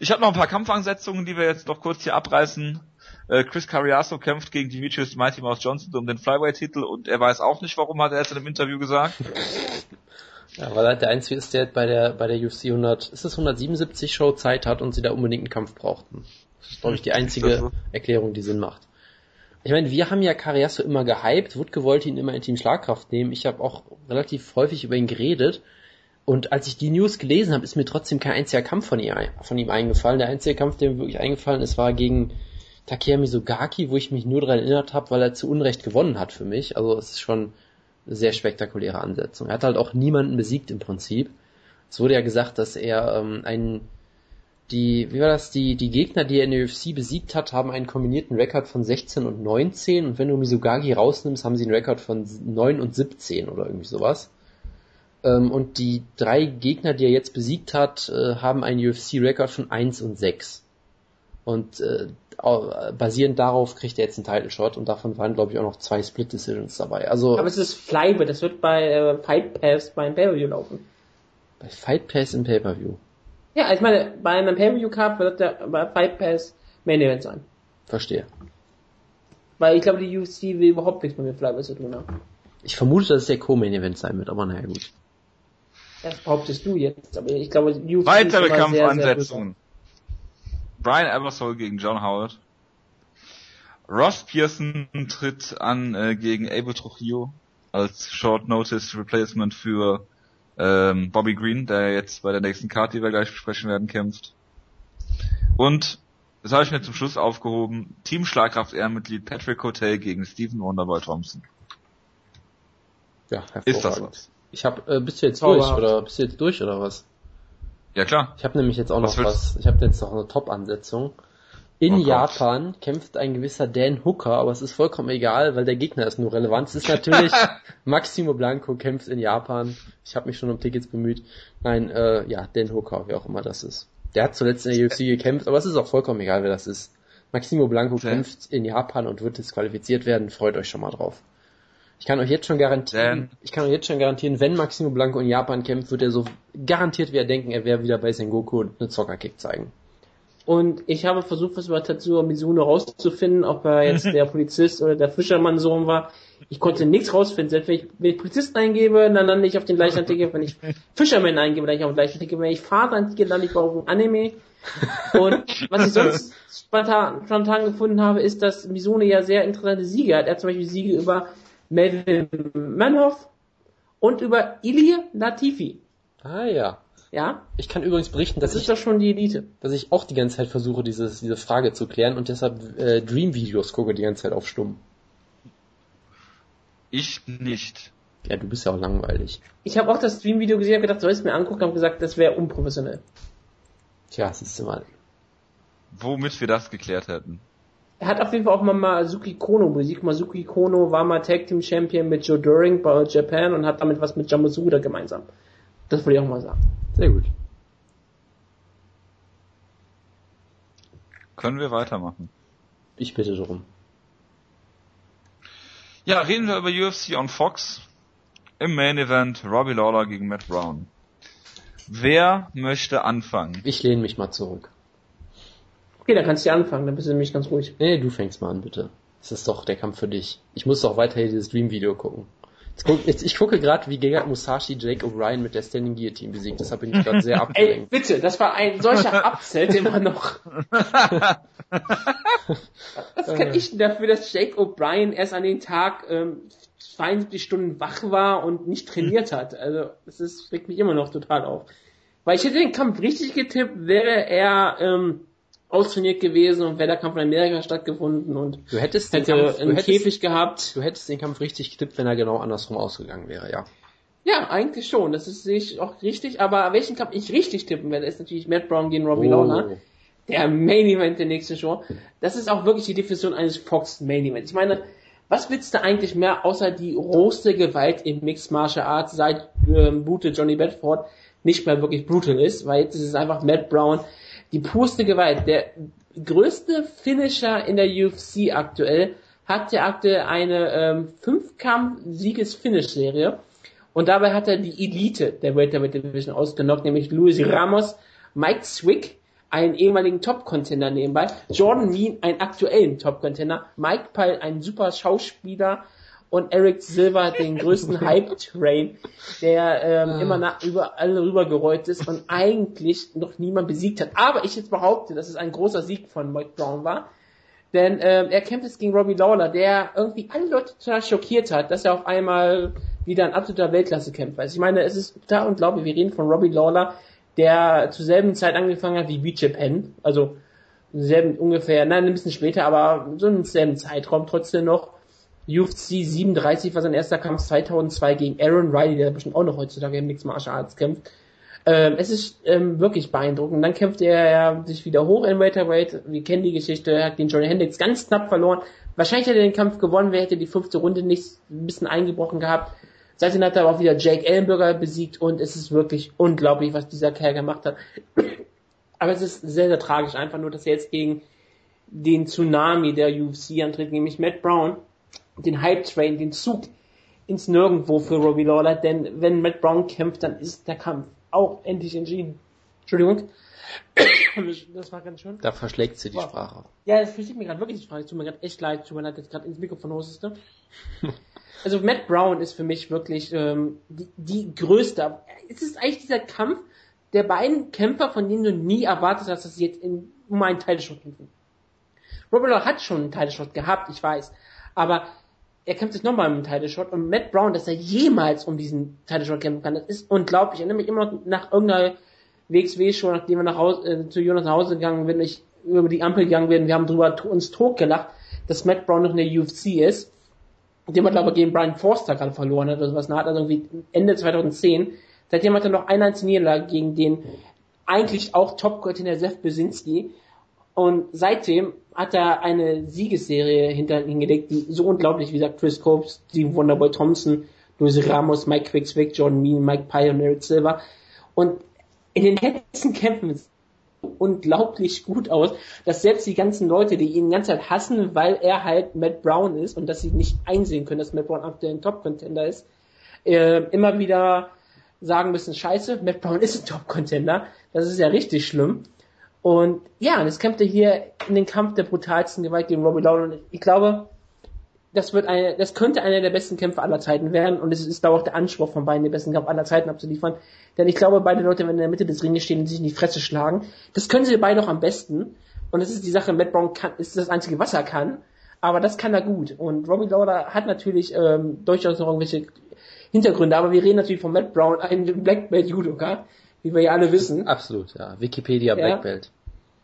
Ich habe noch ein paar Kampfansetzungen, die wir jetzt noch kurz hier abreißen. Äh, Chris Carriasso kämpft gegen Demetrius Mighty Mouse Johnson um den Flyweight-Titel und er weiß auch nicht, warum hat er es in einem Interview gesagt. [LAUGHS] Ja, weil er der Einzige ist, der bei der, bei der UFC 100, ist es 177 Show Zeit hat und sie da unbedingt einen Kampf brauchten. Das ist, glaube ich, die einzige Erklärung, die Sinn macht. Ich meine, wir haben ja Carriasso immer gehypt, Wutke wollte ihn immer in Team Schlagkraft nehmen. Ich habe auch relativ häufig über ihn geredet. Und als ich die News gelesen habe, ist mir trotzdem kein einziger Kampf von ihm, von ihm eingefallen. Der einzige Kampf, der mir wirklich eingefallen ist, war gegen Takeya Mizugaki, wo ich mich nur daran erinnert habe, weil er zu Unrecht gewonnen hat für mich. Also es ist schon sehr spektakuläre Ansetzung. Er hat halt auch niemanden besiegt im Prinzip. Es wurde ja gesagt, dass er ähm, einen die, wie war das, die, die Gegner, die er in der UFC besiegt hat, haben einen kombinierten Rekord von 16 und 19 und wenn du Mizugagi rausnimmst, haben sie einen Rekord von 9 und 17 oder irgendwie sowas. Ähm, und die drei Gegner, die er jetzt besiegt hat, äh, haben einen UFC-Rekord von 1 und 6. Und äh, basierend darauf kriegt er jetzt einen Title Shot und davon waren glaube ich auch noch zwei Split Decisions dabei. Also aber es ist Flyweight, das wird bei äh, Fight Pass beim Pay-per-View laufen. Bei Fight Pass im Pay-per-View. Ja, ich meine, bei einem Pay-per-View Cup wird der bei Fight Pass Main Event sein. Verstehe. Weil ich glaube, die UFC will überhaupt nichts mit dem Flyweight zu tun haben. Ich vermute, dass es der Co-Main Event sein wird, aber naja gut. Das behauptest du jetzt, aber ich glaube, die UFC Weitere Kampfansetzungen. Brian Ebersol gegen John Howard. Ross Pearson tritt an äh, gegen Abel Trujillo als Short Notice Replacement für ähm, Bobby Green, der jetzt bei der nächsten Karte, die wir gleich besprechen werden, kämpft. Und das habe ich mir zum Schluss aufgehoben. Team Schlagkraft Ehrenmitglied Patrick Hotel gegen Stephen Wonderboy Thompson. Ja, hervorragend. Ist das was? Ich hab, äh, bist du jetzt Zauberhaft. durch oder bist du jetzt durch oder was? Ja klar. Ich habe nämlich jetzt auch was noch was. Ich habe jetzt noch eine Top-Ansetzung. In oh Japan kämpft ein gewisser Dan Hooker, aber es ist vollkommen egal, weil der Gegner ist nur relevant. Es ist natürlich [LAUGHS] Maximo Blanco kämpft in Japan. Ich habe mich schon um Tickets bemüht. Nein, äh, ja, Dan Hooker, wer auch immer das ist. Der hat zuletzt in der UFC gekämpft, aber es ist auch vollkommen egal, wer das ist. Maximo Blanco okay. kämpft in Japan und wird disqualifiziert werden. Freut euch schon mal drauf. Ich kann euch jetzt schon garantieren, Dan. ich kann euch jetzt schon garantieren, wenn Maximo Blanco in Japan kämpft, wird er so garantiert wieder denken, er wäre wieder bei Sengoku und eine Zockerkick zeigen. Und ich habe versucht, was über Tatsuo Mizuno rauszufinden, ob er jetzt [LAUGHS] der Polizist oder der Fischermann-Sohn war. Ich konnte nichts rausfinden. Selbst wenn ich, wenn ich Polizisten eingebe, dann lande ich auf den gleichen Artikel. Wenn ich Fischerman eingebe, dann ich auf den gleichen Artikel. Wenn ich Vater eingebe, lande ich auf dem Anime. Und was ich sonst [LAUGHS] spontan gefunden habe, ist, dass Mizuno ja sehr interessante Siege hat. Er hat zum Beispiel Siege über Melvin Manhoff und über Ili Latifi. Ah ja. Ja? Ich kann übrigens berichten, dass das ist ich, doch schon die Elite. dass ich auch die ganze Zeit versuche, dieses, diese Frage zu klären und deshalb äh, Dream-Videos gucke die ganze Zeit auf Stumm. Ich nicht. Ja, du bist ja auch langweilig. Ich habe auch das Stream-Video gesehen, habe gedacht, soll ich es mir angucken, habe gesagt, das wäre unprofessionell. Tja, siehst du mal. Womit wir das geklärt hätten. Er hat auf jeden Fall auch mal Masuki Kono Musik. Masuki Kono war mal Tag Team Champion mit Joe During bei Japan und hat damit was mit Jamasuda gemeinsam. Das wollte ich auch mal sagen. Sehr gut. Können wir weitermachen? Ich bitte darum. Ja, reden wir über UFC on Fox. Im Main Event Robbie Lawler gegen Matt Brown. Wer möchte anfangen? Ich lehne mich mal zurück. Okay, dann kannst du ja anfangen, dann bist du nämlich ganz ruhig. Nee, du fängst mal an, bitte. Das ist doch der Kampf für dich. Ich muss doch weiter dieses Dream-Video gucken. Guck, jetzt, ich gucke gerade, wie Gegard Musashi Jake O'Brien mit der Standing Guillotine besiegt. Deshalb bin ich gerade sehr [LAUGHS] abgelenkt. Ey, bitte, das war ein solcher Upset immer noch. Was kann ich denn dafür, dass Jake O'Brien erst an den Tag ähm, 72 Stunden wach war und nicht trainiert [LAUGHS] hat? Also, das ist, regt mich immer noch total auf. Weil ich hätte den Kampf richtig getippt, wäre er ähm, austrainiert gewesen und wäre der Kampf in Amerika stattgefunden und du hättest hätte den Kampf, hättest, Käfig gehabt. Du hättest den Kampf richtig getippt, wenn er genau andersrum ausgegangen wäre, ja. Ja, eigentlich schon. Das ist ich auch richtig. Aber welchen Kampf ich richtig tippen werde, ist natürlich Matt Brown gegen Robbie Oh. Lawler. Der Main Event der nächsten Show. Das ist auch wirklich die Definition eines Fox Main Events. Ich meine, was willst du eigentlich mehr außer die rohste Gewalt im Mixed Martial Arts seit ähm, Brute Johnny Bedford nicht mehr wirklich brutal ist, weil jetzt ist es einfach Matt Brown, die purste Gewalt. Der größte Finisher in der UFC aktuell hat ja aktuell eine ähm, Fünfkampf-Sieges-Finish-Serie und dabei hat er die Elite der Welterweight Division ausgenockt, nämlich Luis Ramos, Mike Swick, einen ehemaligen Top-Contender nebenbei, Jordan Mean, einen aktuellen Top-Contender, Mike Pyle, ein super Schauspieler und Eric Silver, den größten [LAUGHS] Hype-Train, der ähm, immer nach, überall rübergerollt ist und eigentlich noch niemand besiegt hat. Aber ich jetzt behaupte, dass es ein großer Sieg von Mike Brown war, denn ähm, er kämpft jetzt gegen Robbie Lawler, der irgendwie alle Leute total schockiert hat, dass er auf einmal wieder ein absoluter Weltklasse-Kämpfer ist. Ich meine, es ist total unglaublich, wir reden von Robbie Lawler, der zur selben Zeit angefangen hat wie BJ Penn, also selben ungefähr, nein, ein bisschen später, aber so im selben Zeitraum trotzdem noch. UFC 37 war sein erster Kampf 2002 gegen Aaron Riley, der bestimmt auch noch heutzutage im Mixed Martial Arts kämpft. Ähm, es ist ähm, wirklich beeindruckend. Dann kämpft er sich wieder hoch in Welterweight. Wir kennen die Geschichte, er hat den Johnny Hendricks ganz knapp verloren. Wahrscheinlich hätte er den Kampf gewonnen, wer hätte die fünfte Runde nicht ein bisschen eingebrochen gehabt. Seitdem hat er aber auch wieder Jake Ellenberger besiegt und es ist wirklich unglaublich, was dieser Kerl gemacht hat. [CLEARS THROAT] Aber es ist sehr, sehr tragisch, einfach nur, dass er jetzt gegen den Tsunami der UFC antritt, nämlich Matt Brown, den Hype Train, den Zug ins Nirgendwo für Robbie Lawler, denn wenn Matt Brown kämpft, dann ist der Kampf auch endlich entschieden. Entschuldigung. [COUGHS] Das war ganz schön. Da verschlägt sie die Wow. Sprache. Ja, das versteht mir gerade wirklich die Frage. Tut mir gerade echt leid. Tut mir leid, dass ich gerade ins Mikrofon hosteste. [LAUGHS] Also Matt Brown ist für mich wirklich ähm, die, die größte. Es ist eigentlich dieser Kampf der beiden Kämpfer, von denen du nie erwartet hast, dass sie jetzt in, um einen Titelshot kämpfen. Robert Law hat schon einen Titelshot gehabt, ich weiß. Aber er kämpft sich nochmal um einen Titelshot und Matt Brown, dass er jemals um diesen Titelshot kämpfen kann, das ist unglaublich. Ich erinnere mich immer noch nach irgendeiner WXW schon, nachdem wir nach Hause, äh, zu Jonas nach Hause gegangen sind, ich über die Ampel gegangen bin, wir haben drüber uns totgelacht, dass Matt Brown noch in der UFC ist. Den hat aber gegen Brian Forster gerade verloren hat, oder sowas. Hat er irgendwie Ende 2010. Seitdem hat er noch eine einzige Niederlage gegen den eigentlich auch Top-Contender Seth Besinski. Und seitdem hat er eine Siegesserie hinter hingelegt, die so unglaublich, wie gesagt, Chris Copes, Steve Wonderboy Thompson, Luis Ramos, Mike Quickswick, Jordan Mean, Mike Pyle Eric Silver. Und in den letzten Kämpfen ist unglaublich gut aus, dass selbst die ganzen Leute, die ihn die ganze Zeit hassen, weil er halt Matt Brown ist und dass sie nicht einsehen können, dass Matt Brown aktuell ein Top-Contender ist, äh, immer wieder sagen müssen, scheiße, Matt Brown ist ein Top-Contender. Das ist ja richtig schlimm. Und ja, und jetzt kämpft er hier in den Kampf der brutalsten Gewalt gegen Robbie Lawler. Und ich glaube, das wird eine, das könnte einer der besten Kämpfe aller Zeiten werden. Und es ist da auch der Anspruch von beiden, den besten Kampf aller Zeiten abzuliefern. Denn ich glaube, beide Leute werden in der Mitte des Ringes stehen und sich in die Fresse schlagen. Das können sie beide auch am besten. Und es ist die Sache, Matt Brown kann, ist das einzige, was er kann. Aber das kann er gut. Und Robbie Lawler hat natürlich ähm, durchaus noch irgendwelche Hintergründe. Aber wir reden natürlich von Matt Brown, einem Black Belt Judoka, wie wir ja alle wissen. Absolut, ja. Wikipedia Ja. Black Belt.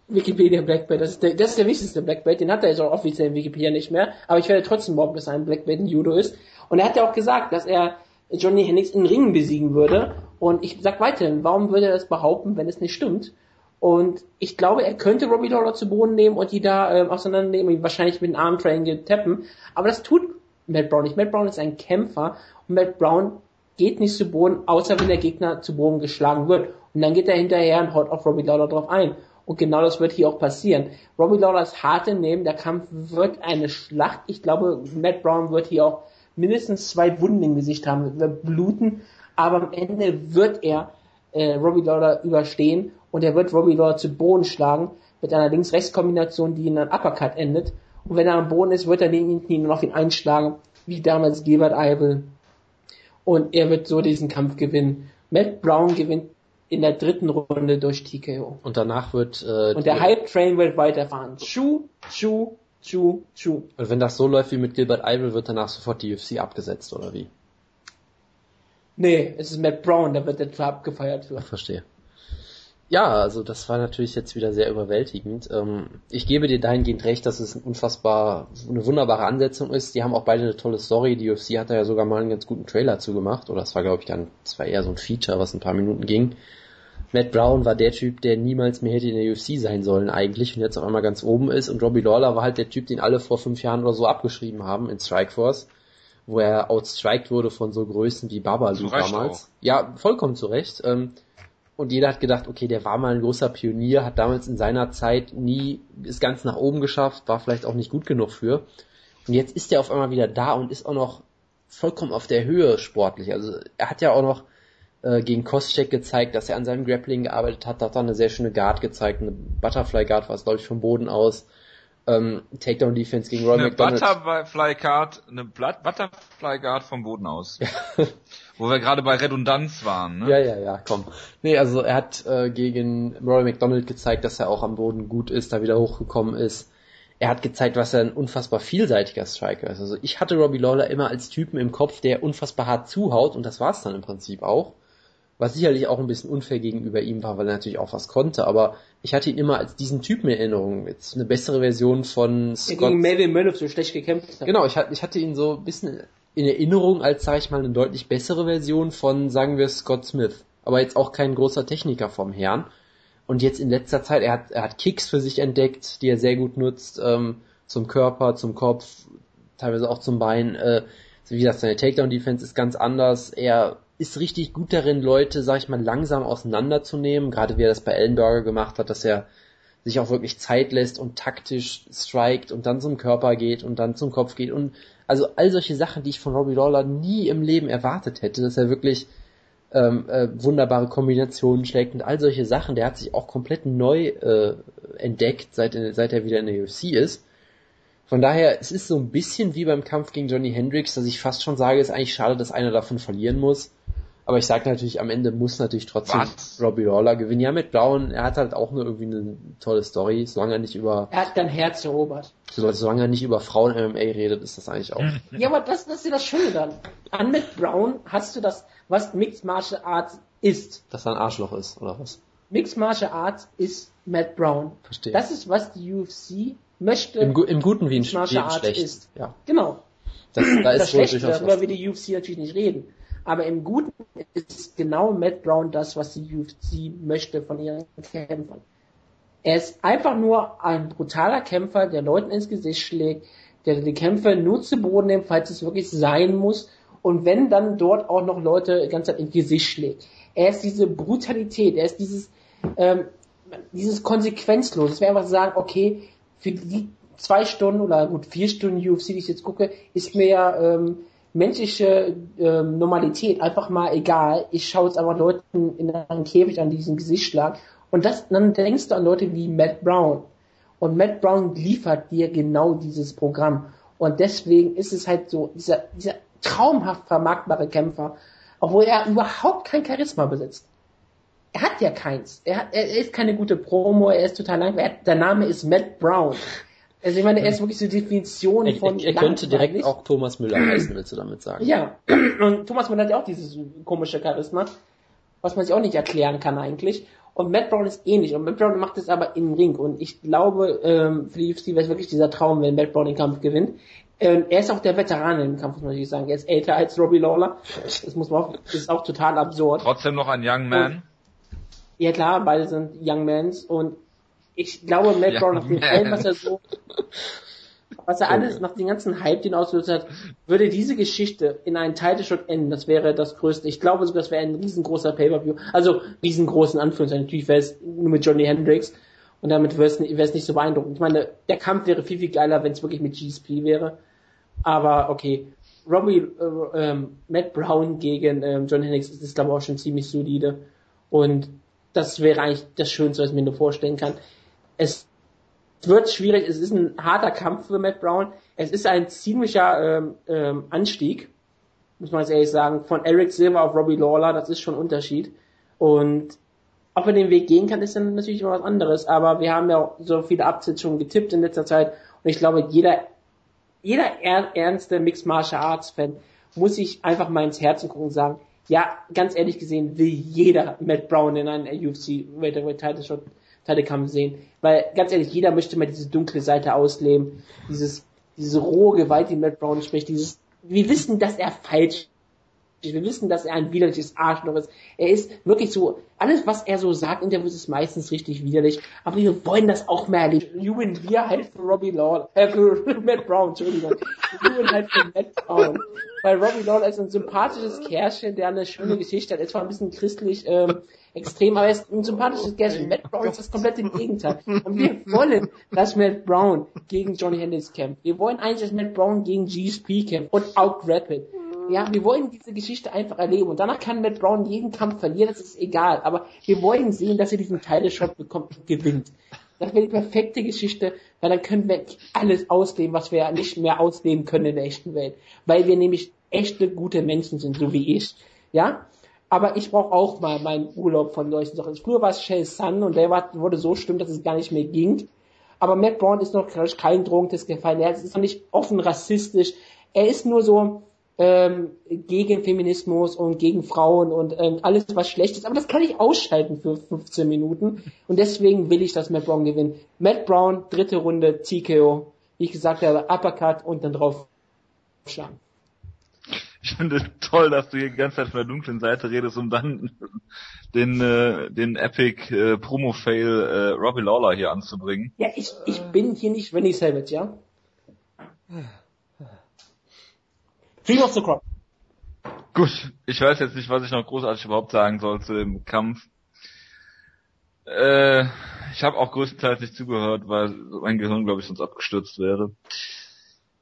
Wikipedia Black Belt, das ist, der, das ist der wichtigste Black Belt, den hat er jetzt auch offiziell in Wikipedia nicht mehr, aber ich werde trotzdem behaupten, dass er ein Black Belt in Judo ist. Und er hat ja auch gesagt, dass er Johnny Hendricks in Ringen besiegen würde. Und ich sag weiterhin, warum würde er das behaupten, wenn es nicht stimmt? Und ich glaube, er könnte Robbie Lawler zu Boden nehmen und die da ähm, auseinandernehmen, ihn wahrscheinlich mit einem Arm Triangle tappen. Aber das tut Matt Brown nicht. Matt Brown ist ein Kämpfer und Matt Brown geht nicht zu Boden, außer wenn der Gegner zu Boden geschlagen wird. Und dann geht er hinterher und haut auf Robbie Lawler drauf ein. Und genau das wird hier auch passieren. Robbie Lawler ist hart im Nehmen, der Kampf wird eine Schlacht. Ich glaube, Matt Brown wird hier auch mindestens zwei Wunden im Gesicht haben, wird bluten, aber am Ende wird er äh, Robbie Lawler überstehen und er wird Robbie Lawler zu Boden schlagen mit einer Links-Rechts-Kombination, die in einem Uppercut endet. Und wenn er am Boden ist, wird er neben ihn und auf ihn einschlagen, wie damals Gilbert Eibel. Und er wird so diesen Kampf gewinnen. Matt Brown gewinnt in der dritten Runde durch TKO. Und danach wird äh, Und der die- Hype Train wird weiterfahren. Schuh, Schuh, Schuh, Schuh. Und wenn das so läuft wie mit Gilbert Eibel, wird danach sofort die UFC abgesetzt, oder wie? Nee, es ist Matt Brown, da wird der Trap gefeiert für. Verstehe. Ja, also das war natürlich jetzt wieder sehr überwältigend. Ähm, ich gebe dir dahingehend recht, dass es ein unfassbar, eine wunderbare Ansetzung ist. Die haben auch beide eine tolle Story. Die UFC hat da ja sogar mal einen ganz guten Trailer zugemacht. Oder es war, glaube ich, dann, es war eher so ein Feature, was ein paar Minuten ging. Matt Brown war der Typ, der niemals mehr hätte in der UFC sein sollen eigentlich und jetzt auf einmal ganz oben ist. Und Robbie Lawler war halt der Typ, den alle vor fünf Jahren oder so abgeschrieben haben in Strikeforce, wo er outstriked wurde von so Größen wie Babalu damals. Auch. Ja, vollkommen zu Recht. Ähm, und jeder hat gedacht, okay, der war mal ein großer Pionier, hat damals in seiner Zeit nie es ganz nach oben geschafft, war vielleicht auch nicht gut genug für. Und jetzt ist er auf einmal wieder da und ist auch noch vollkommen auf der Höhe sportlich. Also er hat ja auch noch äh, gegen Koscheck gezeigt, dass er an seinem Grappling gearbeitet hat, hat da eine sehr schöne Guard gezeigt, eine Butterfly Guard war es glaube ich vom Boden aus. Ähm, Takedown Defense gegen Roy eine McDonald. Butterfly Guard, eine Butterfly Guard vom Boden aus. [LAUGHS] Wo wir gerade bei Redundanz waren, ne? Ja, ja, ja, komm. Nee, also er hat äh, gegen Rory McDonald gezeigt, dass er auch am Boden gut ist, da wieder hochgekommen ist. Er hat gezeigt, was er ein unfassbar vielseitiger Striker ist. Also ich hatte Robbie Lawler immer als Typen im Kopf, der unfassbar hart zuhaut und das war's dann im Prinzip auch. Was sicherlich auch ein bisschen unfair gegenüber ihm war, weil er natürlich auch was konnte, aber ich hatte ihn immer als diesen Typen in Erinnerung. Jetzt eine bessere Version von Scott. Der gegen Melvin Manoff so schlecht gekämpft hat. Genau, ich hatte, ich hatte ihn so ein bisschen in Erinnerung als, sage ich mal, eine deutlich bessere Version von, sagen wir, Scott Smith. Aber jetzt auch kein großer Techniker vom Herrn. Und jetzt in letzter Zeit, er hat, er hat Kicks für sich entdeckt, die er sehr gut nutzt, ähm, zum Körper, zum Kopf, teilweise auch zum Bein. Äh, wie gesagt, seine Takedown-Defense ist ganz anders. Er ist richtig gut darin, Leute, sag ich mal, langsam auseinanderzunehmen, gerade wie er das bei Ellenberger gemacht hat, dass er sich auch wirklich Zeit lässt und taktisch strikt und dann zum Körper geht und dann zum Kopf geht und also all solche Sachen, die ich von Robbie Lawler nie im Leben erwartet hätte, dass er wirklich ähm, äh, wunderbare Kombinationen schlägt und all solche Sachen. Der hat sich auch komplett neu äh, entdeckt, seit, seit er wieder in der UFC ist. Von daher, es ist so ein bisschen wie beim Kampf gegen Johnny Hendricks, dass ich fast schon sage, es ist eigentlich schade, dass einer davon verlieren muss. Aber ich sage natürlich, am Ende muss natürlich trotzdem Was? Robbie Lawler gewinnen. Ja, mit Brown, er hat halt auch nur irgendwie eine tolle Story, solange er nicht über... Er hat dein Herz erobert. Solange er nicht über Frauen-MMA redet, ist das eigentlich auch... [LAUGHS] [LAUGHS] Ja, aber das, das ist ja das Schöne dann. An mit Brown hast du das, was Mixed Martial Arts ist. Dass er ein Arschloch ist, oder was? Mixed Martial Arts ist Matt Brown. Verstehe. Das ist, was die UFC möchte. Im, im Guten wie im, Martial Arts schlecht. ist. Ja. Genau. Das, da [CLEARS THROAT] ist das Schlechte, darüber will die UFC natürlich nicht reden. Aber im Guten ist genau Matt Brown das, was die UFC möchte von ihren Kämpfern. Er ist einfach nur ein brutaler Kämpfer, der Leuten ins Gesicht schlägt, der die Kämpfe nur zu Boden nimmt, falls es wirklich sein muss. Und wenn dann dort auch noch Leute die ganze Zeit ins Gesicht schlägt. Er ist diese Brutalität, er ist dieses, ähm, dieses konsequenzlos. Es wäre einfach sagen, okay, für die zwei Stunden oder gut vier Stunden UFC, die ich jetzt gucke, ist mir ja ähm, menschliche ähm, Normalität einfach mal egal. Ich schaue jetzt einfach Leuten in einen Käfig an diesen Gesichtschlag und das, dann denkst du an Leute wie Matt Brown. Und Matt Brown liefert dir genau dieses Programm. Und deswegen ist es halt so, dieser, dieser traumhaft vermarktbare Kämpfer, obwohl er überhaupt kein Charisma besitzt. Er hat ja keins. Er, hat, er ist keine gute Promo, er ist total langweilig. Der Name ist Matt Brown. Also ich meine, er ist wirklich so die Definition von. Er, er könnte direkt auch Thomas Müller heißen, willst du damit sagen? Ja. [CLEARS THROAT] Und Thomas Müller hat ja auch dieses komische Charisma, was man sich auch nicht erklären kann eigentlich. Und Matt Brown ist ähnlich. Und Matt Brown macht es aber im Ring. Und ich glaube, ähm, für die UFC wäre es wirklich dieser Traum, wenn Matt Brown den Kampf gewinnt. Ähm, er ist auch der Veteran im Kampf, muss man natürlich sagen. Er ist älter als Robbie Lawler. Das muss man auch, das ist auch total absurd. Trotzdem noch ein Young Man. Und, ja klar, beide sind Young Mans. Und ich glaube, Matt Brown, nach dem allem, was er so, was er alles, nach dem ganzen Hype, den ausgelöst hat, würde diese Geschichte in einen Title Shot enden. Das wäre das Größte. Ich glaube sogar, das wäre ein riesengroßer Pay-Per-View. Also, riesengroßen Anführungszeichen. Natürlich wäre es nur mit Johnny Hendricks. Und damit wäre es, wäre es nicht so beeindruckend. Ich meine, der Kampf wäre viel, viel geiler, wenn es wirklich mit GSP wäre. Aber, okay. Robbie, äh, ähm, Matt Brown gegen ähm, John Hendricks ist, glaube ich, auch schon ziemlich solide. Und das wäre eigentlich das Schönste, was ich mir nur vorstellen kann es wird schwierig, es ist ein harter Kampf für Matt Brown. Es ist ein ziemlicher ähm, ähm, Anstieg, muss man jetzt ehrlich sagen, von Eric Silver auf Robbie Lawler, das ist schon ein Unterschied. Und ob er den Weg gehen kann, ist dann natürlich immer was anderes. Aber wir haben ja so viele Upsets schon getippt in letzter Zeit. Und ich glaube, jeder, jeder ernste Mixed Martial Arts Fan muss sich einfach mal ins Herzen gucken und sagen, ja, ganz ehrlich gesehen will jeder Matt Brown in einem UFC Welterweight Title Shot Title Kampf sehen, weil ganz ehrlich, jeder möchte mal diese dunkle Seite ausleben, dieses diese rohe Gewalt, die Matt Brown spricht, dieses wir wissen, dass er falsch wir wissen, dass er ein widerliches Arschloch ist. Er ist wirklich so, alles was er so sagt, Interviews ist meistens richtig widerlich, aber wir wollen das auch mehr erleben. Juwen wir halt für Robbie Lawler, äh, für Matt Brown, Entschuldigung. Juwen halt für Matt Brown. Weil Robbie Lawler ist ein sympathisches Kerlchen, der eine schöne Geschichte hat, er ist zwar ein bisschen christlich, ähm, extrem, aber er ist ein sympathisches Kerlchen. Matt Brown ist das komplette Gegenteil. Und wir wollen, dass Matt Brown gegen Johnny Hendricks kämpft. Wir wollen eigentlich, dass Matt Brown gegen GSP kämpft und Out Rapid. Ja, wir wollen diese Geschichte einfach erleben und danach kann Matt Brown jeden Kampf verlieren, das ist egal, aber wir wollen sehen, dass er diesen Title-Shot bekommt und gewinnt. Das wäre die perfekte Geschichte, weil dann können wir alles ausleben, was wir nicht mehr ausleben können in der echten Welt. Weil wir nämlich echte, gute Menschen sind, so wie ich. Ja? Aber ich brauche auch mal meinen Urlaub von solchen Sachen. Früher war es Shell Sun und der war, wurde so schlimm, dass es gar nicht mehr ging. Aber Matt Brown ist noch kein Drohungstest gefallen. Er ist noch nicht offen rassistisch. Er ist nur so, ähm, gegen Feminismus und gegen Frauen und ähm, alles, was schlecht ist. Aber das kann ich ausschalten für 15 Minuten. Und deswegen will ich, dass Matt Brown gewinnt. Matt Brown, dritte Runde, TKO. Wie ich gesagt habe, Uppercut und dann drauf schlagen. Ich finde toll, dass du hier die ganze Zeit von der dunklen Seite redest, um dann [LAUGHS] den, äh, den Epic äh, Promo-Fail äh, Robbie Lawler hier anzubringen. Ja, ich, ich bin hier nicht Rennie Savage, ja? Cream of the Crop. Gut, ich weiß jetzt nicht, was ich noch großartig überhaupt sagen soll zu dem Kampf. Äh, ich habe auch größtenteils nicht zugehört, weil mein Gehirn, glaube ich, sonst abgestürzt wäre.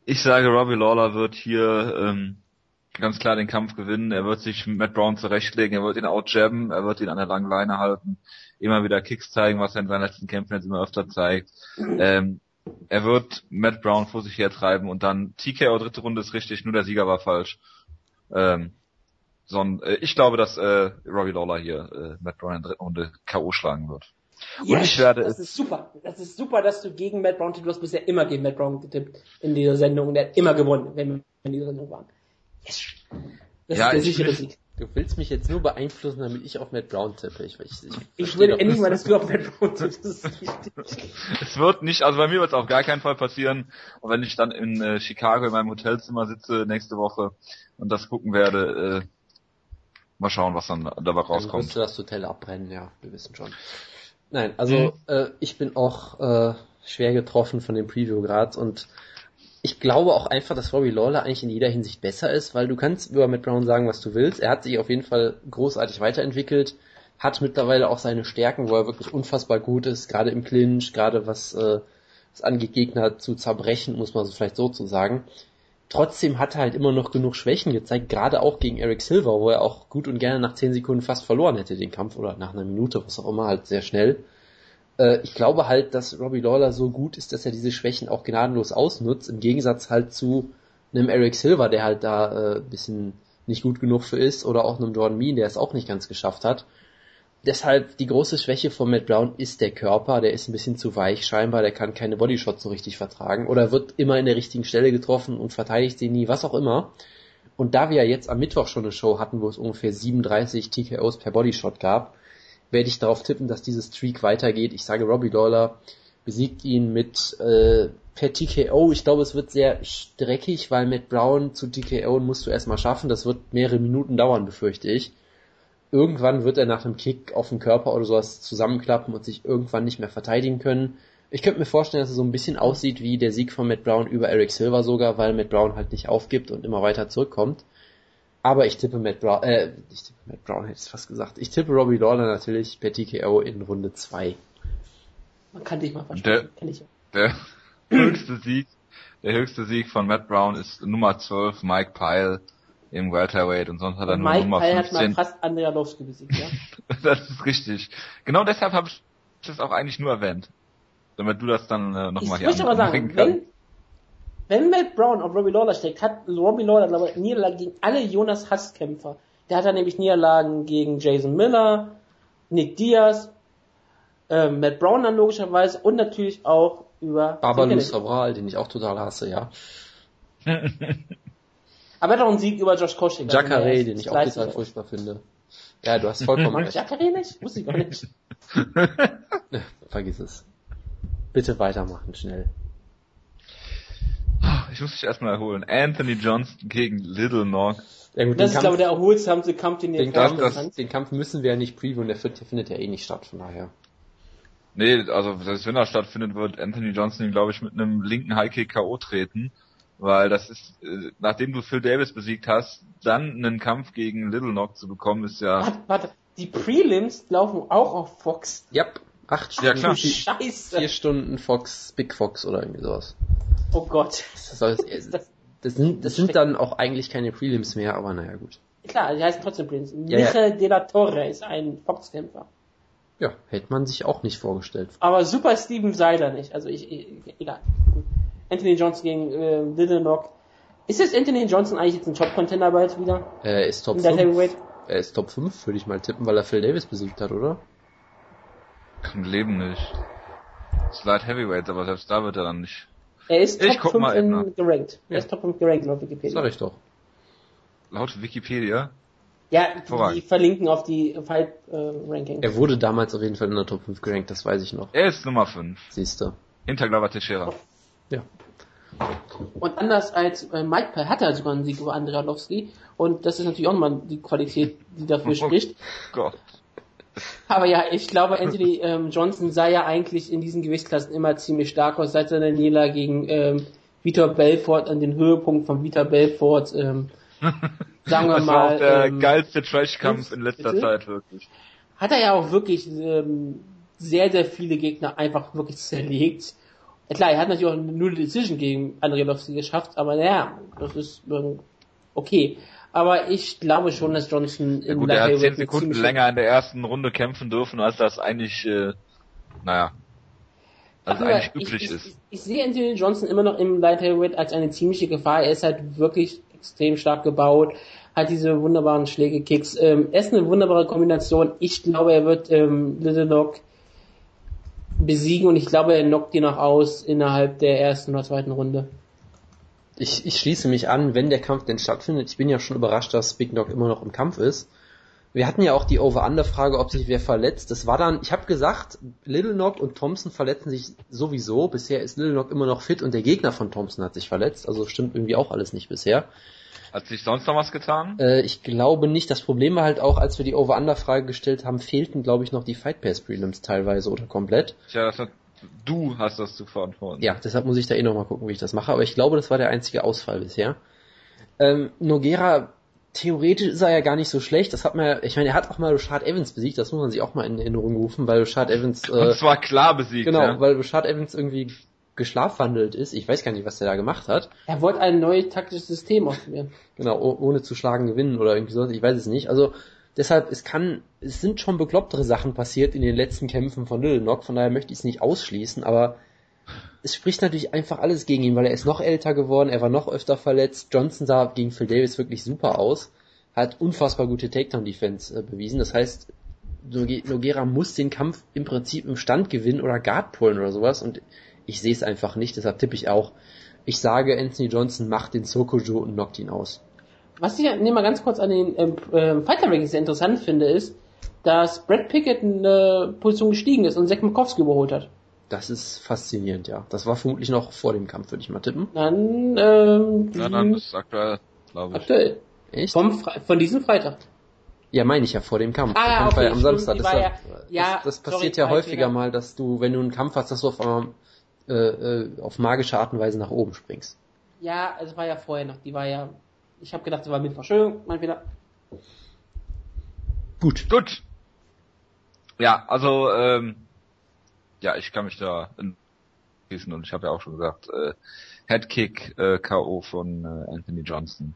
Ich sage, Robbie Lawler wird hier ähm, ganz klar den Kampf gewinnen. Er wird sich Matt Brown zurechtlegen, er wird ihn outjabben, er wird ihn an der langen Leine halten, immer wieder Kicks zeigen, was er in seinen letzten Kämpfen jetzt immer öfter zeigt. Ähm, er wird Matt Brown vor sich hertreiben und dann TKO dritte Runde ist richtig, nur der Sieger war falsch. Ähm, sondern, äh, ich glaube, dass äh, Robbie Lawler hier äh, Matt Brown in der dritten Runde K.O. schlagen wird. Yes, und ich werde das ist super. Das ist super, dass du gegen Matt Brown tippst. Du hast bisher immer gegen Matt Brown getippt in dieser Sendung und er hat immer gewonnen, wenn wir in dieser Sendung waren. Yes. Das ja, ist der sichere Sieg. Du willst mich jetzt nur beeinflussen, damit ich auf Matt Brown tippe. Ich, ich, ich, ich will endlich mal, dass du auf Matt Brown [LAUGHS] tippst. es wird nicht, also bei mir wird es auf gar keinen Fall passieren. Und wenn ich dann in äh, Chicago in meinem Hotelzimmer sitze nächste Woche und das gucken werde, äh, mal schauen, was dann dabei rauskommt. Dann du das Hotel abbrennen, ja, wir wissen schon. Nein, also mhm. äh, ich bin auch äh, schwer getroffen von dem Preview gerade und ich glaube auch einfach, dass Robbie Lawler eigentlich in jeder Hinsicht besser ist, weil du kannst über Matt Brown sagen, was du willst. Er hat sich auf jeden Fall großartig weiterentwickelt, hat mittlerweile auch seine Stärken, wo er wirklich unfassbar gut ist, gerade im Clinch, gerade was, äh, was angeht, Gegner zu zerbrechen, muss man so vielleicht so zu sagen. Trotzdem hat er halt immer noch genug Schwächen gezeigt, gerade auch gegen Eric Silver, wo er auch gut und gerne nach 10 Sekunden fast verloren hätte den Kampf oder nach einer Minute, was auch immer, halt sehr schnell. Äh, ich glaube halt, dass Robbie Lawler so gut ist, dass er diese Schwächen auch gnadenlos ausnutzt, im Gegensatz halt zu einem Eric Silver, der halt da äh, bisschen nicht gut genug für ist, oder auch einem Jordan Mean, der es auch nicht ganz geschafft hat. Deshalb die große Schwäche von Matt Brown ist der Körper, der ist ein bisschen zu weich scheinbar, der kann keine Bodyshots so richtig vertragen oder wird immer in der richtigen Stelle getroffen und verteidigt sie nie, was auch immer. Und da wir ja jetzt am Mittwoch schon eine Show hatten, wo es ungefähr 37 TKOs per Bodyshot gab, werde ich darauf tippen, dass dieses Streak weitergeht. Ich sage, Robbie Lawler besiegt ihn mit äh, per TKO. Ich glaube, es wird sehr streckig, weil Matt Brown zu TKO musst du erstmal schaffen. Das wird mehrere Minuten dauern, befürchte ich. Irgendwann wird er nach einem Kick auf den Körper oder sowas zusammenklappen und sich irgendwann nicht mehr verteidigen können. Ich könnte mir vorstellen, dass es so ein bisschen aussieht wie der Sieg von Matt Brown über Eric Silver sogar, weil Matt Brown halt nicht aufgibt und immer weiter zurückkommt. Aber ich tippe Matt Brown, äh, ich tippe Matt Brown hätte ich fast gesagt. Ich tippe Robbie Lawler natürlich per TKO in Runde 2. Man kann dich mal versprechen. Der, der [CLEARS THROAT] höchste Sieg, der höchste Sieg von Matt Brown ist Nummer 12, Mike Pyle im Welterweight und sonst hat er nur Mike Nummer Pyle 15. hat mal fast Andrea Lowski besiegt, ja? [LAUGHS] das ist richtig. Genau deshalb habe ich das auch eigentlich nur erwähnt. Damit du das dann äh, nochmal hier Ich möchte aber sagen, wenn, wenn Matt Brown auf Robbie Lawler steckt, hat Robbie Lawler, glaube ich, Niederlagen gegen alle Jonas Hasskämpfer. Der hat dann nämlich Niederlagen gegen Jason Miller, Nick Diaz, äh, Matt Brown dann logischerweise und natürlich auch über Babalu Sabral, den ich auch total hasse, ja. [LAUGHS] Aber er hat auch einen Sieg über Josh Koscheck. also Jacare, der den ich auch total furchtbar finde. Ja, du hast vollkommen [LAUGHS] recht. Jacare nicht? Wusste ich gar nicht. [LAUGHS] Vergiss es. Bitte weitermachen, schnell. Ich muss mich erstmal erholen. Anthony Johnson gegen Little Nog. Ja, gut, Das ist, glaube Kampf, ich, der erholsamste Kampf, den ihr den, Kampf, das- den Kampf müssen wir ja nicht previewen, der findet, ja eh nicht statt, von daher. Nee, also selbst wenn er stattfindet, wird Anthony Johnson ihn, glaube ich, mit einem linken Highkick K.O. treten. Weil das ist, äh, nachdem du Phil Davis besiegt hast, dann einen Kampf gegen Little Nog zu bekommen, ist ja. Warte, warte, die Prelims laufen auch auf Fox. Yep, acht Ja, Stunden, klar. vier, Scheiße. vier Stunden Fox, Big Fox oder irgendwie sowas. Oh Gott. Das, soll, Das, das, sind, das sind dann auch eigentlich keine Prelims mehr, aber naja, gut. klar, die heißen trotzdem Prelims. Ja, ja. Michael de la Torre ist ein Fox-Kämpfer. Ja, hätte man sich auch nicht vorgestellt. Aber super Steven Seiler nicht. Also ich, ich egal. Anthony Johnson gegen äh, Little Knock. Ist jetzt Anthony Johnson eigentlich jetzt ein Top-Contender bald wieder? Er ist Top In der 5. Heavyweight? Er ist Top 5, würde ich mal tippen, weil er Phil Davis besiegt hat, oder? Im Leben nicht. Ist Light Heavyweight, aber selbst da wird er dann nicht. Er ist Ich Top guck 5 mal eben nach. in gerankt. Ja. Er ist Top 5 gerankt laut Wikipedia. Sag ich doch. Laut Wikipedia. Ja, die, Hervorragend. die verlinken auf die Fight äh, Ranking. Er wurde damals auf jeden Fall in der Top 5 gerankt, das weiß ich noch. Er ist Nummer 5. Siehst du. Hinter Glover Teixeira. Ja. Und anders als äh, Mike Pell hat er sogar einen Sieg über Andrei Arlovski. Und das ist natürlich auch nochmal die Qualität, die dafür [LAUGHS] Oh spricht. Gott. Aber ja, ich glaube, Anthony ähm, Johnson sah ja eigentlich in diesen Gewichtsklassen immer ziemlich stark aus, seit seiner Niederlage gegen ähm, Vitor Belfort an den Höhepunkt von Vitor Belfort, ähm, [LAUGHS] sagen wir Das war mal, auch der ähm, geilste Trash-Kampf in letzter bitte? Zeit, wirklich. hat er ja auch wirklich ähm, sehr, sehr viele Gegner einfach wirklich zerlegt. Klar, er hat natürlich auch eine Null Decision gegen Andrelowski geschafft, aber naja, das ist ähm, okay. Aber ich glaube schon, dass Johnson Ja in gut, er hat Lightweight 10 eine Sekunden länger in der ersten Runde kämpfen dürfen, als das eigentlich, äh, naja, als Aber eigentlich ich, üblich ich, ist. Ich, ich sehe Anthony Johnson immer noch im Light Heavyweight als eine ziemliche Gefahr. Er ist halt wirklich extrem stark gebaut, hat diese wunderbaren Schläge-Kicks. Ähm, er ist eine wunderbare Kombination. Ich glaube, er wird ähm, Little Knock besiegen und ich glaube, er knockt ihn noch aus innerhalb der ersten oder zweiten Runde. Ich, ich schließe mich an, wenn der Kampf denn stattfindet. Ich bin ja schon überrascht, dass Big Dog immer noch im Kampf ist. Wir hatten ja auch die Over-Under-Frage, ob sich wer verletzt. Das war dann, ich habe gesagt, Little Knock und Thompson verletzen sich sowieso. Bisher ist Little Knock immer noch fit und der Gegner von Thompson hat sich verletzt. Also stimmt irgendwie auch alles nicht bisher. Hat sich sonst noch was getan? Äh, ich glaube nicht. Das Problem war halt auch, als wir die Over-Under-Frage gestellt haben, fehlten, glaube ich, noch die Fight Pass Prelims teilweise oder komplett. Tja, das hat, du hast das zu verantworten. Ja, deshalb muss ich da eh nochmal gucken, wie ich das mache. Aber ich glaube, das war der einzige Ausfall bisher. Ähm, Nogera, theoretisch ist er ja gar nicht so schlecht. Das hat man ja, ich meine, er hat auch mal Rashad Evans besiegt. Das muss man sich auch mal in Erinnerung rufen, weil Rashad Evans, Und äh, zwar klar besiegt, genau, ja. weil Rashad Evans irgendwie geschlafwandelt ist. Ich weiß gar nicht, was der da gemacht hat. Er wollte ein neues taktisches System ausprobieren. Genau, oh- ohne zu schlagen gewinnen oder irgendwie sowas. Ich weiß es nicht. Also, deshalb, es kann, es sind schon beklopptere Sachen passiert in den letzten Kämpfen von Little Knock. Von daher möchte ich es nicht ausschließen, aber es spricht natürlich einfach alles gegen ihn, weil er ist noch älter geworden, er war noch öfter verletzt. Johnson sah gegen Phil Davis wirklich super aus, hat unfassbar gute Takedown-Defense äh, bewiesen. Das heißt, Noge- Noguera muss den Kampf im Prinzip im Stand gewinnen oder Guard pullen oder sowas und ich sehe es einfach nicht, deshalb tippe ich auch. Ich sage, Anthony Johnson macht den Sokojo und knockt ihn aus. Was ich nee, mal ganz kurz an den ähm, ähm, Fighter Rankings sehr interessant finde, ist, dass Brad Pickett in eine Position gestiegen ist und Zach Mikowski überholt hat. Das ist faszinierend, ja. Das war vermutlich noch vor dem Kampf, würde ich mal tippen. Dann, ähm, Ja, dann das ist aktuell, glaube ich. aktuell. Echt? Vom Fre von diesem Freitag. Ja, meine ich ja vor dem Kampf. Ah, der Kampf war okay, ja am Samstag. war Deshalb, ja- ja, das, das sorry, passiert ja häufiger mal, dass du, wenn du einen Kampf hast, dass du auf einmal äh, äh, auf magische Art und Weise nach oben springst. Ja, es war ja vorher noch. Die war ja. Ich habe gedacht, sie war Mittwoch. Entschuldigung, mein Fehler. Gut. Gut. Ja, also, ähm, ja, ich kann mich da schließen und ich habe ja auch schon gesagt, äh, Headkick äh, K.O. von äh, Anthony Johnson.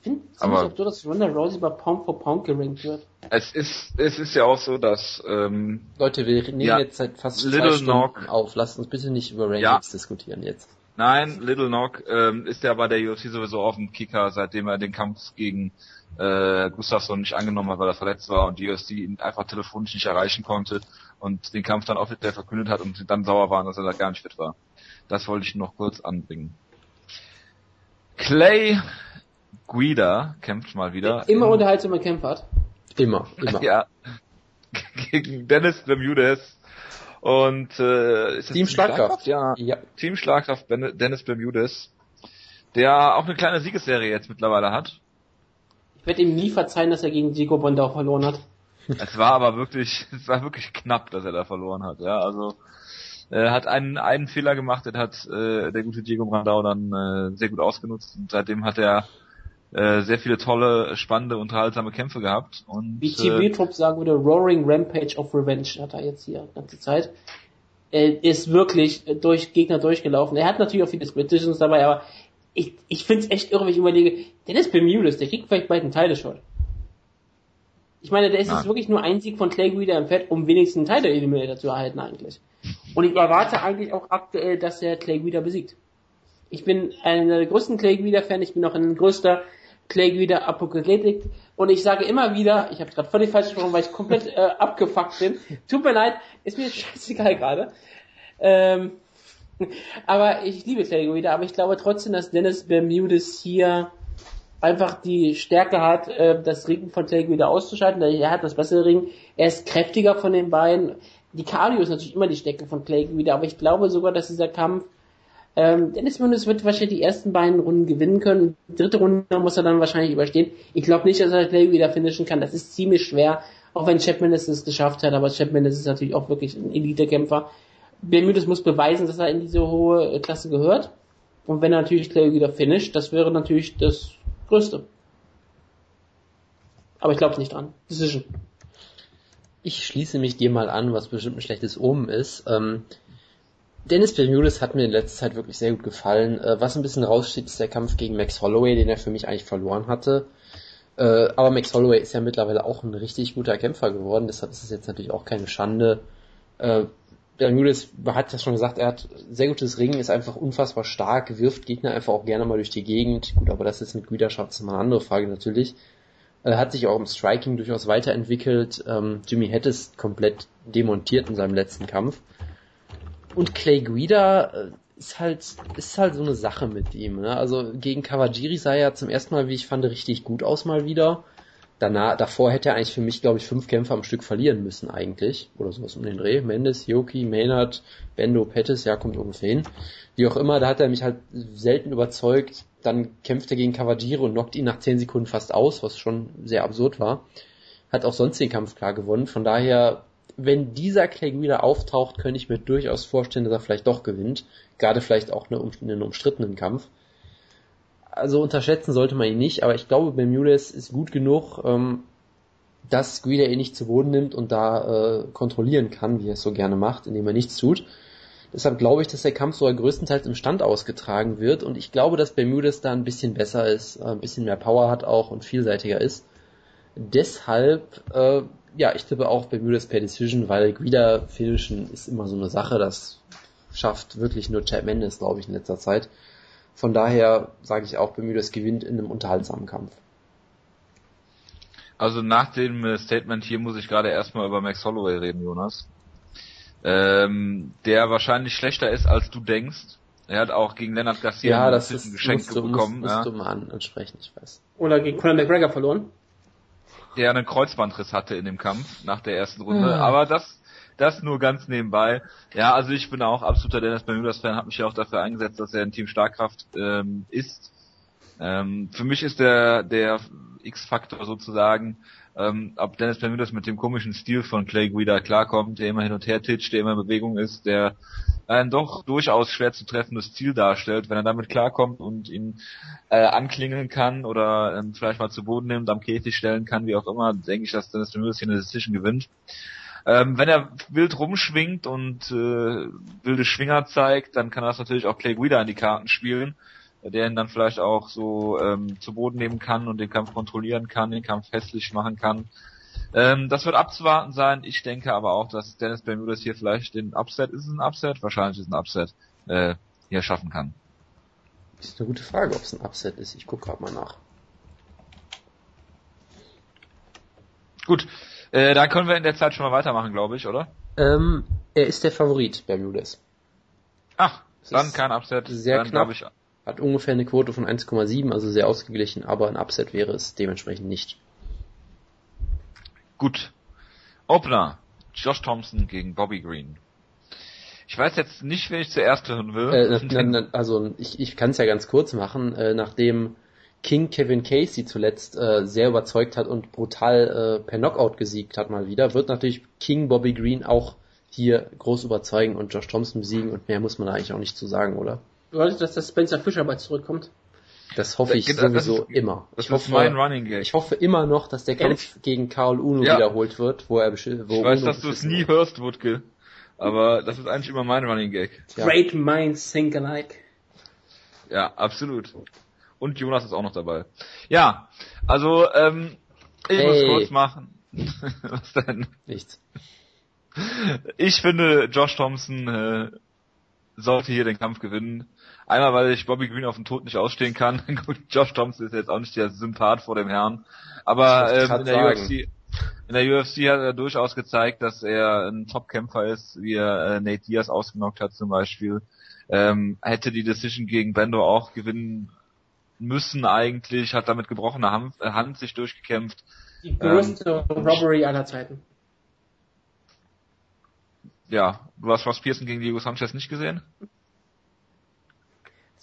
Ich finde Aber- absurd, dass Ronda Rousey bei Pound for Pound gerankt wird. Es ist, es ist ja auch so, dass ähm, Leute, wir nehmen Ja. jetzt seit fast Little zwei Stunden Knock. auf. Lasst uns bitte nicht über Rankings Ja. diskutieren jetzt. Nein, Little Knock ähm, ist ja bei der UFC sowieso auf dem Kicker, seitdem er den Kampf gegen äh, Gustafsson nicht angenommen hat, weil er verletzt war und die UFC ihn einfach telefonisch nicht erreichen konnte und den Kampf dann offiziell verkündet hat und sie dann sauer waren, dass er da gar nicht fit war. Das wollte ich noch kurz anbringen. Clay Guida kämpft mal wieder. Immer unterhaltsamer Kämpfer hat. Immer, immer. [LAUGHS] Ja. Gegen Dennis Bermudez. Und äh, ist Team Schlagkraft. Ja. Ja. Team Schlagkraft Dennis Bermudez. Der auch eine kleine Siegesserie jetzt mittlerweile hat. Ich werde ihm nie verzeihen, dass er gegen Diego Bondau verloren hat. [LAUGHS] Es war aber wirklich, [LAUGHS] es war wirklich knapp, dass er da verloren hat. Ja, also äh, hat einen einen Fehler gemacht, den hat äh, der gute Diego Brandau dann äh, sehr gut ausgenutzt und seitdem hat er äh, sehr viele tolle, spannende, unterhaltsame Kämpfe gehabt und Wie äh, TV Trupp sagen würde, Roaring Rampage of Revenge hat er jetzt hier die ganze Zeit. Er ist wirklich durch Gegner durchgelaufen. Er hat natürlich auch viele Split-Decisions dabei, aber ich, ich find's echt irre, wenn ich überlege, Dennis Bermudez, der kriegt vielleicht bald einen Title-Shot. Ich meine, der ist Nein. jetzt wirklich nur ein Sieg von Clay Guida im Fett, um wenigstens einen Title Eliminator zu erhalten eigentlich. Und ich erwarte eigentlich auch aktuell, dass er Clay Guida besiegt. Ich bin einer der größten Clay Guida Fan, ich bin auch ein größter Clay Guida Apokalyptik und ich sage immer wieder, ich habe gerade völlig falsch gesprochen, weil ich komplett äh, abgefuckt bin. Tut mir leid, ist mir [LAUGHS] scheißegal gerade. Ähm, aber ich liebe Clay Guida, aber ich glaube trotzdem, dass Dennis Bermudez hier einfach die Stärke hat, äh, das Ringen von Clay Guida auszuschalten. Er hat das bessere Ring, er ist kräftiger von den beiden. Die Cardio ist natürlich immer die Stärke von Clay Guida, aber ich glaube sogar, dass dieser Kampf ähm, Dennis Bermudez wird wahrscheinlich die ersten beiden Runden gewinnen können. Die dritte Runde muss er dann wahrscheinlich überstehen. Ich glaube nicht, dass er Clay wieder finishen kann. Das ist ziemlich schwer, auch wenn Chapman es es geschafft hat. Aber Chapman ist natürlich auch wirklich ein Elite-Kämpfer. Bermudez muss beweisen, dass er in diese hohe Klasse gehört. Und wenn er natürlich Clay wieder finisht, das wäre natürlich das Größte. Aber ich glaube nicht dran. Decision. Ich schließe mich dir mal an, was bestimmt ein schlechtes Omen ist. Ähm, Dennis Bermudez hat mir in letzter Zeit wirklich sehr gut gefallen. Äh, was ein bisschen raussteht, ist der Kampf gegen Max Holloway, den er für mich eigentlich verloren hatte. Äh, aber Max Holloway ist ja mittlerweile auch ein richtig guter Kämpfer geworden, deshalb ist es jetzt natürlich auch keine Schande. Äh, Bermudez hat ja schon gesagt, er hat sehr gutes Ringen, ist einfach unfassbar stark, wirft Gegner einfach auch gerne mal durch die Gegend. Gut, aber das ist mit Güterschaft mal eine andere Frage natürlich. Äh, hat sich auch im Striking durchaus weiterentwickelt. Ähm, Jimmy Hedges komplett demontiert in seinem letzten Kampf. Und Clay Guida äh, ist halt, ist halt so eine Sache mit ihm. Ne? Also gegen Kawajiri sah er zum ersten Mal, wie ich fand, richtig gut aus mal wieder. Danach, davor hätte er eigentlich für mich, glaube ich, fünf Kämpfe am Stück verlieren müssen eigentlich. Oder sowas um den Dreh. Mendes, Yoki, Maynard, Bendo, Pettis, ja, kommt ungefähr hin. Wie auch immer, da hat er mich halt selten überzeugt. Dann kämpft er gegen Kawajiri und knockt ihn nach zehn Sekunden fast aus, was schon sehr absurd war. Hat auch sonst den Kampf klar gewonnen. Von daher, wenn dieser Clay wieder auftaucht, könnte ich mir durchaus vorstellen, dass er vielleicht doch gewinnt. Gerade vielleicht auch eine, einen umstrittenen Kampf. Also unterschätzen sollte man ihn nicht, aber ich glaube, Bermudez ist gut genug, ähm, dass Guida ihn nicht zu Boden nimmt und da äh, kontrollieren kann, wie er es so gerne macht, indem er nichts tut. Deshalb glaube ich, dass der Kampf sogar größtenteils im Stand ausgetragen wird und ich glaube, dass Bermudez da ein bisschen besser ist, äh, ein bisschen mehr Power hat auch und vielseitiger ist. Deshalb, äh, ja, ich tippe auch Bermudez per Decision, weil Guida finishen ist immer so eine Sache, das schafft wirklich nur Chad Mendes, glaube ich, in letzter Zeit. Von daher sage ich auch, Bermudez gewinnt in einem unterhaltsamen Kampf. Also nach dem äh, Statement hier muss ich gerade erstmal über Max Holloway reden, Jonas. Ähm, der wahrscheinlich schlechter ist, als du denkst. Er hat auch gegen Lennart Garcia Ja, ein das bisschen ist, musst du, bekommen, musst, ja, musst du mal an, ansprechen, ich weiß. Oder gegen Conor McGregor verloren. Der einen Kreuzbandriss hatte in dem Kampf nach der ersten Runde. Ah. Aber das, das nur ganz nebenbei. Ja, also ich bin auch absoluter Dennis Bermudas-Fan, habe mich ja auch dafür eingesetzt, dass er ein Team Starkkraft ähm, ist. Ähm, für mich ist der, der X-Faktor sozusagen, ähm, ob Dennis Bermudas mit dem komischen Stil von Clay Guida klarkommt, der immer hin und her titscht, der immer in Bewegung ist, der ein doch durchaus schwer zu treffendes Ziel darstellt, wenn er damit klarkommt und ihn äh, anklingeln kann oder ähm, vielleicht mal zu Boden nimmt, am Käfig stellen kann, wie auch immer, denke ich, dass Dennis Bermudas hier eine Decision gewinnt. Ähm, wenn er wild rumschwingt und äh, wilde Schwinger zeigt, dann kann das natürlich auch Clay Guida in die Karten spielen, der ihn dann vielleicht auch so ähm, zu Boden nehmen kann und den Kampf kontrollieren kann, den Kampf festlich machen kann. Ähm, das wird abzuwarten sein. Ich denke aber auch, dass Dennis Bermudas hier vielleicht den Upset, ist es ein Upset? Wahrscheinlich ist es ein Upset, äh, hier schaffen kann. Ist eine gute Frage, ob es ein Upset ist. Ich gucke gerade mal nach. Gut, äh, dann können wir in der Zeit schon mal weitermachen, glaube ich, oder? Ähm, er ist der Favorit, Bermudez. Ach, Es dann kein Upset. sehr dann knapp. glaube ich Hat ungefähr eine Quote von 1,7, also sehr ausgeglichen, aber ein Upset wäre es dementsprechend nicht. Gut. Opener. Josh Thompson gegen Bobby Green. Ich weiß jetzt nicht, wen ich zuerst hören will. Äh, na, na, also ich, ich kann es ja ganz kurz machen, äh, nachdem King Kevin Casey zuletzt äh, sehr überzeugt hat und brutal äh, per Knockout gesiegt hat mal wieder, wird natürlich King Bobby Green auch hier groß überzeugen und Josh Thompson besiegen und mehr muss man da eigentlich auch nicht zu sagen, oder? Du wolltest, dass der Spencer Fischer bald zurückkommt? Das hoffe ich Das- sowieso das ist- immer. Das Ich ist hoffe, mein Running Gag. ich hoffe immer noch, dass der Kampf gegen Karl Uno Ja. wiederholt wird, wo er besch- wo Ich weiß, Uno dass du es beschissen nie hörst, Wutke. Aber das ist eigentlich immer mein Running Gag. Ja. Great minds think alike. Ja, absolut. Und Jonas ist auch noch dabei. Ja, also, ähm, ich muss Hey. kurz machen. [LAUGHS] Was denn? Nichts. Ich finde, Josh Thompson äh, sollte hier den Kampf gewinnen. Einmal, weil ich Bobby Green auf den Tod nicht ausstehen kann. [LAUGHS] Gut, Josh Thompson ist jetzt auch nicht der Sympath vor dem Herrn. Aber ähm, in, der sagen. UFC, in der UFC hat er durchaus gezeigt, dass er ein Top-Kämpfer ist, wie er äh, Nate Diaz ausgenockt hat zum Beispiel. Ähm, hätte die Decision gegen Bendo auch gewinnen müssen eigentlich, hat damit gebrochener Hand, äh, Hand sich durchgekämpft. Die größte Ähm, Robbery aller Zeiten. Ja, du hast Ross Pearson gegen Diego Sanchez nicht gesehen?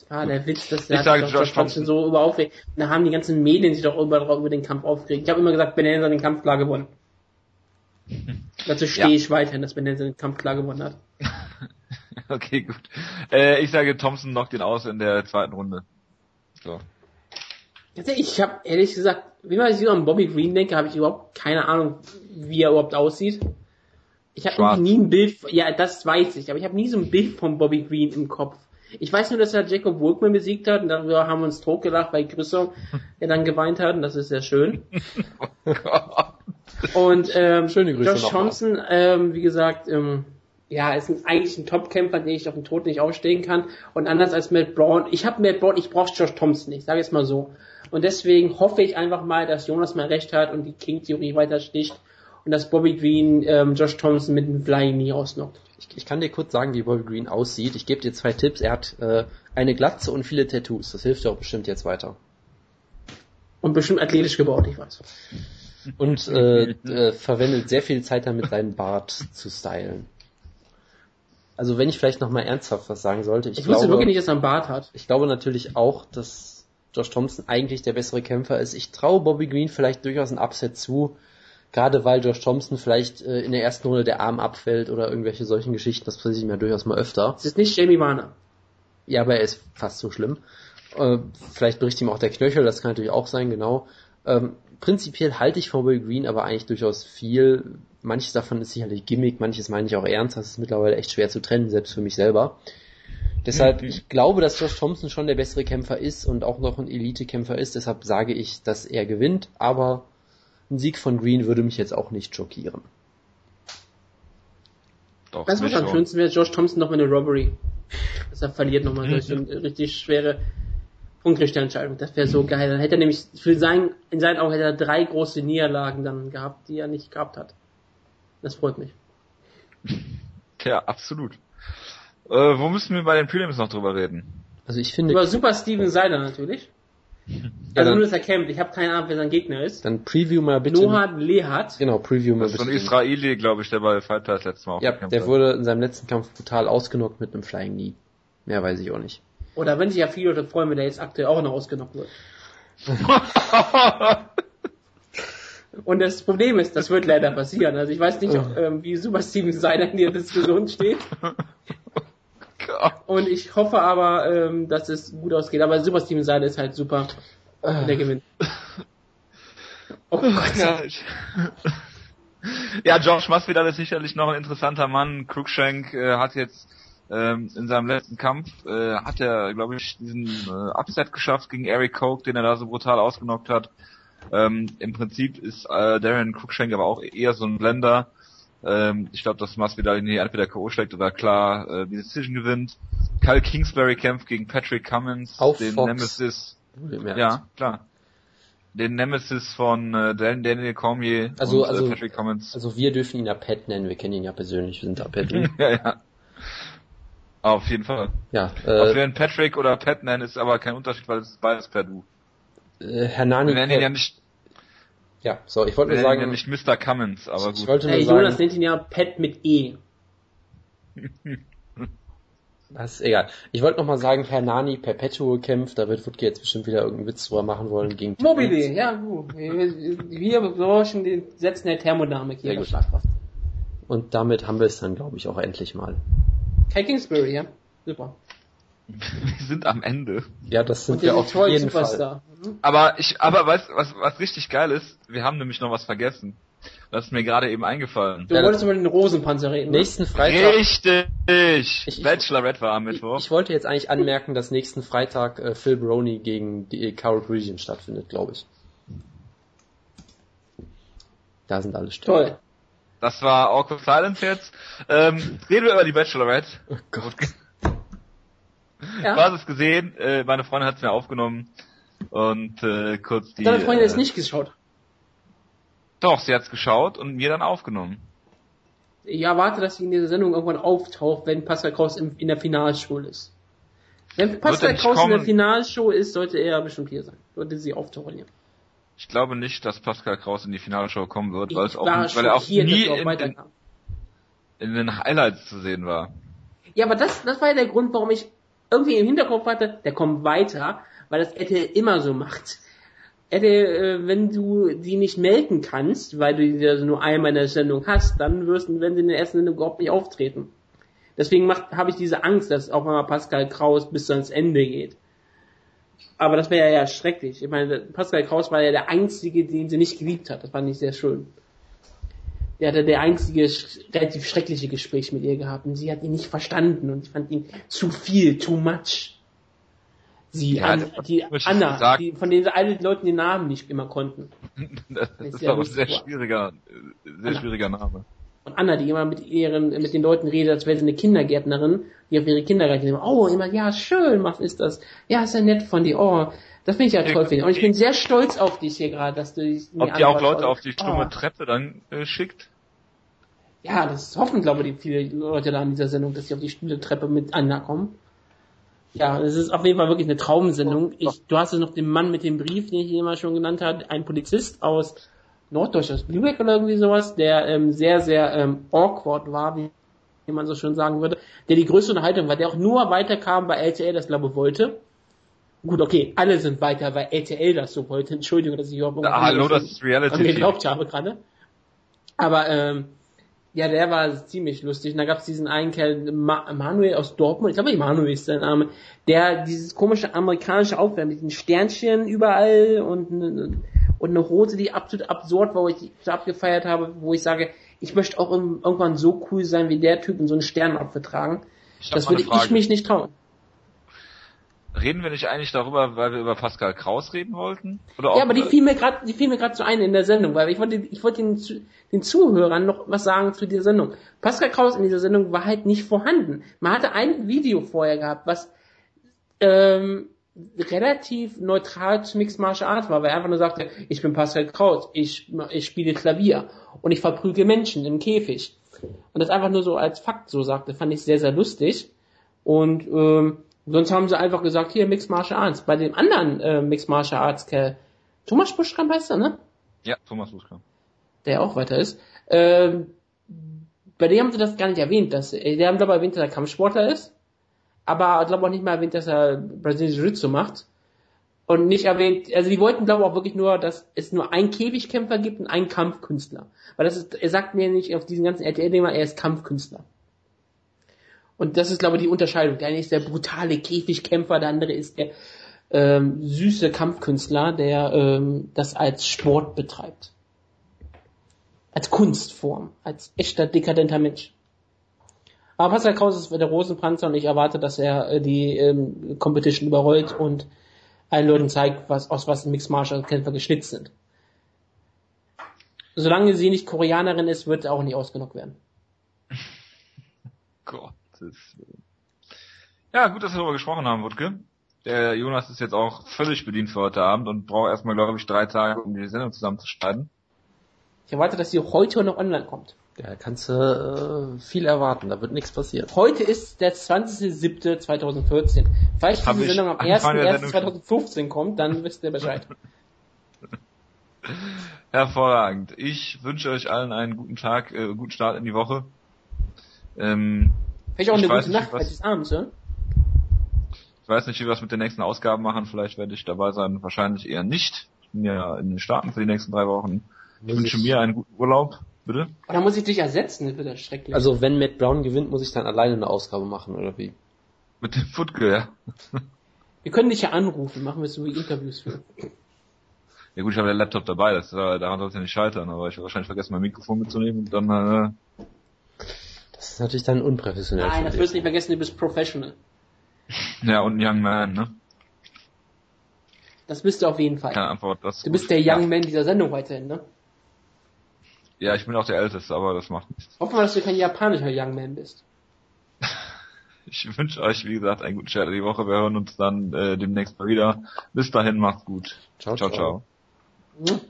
Das war der Witz, dass Ich der sage sich Josh Thompson so über aufregt. Und da haben die ganzen Medien sich doch über, über den Kampf aufgeregt. Ich habe immer gesagt, Benenza hat den Kampf klar gewonnen. [LAUGHS] Dazu stehe Ja. ich weiterhin, dass Benenza den Kampf klar gewonnen hat. [LAUGHS] Okay, gut. Äh, ich sage, Thompson knockt ihn aus in der zweiten Runde. So. Tatsächlich, Ich habe ehrlich gesagt, wie man sich an Bobby Green denke, habe ich überhaupt keine Ahnung, wie er überhaupt aussieht. Ich habe nie ein Bild, ja, das weiß ich, aber ich habe nie so ein Bild von Bobby Green im Kopf. Ich weiß nur, dass er Jacob Workman besiegt hat und darüber haben wir uns totgelacht bei Grissom, der dann geweint hat und das ist sehr schön. [LAUGHS] Und ähm, Schöne Grüße Josh. Thompson, ähm, wie gesagt, ähm, ja, ist ein, eigentlich ein Top-Kämpfer, den ich auf den Tod nicht aufstehen kann. Und anders als Matt Brown, ich habe Matt Brown, ich brauche Josh Thompson nicht, sage jetzt mal so. Und deswegen hoffe ich einfach mal, dass Jonas mal recht hat und die King-Theorie weiter sticht und dass Bobby Green ähm, Josh Thompson mit dem Flying Knee ausnockt. Ich, ich kann dir kurz sagen, wie Bobby Green aussieht. Ich gebe dir zwei Tipps. Er hat äh, eine Glatze und viele Tattoos. Das hilft dir auch bestimmt jetzt weiter. Und bestimmt athletisch gebaut, ich weiß. Und äh, äh, verwendet sehr viel Zeit damit, seinen Bart zu stylen. Also wenn ich vielleicht nochmal ernsthaft was sagen sollte, ich, Ich wusste glaube, wirklich nicht, dass er einen Bart hat. ich glaube natürlich auch, dass Josh Thompson eigentlich der bessere Kämpfer ist. Ich traue Bobby Green vielleicht durchaus ein Upset zu, gerade weil Josh Thompson vielleicht äh, in der ersten Runde der Arm abfällt oder irgendwelche solchen Geschichten. Das passiert ihm ja durchaus mal öfter. Es ist nicht Jamie Warner. Ja, aber er ist fast so schlimm. Äh, vielleicht bricht ihm auch der Knöchel, das kann natürlich auch sein, genau. Ähm, prinzipiell halte ich von Bobby Green aber eigentlich durchaus viel. Manches davon ist sicherlich Gimmick, manches meine ich auch ernst. Das ist mittlerweile echt schwer zu trennen, selbst für mich selber. Deshalb, ich glaube, dass Josh Thompson schon der bessere Kämpfer ist und auch noch ein Elite-Kämpfer ist. Deshalb sage ich, dass er gewinnt. Aber ein Sieg von Green würde mich jetzt auch nicht schockieren. Doch, du, was am schon. schönsten wäre? Josh Thompson nochmal eine Robbery. Dass er verliert nochmal durch eine richtig schwere Punktrichterentscheidung. Das wäre so geil. Dann hätte er nämlich, für sein, in seinen Augen hätte er drei große Niederlagen dann gehabt, die er nicht gehabt hat. Das freut mich. Ja, absolut. Äh, wo müssen wir bei den Prelims noch drüber reden? Also ich finde, Über Super Steven Seiler natürlich. Ja, Also dann- nur, dass er kämpft. Ich habe keine Ahnung, wer sein Gegner ist. dann preview mal bitte. Nohad Lehat. Genau, preview mal Das ist so bitte. ein Israeli, glaube ich, der bei Fight Pass letztes Mal Ja, aufgekämpft der hat. wurde in seinem letzten Kampf brutal ausgenockt mit einem Flying Knee. Mehr weiß ich auch nicht. Oder wenn sich ja viele Leute freuen, wenn der jetzt aktuell auch noch ausgenockt wird. [LAUGHS] Und das Problem ist, das wird leider passieren. Also ich weiß nicht, ob, ähm, wie Super Steven Seiler in der Diskussion steht. [LAUGHS] Und ich hoffe aber, ähm, dass es gut ausgeht. Aber Super Steven Seiler ist halt super. Und der gewinnt. Oh Gott. ja, ich ja, Josh Masvidal ist sicherlich noch ein interessanter Mann. Cruikshank äh, hat jetzt ähm, in seinem letzten Kampf äh, hat er, glaube ich, diesen äh, Upset geschafft gegen Eric Koch, den er da so brutal ausgenockt hat. Ähm, Im Prinzip ist äh, Darren Cruikshank aber auch eher so ein Blender. Ähm, ich glaube, dass Masvidal ihn hier entweder K.O. schlägt oder klar äh, die Decision gewinnt. Kyle Kingsbury kämpft gegen Patrick Cummins, Auf den Fox. Nemesis. Ja, klar. Den Nemesis von äh, Dan- Daniel Cormier Also- und also- äh, Patrick Cummins. Also wir dürfen ihn ja Pat nennen, wir kennen ihn ja persönlich, wir sind da Pat. [LAUGHS] ja, ja. Auf jeden Fall. Ja, Ob äh, wir ihn Patrick oder Pat nennen, ist aber kein Unterschied, weil es ist beides per Du. äh, Hernani, Wir nennen ihn ja nicht, ja, so, ich wollte nur sagen, ja nicht Mr. Cummins, aber ich gut. wollte nur Hey, Jonas sagen, nennt ihn ja Pet mit E. [LAUGHS] das ist egal. Ich wollte noch mal sagen, Hernani Perpetual kämpft, da wird Wutke jetzt bestimmt wieder irgendeinen Witz drüber machen wollen gegen Mobile, ja, gut. Wir, wir berauschen den Sätzen der Thermodynamik hier. Sehr der gut. Schlagkraft. Und damit haben wir es dann, glaube ich, auch endlich mal. Kai Kingsbury, ja. Super. [LAUGHS] Wir sind am Ende. Ja, das sind wir auf jeden Fall. Superstar. Mhm. Aber ich, aber weißt, was, was richtig geil ist, wir haben nämlich noch was vergessen. Das ist mir gerade eben eingefallen. Du Ja, wolltest über den Rosenpanzer reden. ne? Nächsten Freitag. Richtig! ich- Bachelorette war am Ich, Mittwoch. ich wollte jetzt eigentlich anmerken, dass nächsten Freitag äh, Phil Brony gegen die Carol Parisian stattfindet, glaube ich. Da sind alle Stimmen. Toll. Das war Awkward Silence jetzt. Ähm, reden wir über die Bachelorette. Oh Gott. Ja. Du hast es gesehen, äh, meine Freundin hat es mir aufgenommen. Und äh, kurz die... Deine Freundin äh, ist nicht geschaut. Doch, sie hat's geschaut und mir dann aufgenommen. Ich erwarte, dass sie in dieser Sendung irgendwann auftaucht, wenn Pascal Kraus im, in der Finalshow ist. Wenn Pascal Kraus in der. Finalshow ist, sollte er bestimmt hier sein. Sollte sie auftauchen hier. Ich glaube nicht, dass Pascal Kraus in die Finalshow kommen wird, weil, es auch, weil er auch nie er auch in, in, in den Highlights zu sehen war. Ja, aber das, das war ja der Grund, warum ich irgendwie im Hinterkopf hatte, der kommt weiter, weil das RTL immer so macht. RTL, äh, wenn du die nicht melken kannst, weil du die also nur einmal in der Sendung hast, dann wirst du, wenn sie in der ersten Sendung überhaupt nicht auftreten. Deswegen habe ich diese Angst, dass auch mal Pascal Kraus bis ans Ende geht. Aber das wäre ja schrecklich. Ich meine, Pascal Kraus war ja der Einzige, den sie nicht geliebt hat. Das fand ich sehr schön. Der hatte der einzige relativ schreckliche Gespräch mit ihr gehabt und sie hat ihn nicht verstanden und ich fand ihn zu viel, too much. Sie, Ja, an, das- die das Anna, die, von denen alle Leuten den Namen nicht immer konnten. [LAUGHS] Das Ist ist aber ein sehr schwieriger, sehr Anna. schwieriger Name. Und Anna, die immer mit ihren, mit den Leuten redet, als wäre sie eine Kindergärtnerin, die auf ihre Kinder reitet. Oh, immer, ja, schön, was ist das? Ja, ist ja nett von dir. Oh, das finde ich ja toll. Finde. Und ich bin sehr stolz auf dich hier gerade, dass du dich Ob die auch. Leute auf die stumme Oh. Treppe dann äh, schickt? Ja, das hoffen, glaube ich, die viele Leute da in dieser Sendung, dass sie auf die stille Treppe mit Anna kommen. Ja, es ist auf jeden Fall wirklich eine Traumsendung. Ich, du hast es noch den Mann mit dem Brief, den ich immer schon genannt habe, ein Polizist aus Norddeutschland, aus Lübeck oder irgendwie sowas, der ähm, sehr, sehr ähm, awkward war, wie, man so schön sagen würde, der die größte Unterhaltung war, der auch nur weiterkam, weil RTL das, glaube ich, wollte. Gut, okay, alle sind weiter, weil RTL das so wollte. Entschuldigung, dass ich überhaupt Ah, hallo, das ist Reality. an geglaubt habe gerade. Aber ähm, ja, der war ziemlich lustig. Und da gab es diesen einen Kerl, Ma Manuel aus Dortmund, ich glaube Manuel ist sein Name, der dieses komische amerikanische Aufwärmen mit den Sternchen überall und, und eine Hose, die absolut absurd war, wo ich die so abgefeiert habe, wo ich sage, ich möchte auch irgendwann so cool sein wie der Typ und so einen Sternapfel tragen. Das würde ich mich nicht trauen. Reden wir nicht eigentlich darüber, weil wir über Pascal Kraus reden wollten? Oder Ja, aber die fiel mir gerade, die fiel mir gerade so ein in der Sendung, weil ich wollte, ich wollte den, den Zuhörern noch was sagen zu dieser Sendung. Pascal Kraus in dieser Sendung war halt nicht vorhanden. Man hatte ein Video vorher gehabt, was ähm, relativ neutral zu Mixed Martial Arts war, weil er einfach nur sagte, ich bin Pascal Kraus, ich, ich spiele Klavier und ich verprügel Menschen im Käfig. Und das einfach nur so als Fakt so sagte, fand ich sehr, sehr lustig. Und ähm, sonst haben sie einfach gesagt, hier Mixed Martial Arts. Bei dem anderen äh, Mixed Martial Arts Kerl, Thomas Buschkamp heißt er, ne? Ja, Thomas Buschkamp. Der auch weiter ist. Ähm, bei dem haben sie das gar nicht erwähnt. Dass, äh, die haben glaube ich erwähnt, dass er Kampfsportler ist. Aber ich glaube auch nicht mal erwähnt, dass er brasilianische Jiu-Jitsu macht. Und nicht erwähnt, also die wollten glaube ich auch wirklich nur, dass es nur einen Käfigkämpfer gibt und einen Kampfkünstler. Weil das ist, er sagt mir nicht auf diesen ganzen RTL-Dinger, er ist Kampfkünstler. Und das ist, glaube ich, die Unterscheidung. Der eine ist der brutale Käfigkämpfer, der andere ist der ähm, süße Kampfkünstler, der ähm, das als Sport betreibt. Als Kunstform, als echter dekadenter Mensch. Aber Pascal Kraus ist der Rosenpanzer und ich erwarte, dass er äh, die ähm, Competition überrollt und allen Leuten zeigt, was, aus was Mixed Martial Kämpfer geschnitzt sind. Solange sie nicht Koreanerin ist, wird er auch nicht ausgenockt werden. [LAUGHS] Gottes Willen. Ja, gut, dass wir darüber gesprochen haben, Wutke. Der Jonas ist jetzt auch völlig bedient für heute Abend und braucht erstmal, glaube ich, drei Tage, um die Sendung zusammenzuschneiden. Ich erwarte, dass sie heute noch online kommt. Da kannst du äh, viel erwarten, da wird nichts passieren. Heute ist der 20.07.2014. Falls Hab diese Sendung am Anfang der Sendung 1.1.2015 kommt, dann wisst ihr Bescheid. [LAUGHS] Hervorragend. Ich wünsche euch allen einen guten Tag, äh, guten Start in die Woche. Ähm, Vielleicht auch Ich eine weiß gute nicht, Nacht, was- falls es abends, ja? ich weiß nicht, wie wir es mit den nächsten Ausgaben machen. Vielleicht werde ich dabei sein, wahrscheinlich eher nicht. Ich bin ja in den Staaten für die nächsten drei Wochen. Ich wünsche mir einen guten Urlaub. Bitte? Dann muss ich dich ersetzen, das wird ja schrecklich. Also wenn Matt Brown gewinnt, muss ich dann alleine eine Ausgabe machen, oder wie? Mit dem Footgill, ja. [LAUGHS] wir können dich ja anrufen, machen wir so wie Interviews für. Ja gut, ich habe den Laptop dabei, das, äh, daran soll es ja nicht scheitern, aber ich habe wahrscheinlich vergessen, mein Mikrofon mitzunehmen und dann, äh, Das ist natürlich dann unprofessionell. Nein, das wirst du nicht vergessen, du bist Professional. ja, und ein Young Man, ne? Das bist du auf jeden Fall. Keine Antwort. Das ist Du gut. bist der Young ja. Man dieser Sendung weiterhin, ne? ja, ich bin auch der Älteste, aber das macht nichts. Hoffen wir, dass du kein japanischer Young Man bist. [LAUGHS] Ich wünsche euch, wie gesagt, einen guten Start in die Woche. Wir hören uns dann äh, demnächst mal wieder. Bis dahin, macht's gut. Ciao, ciao. ciao. ciao. Hm?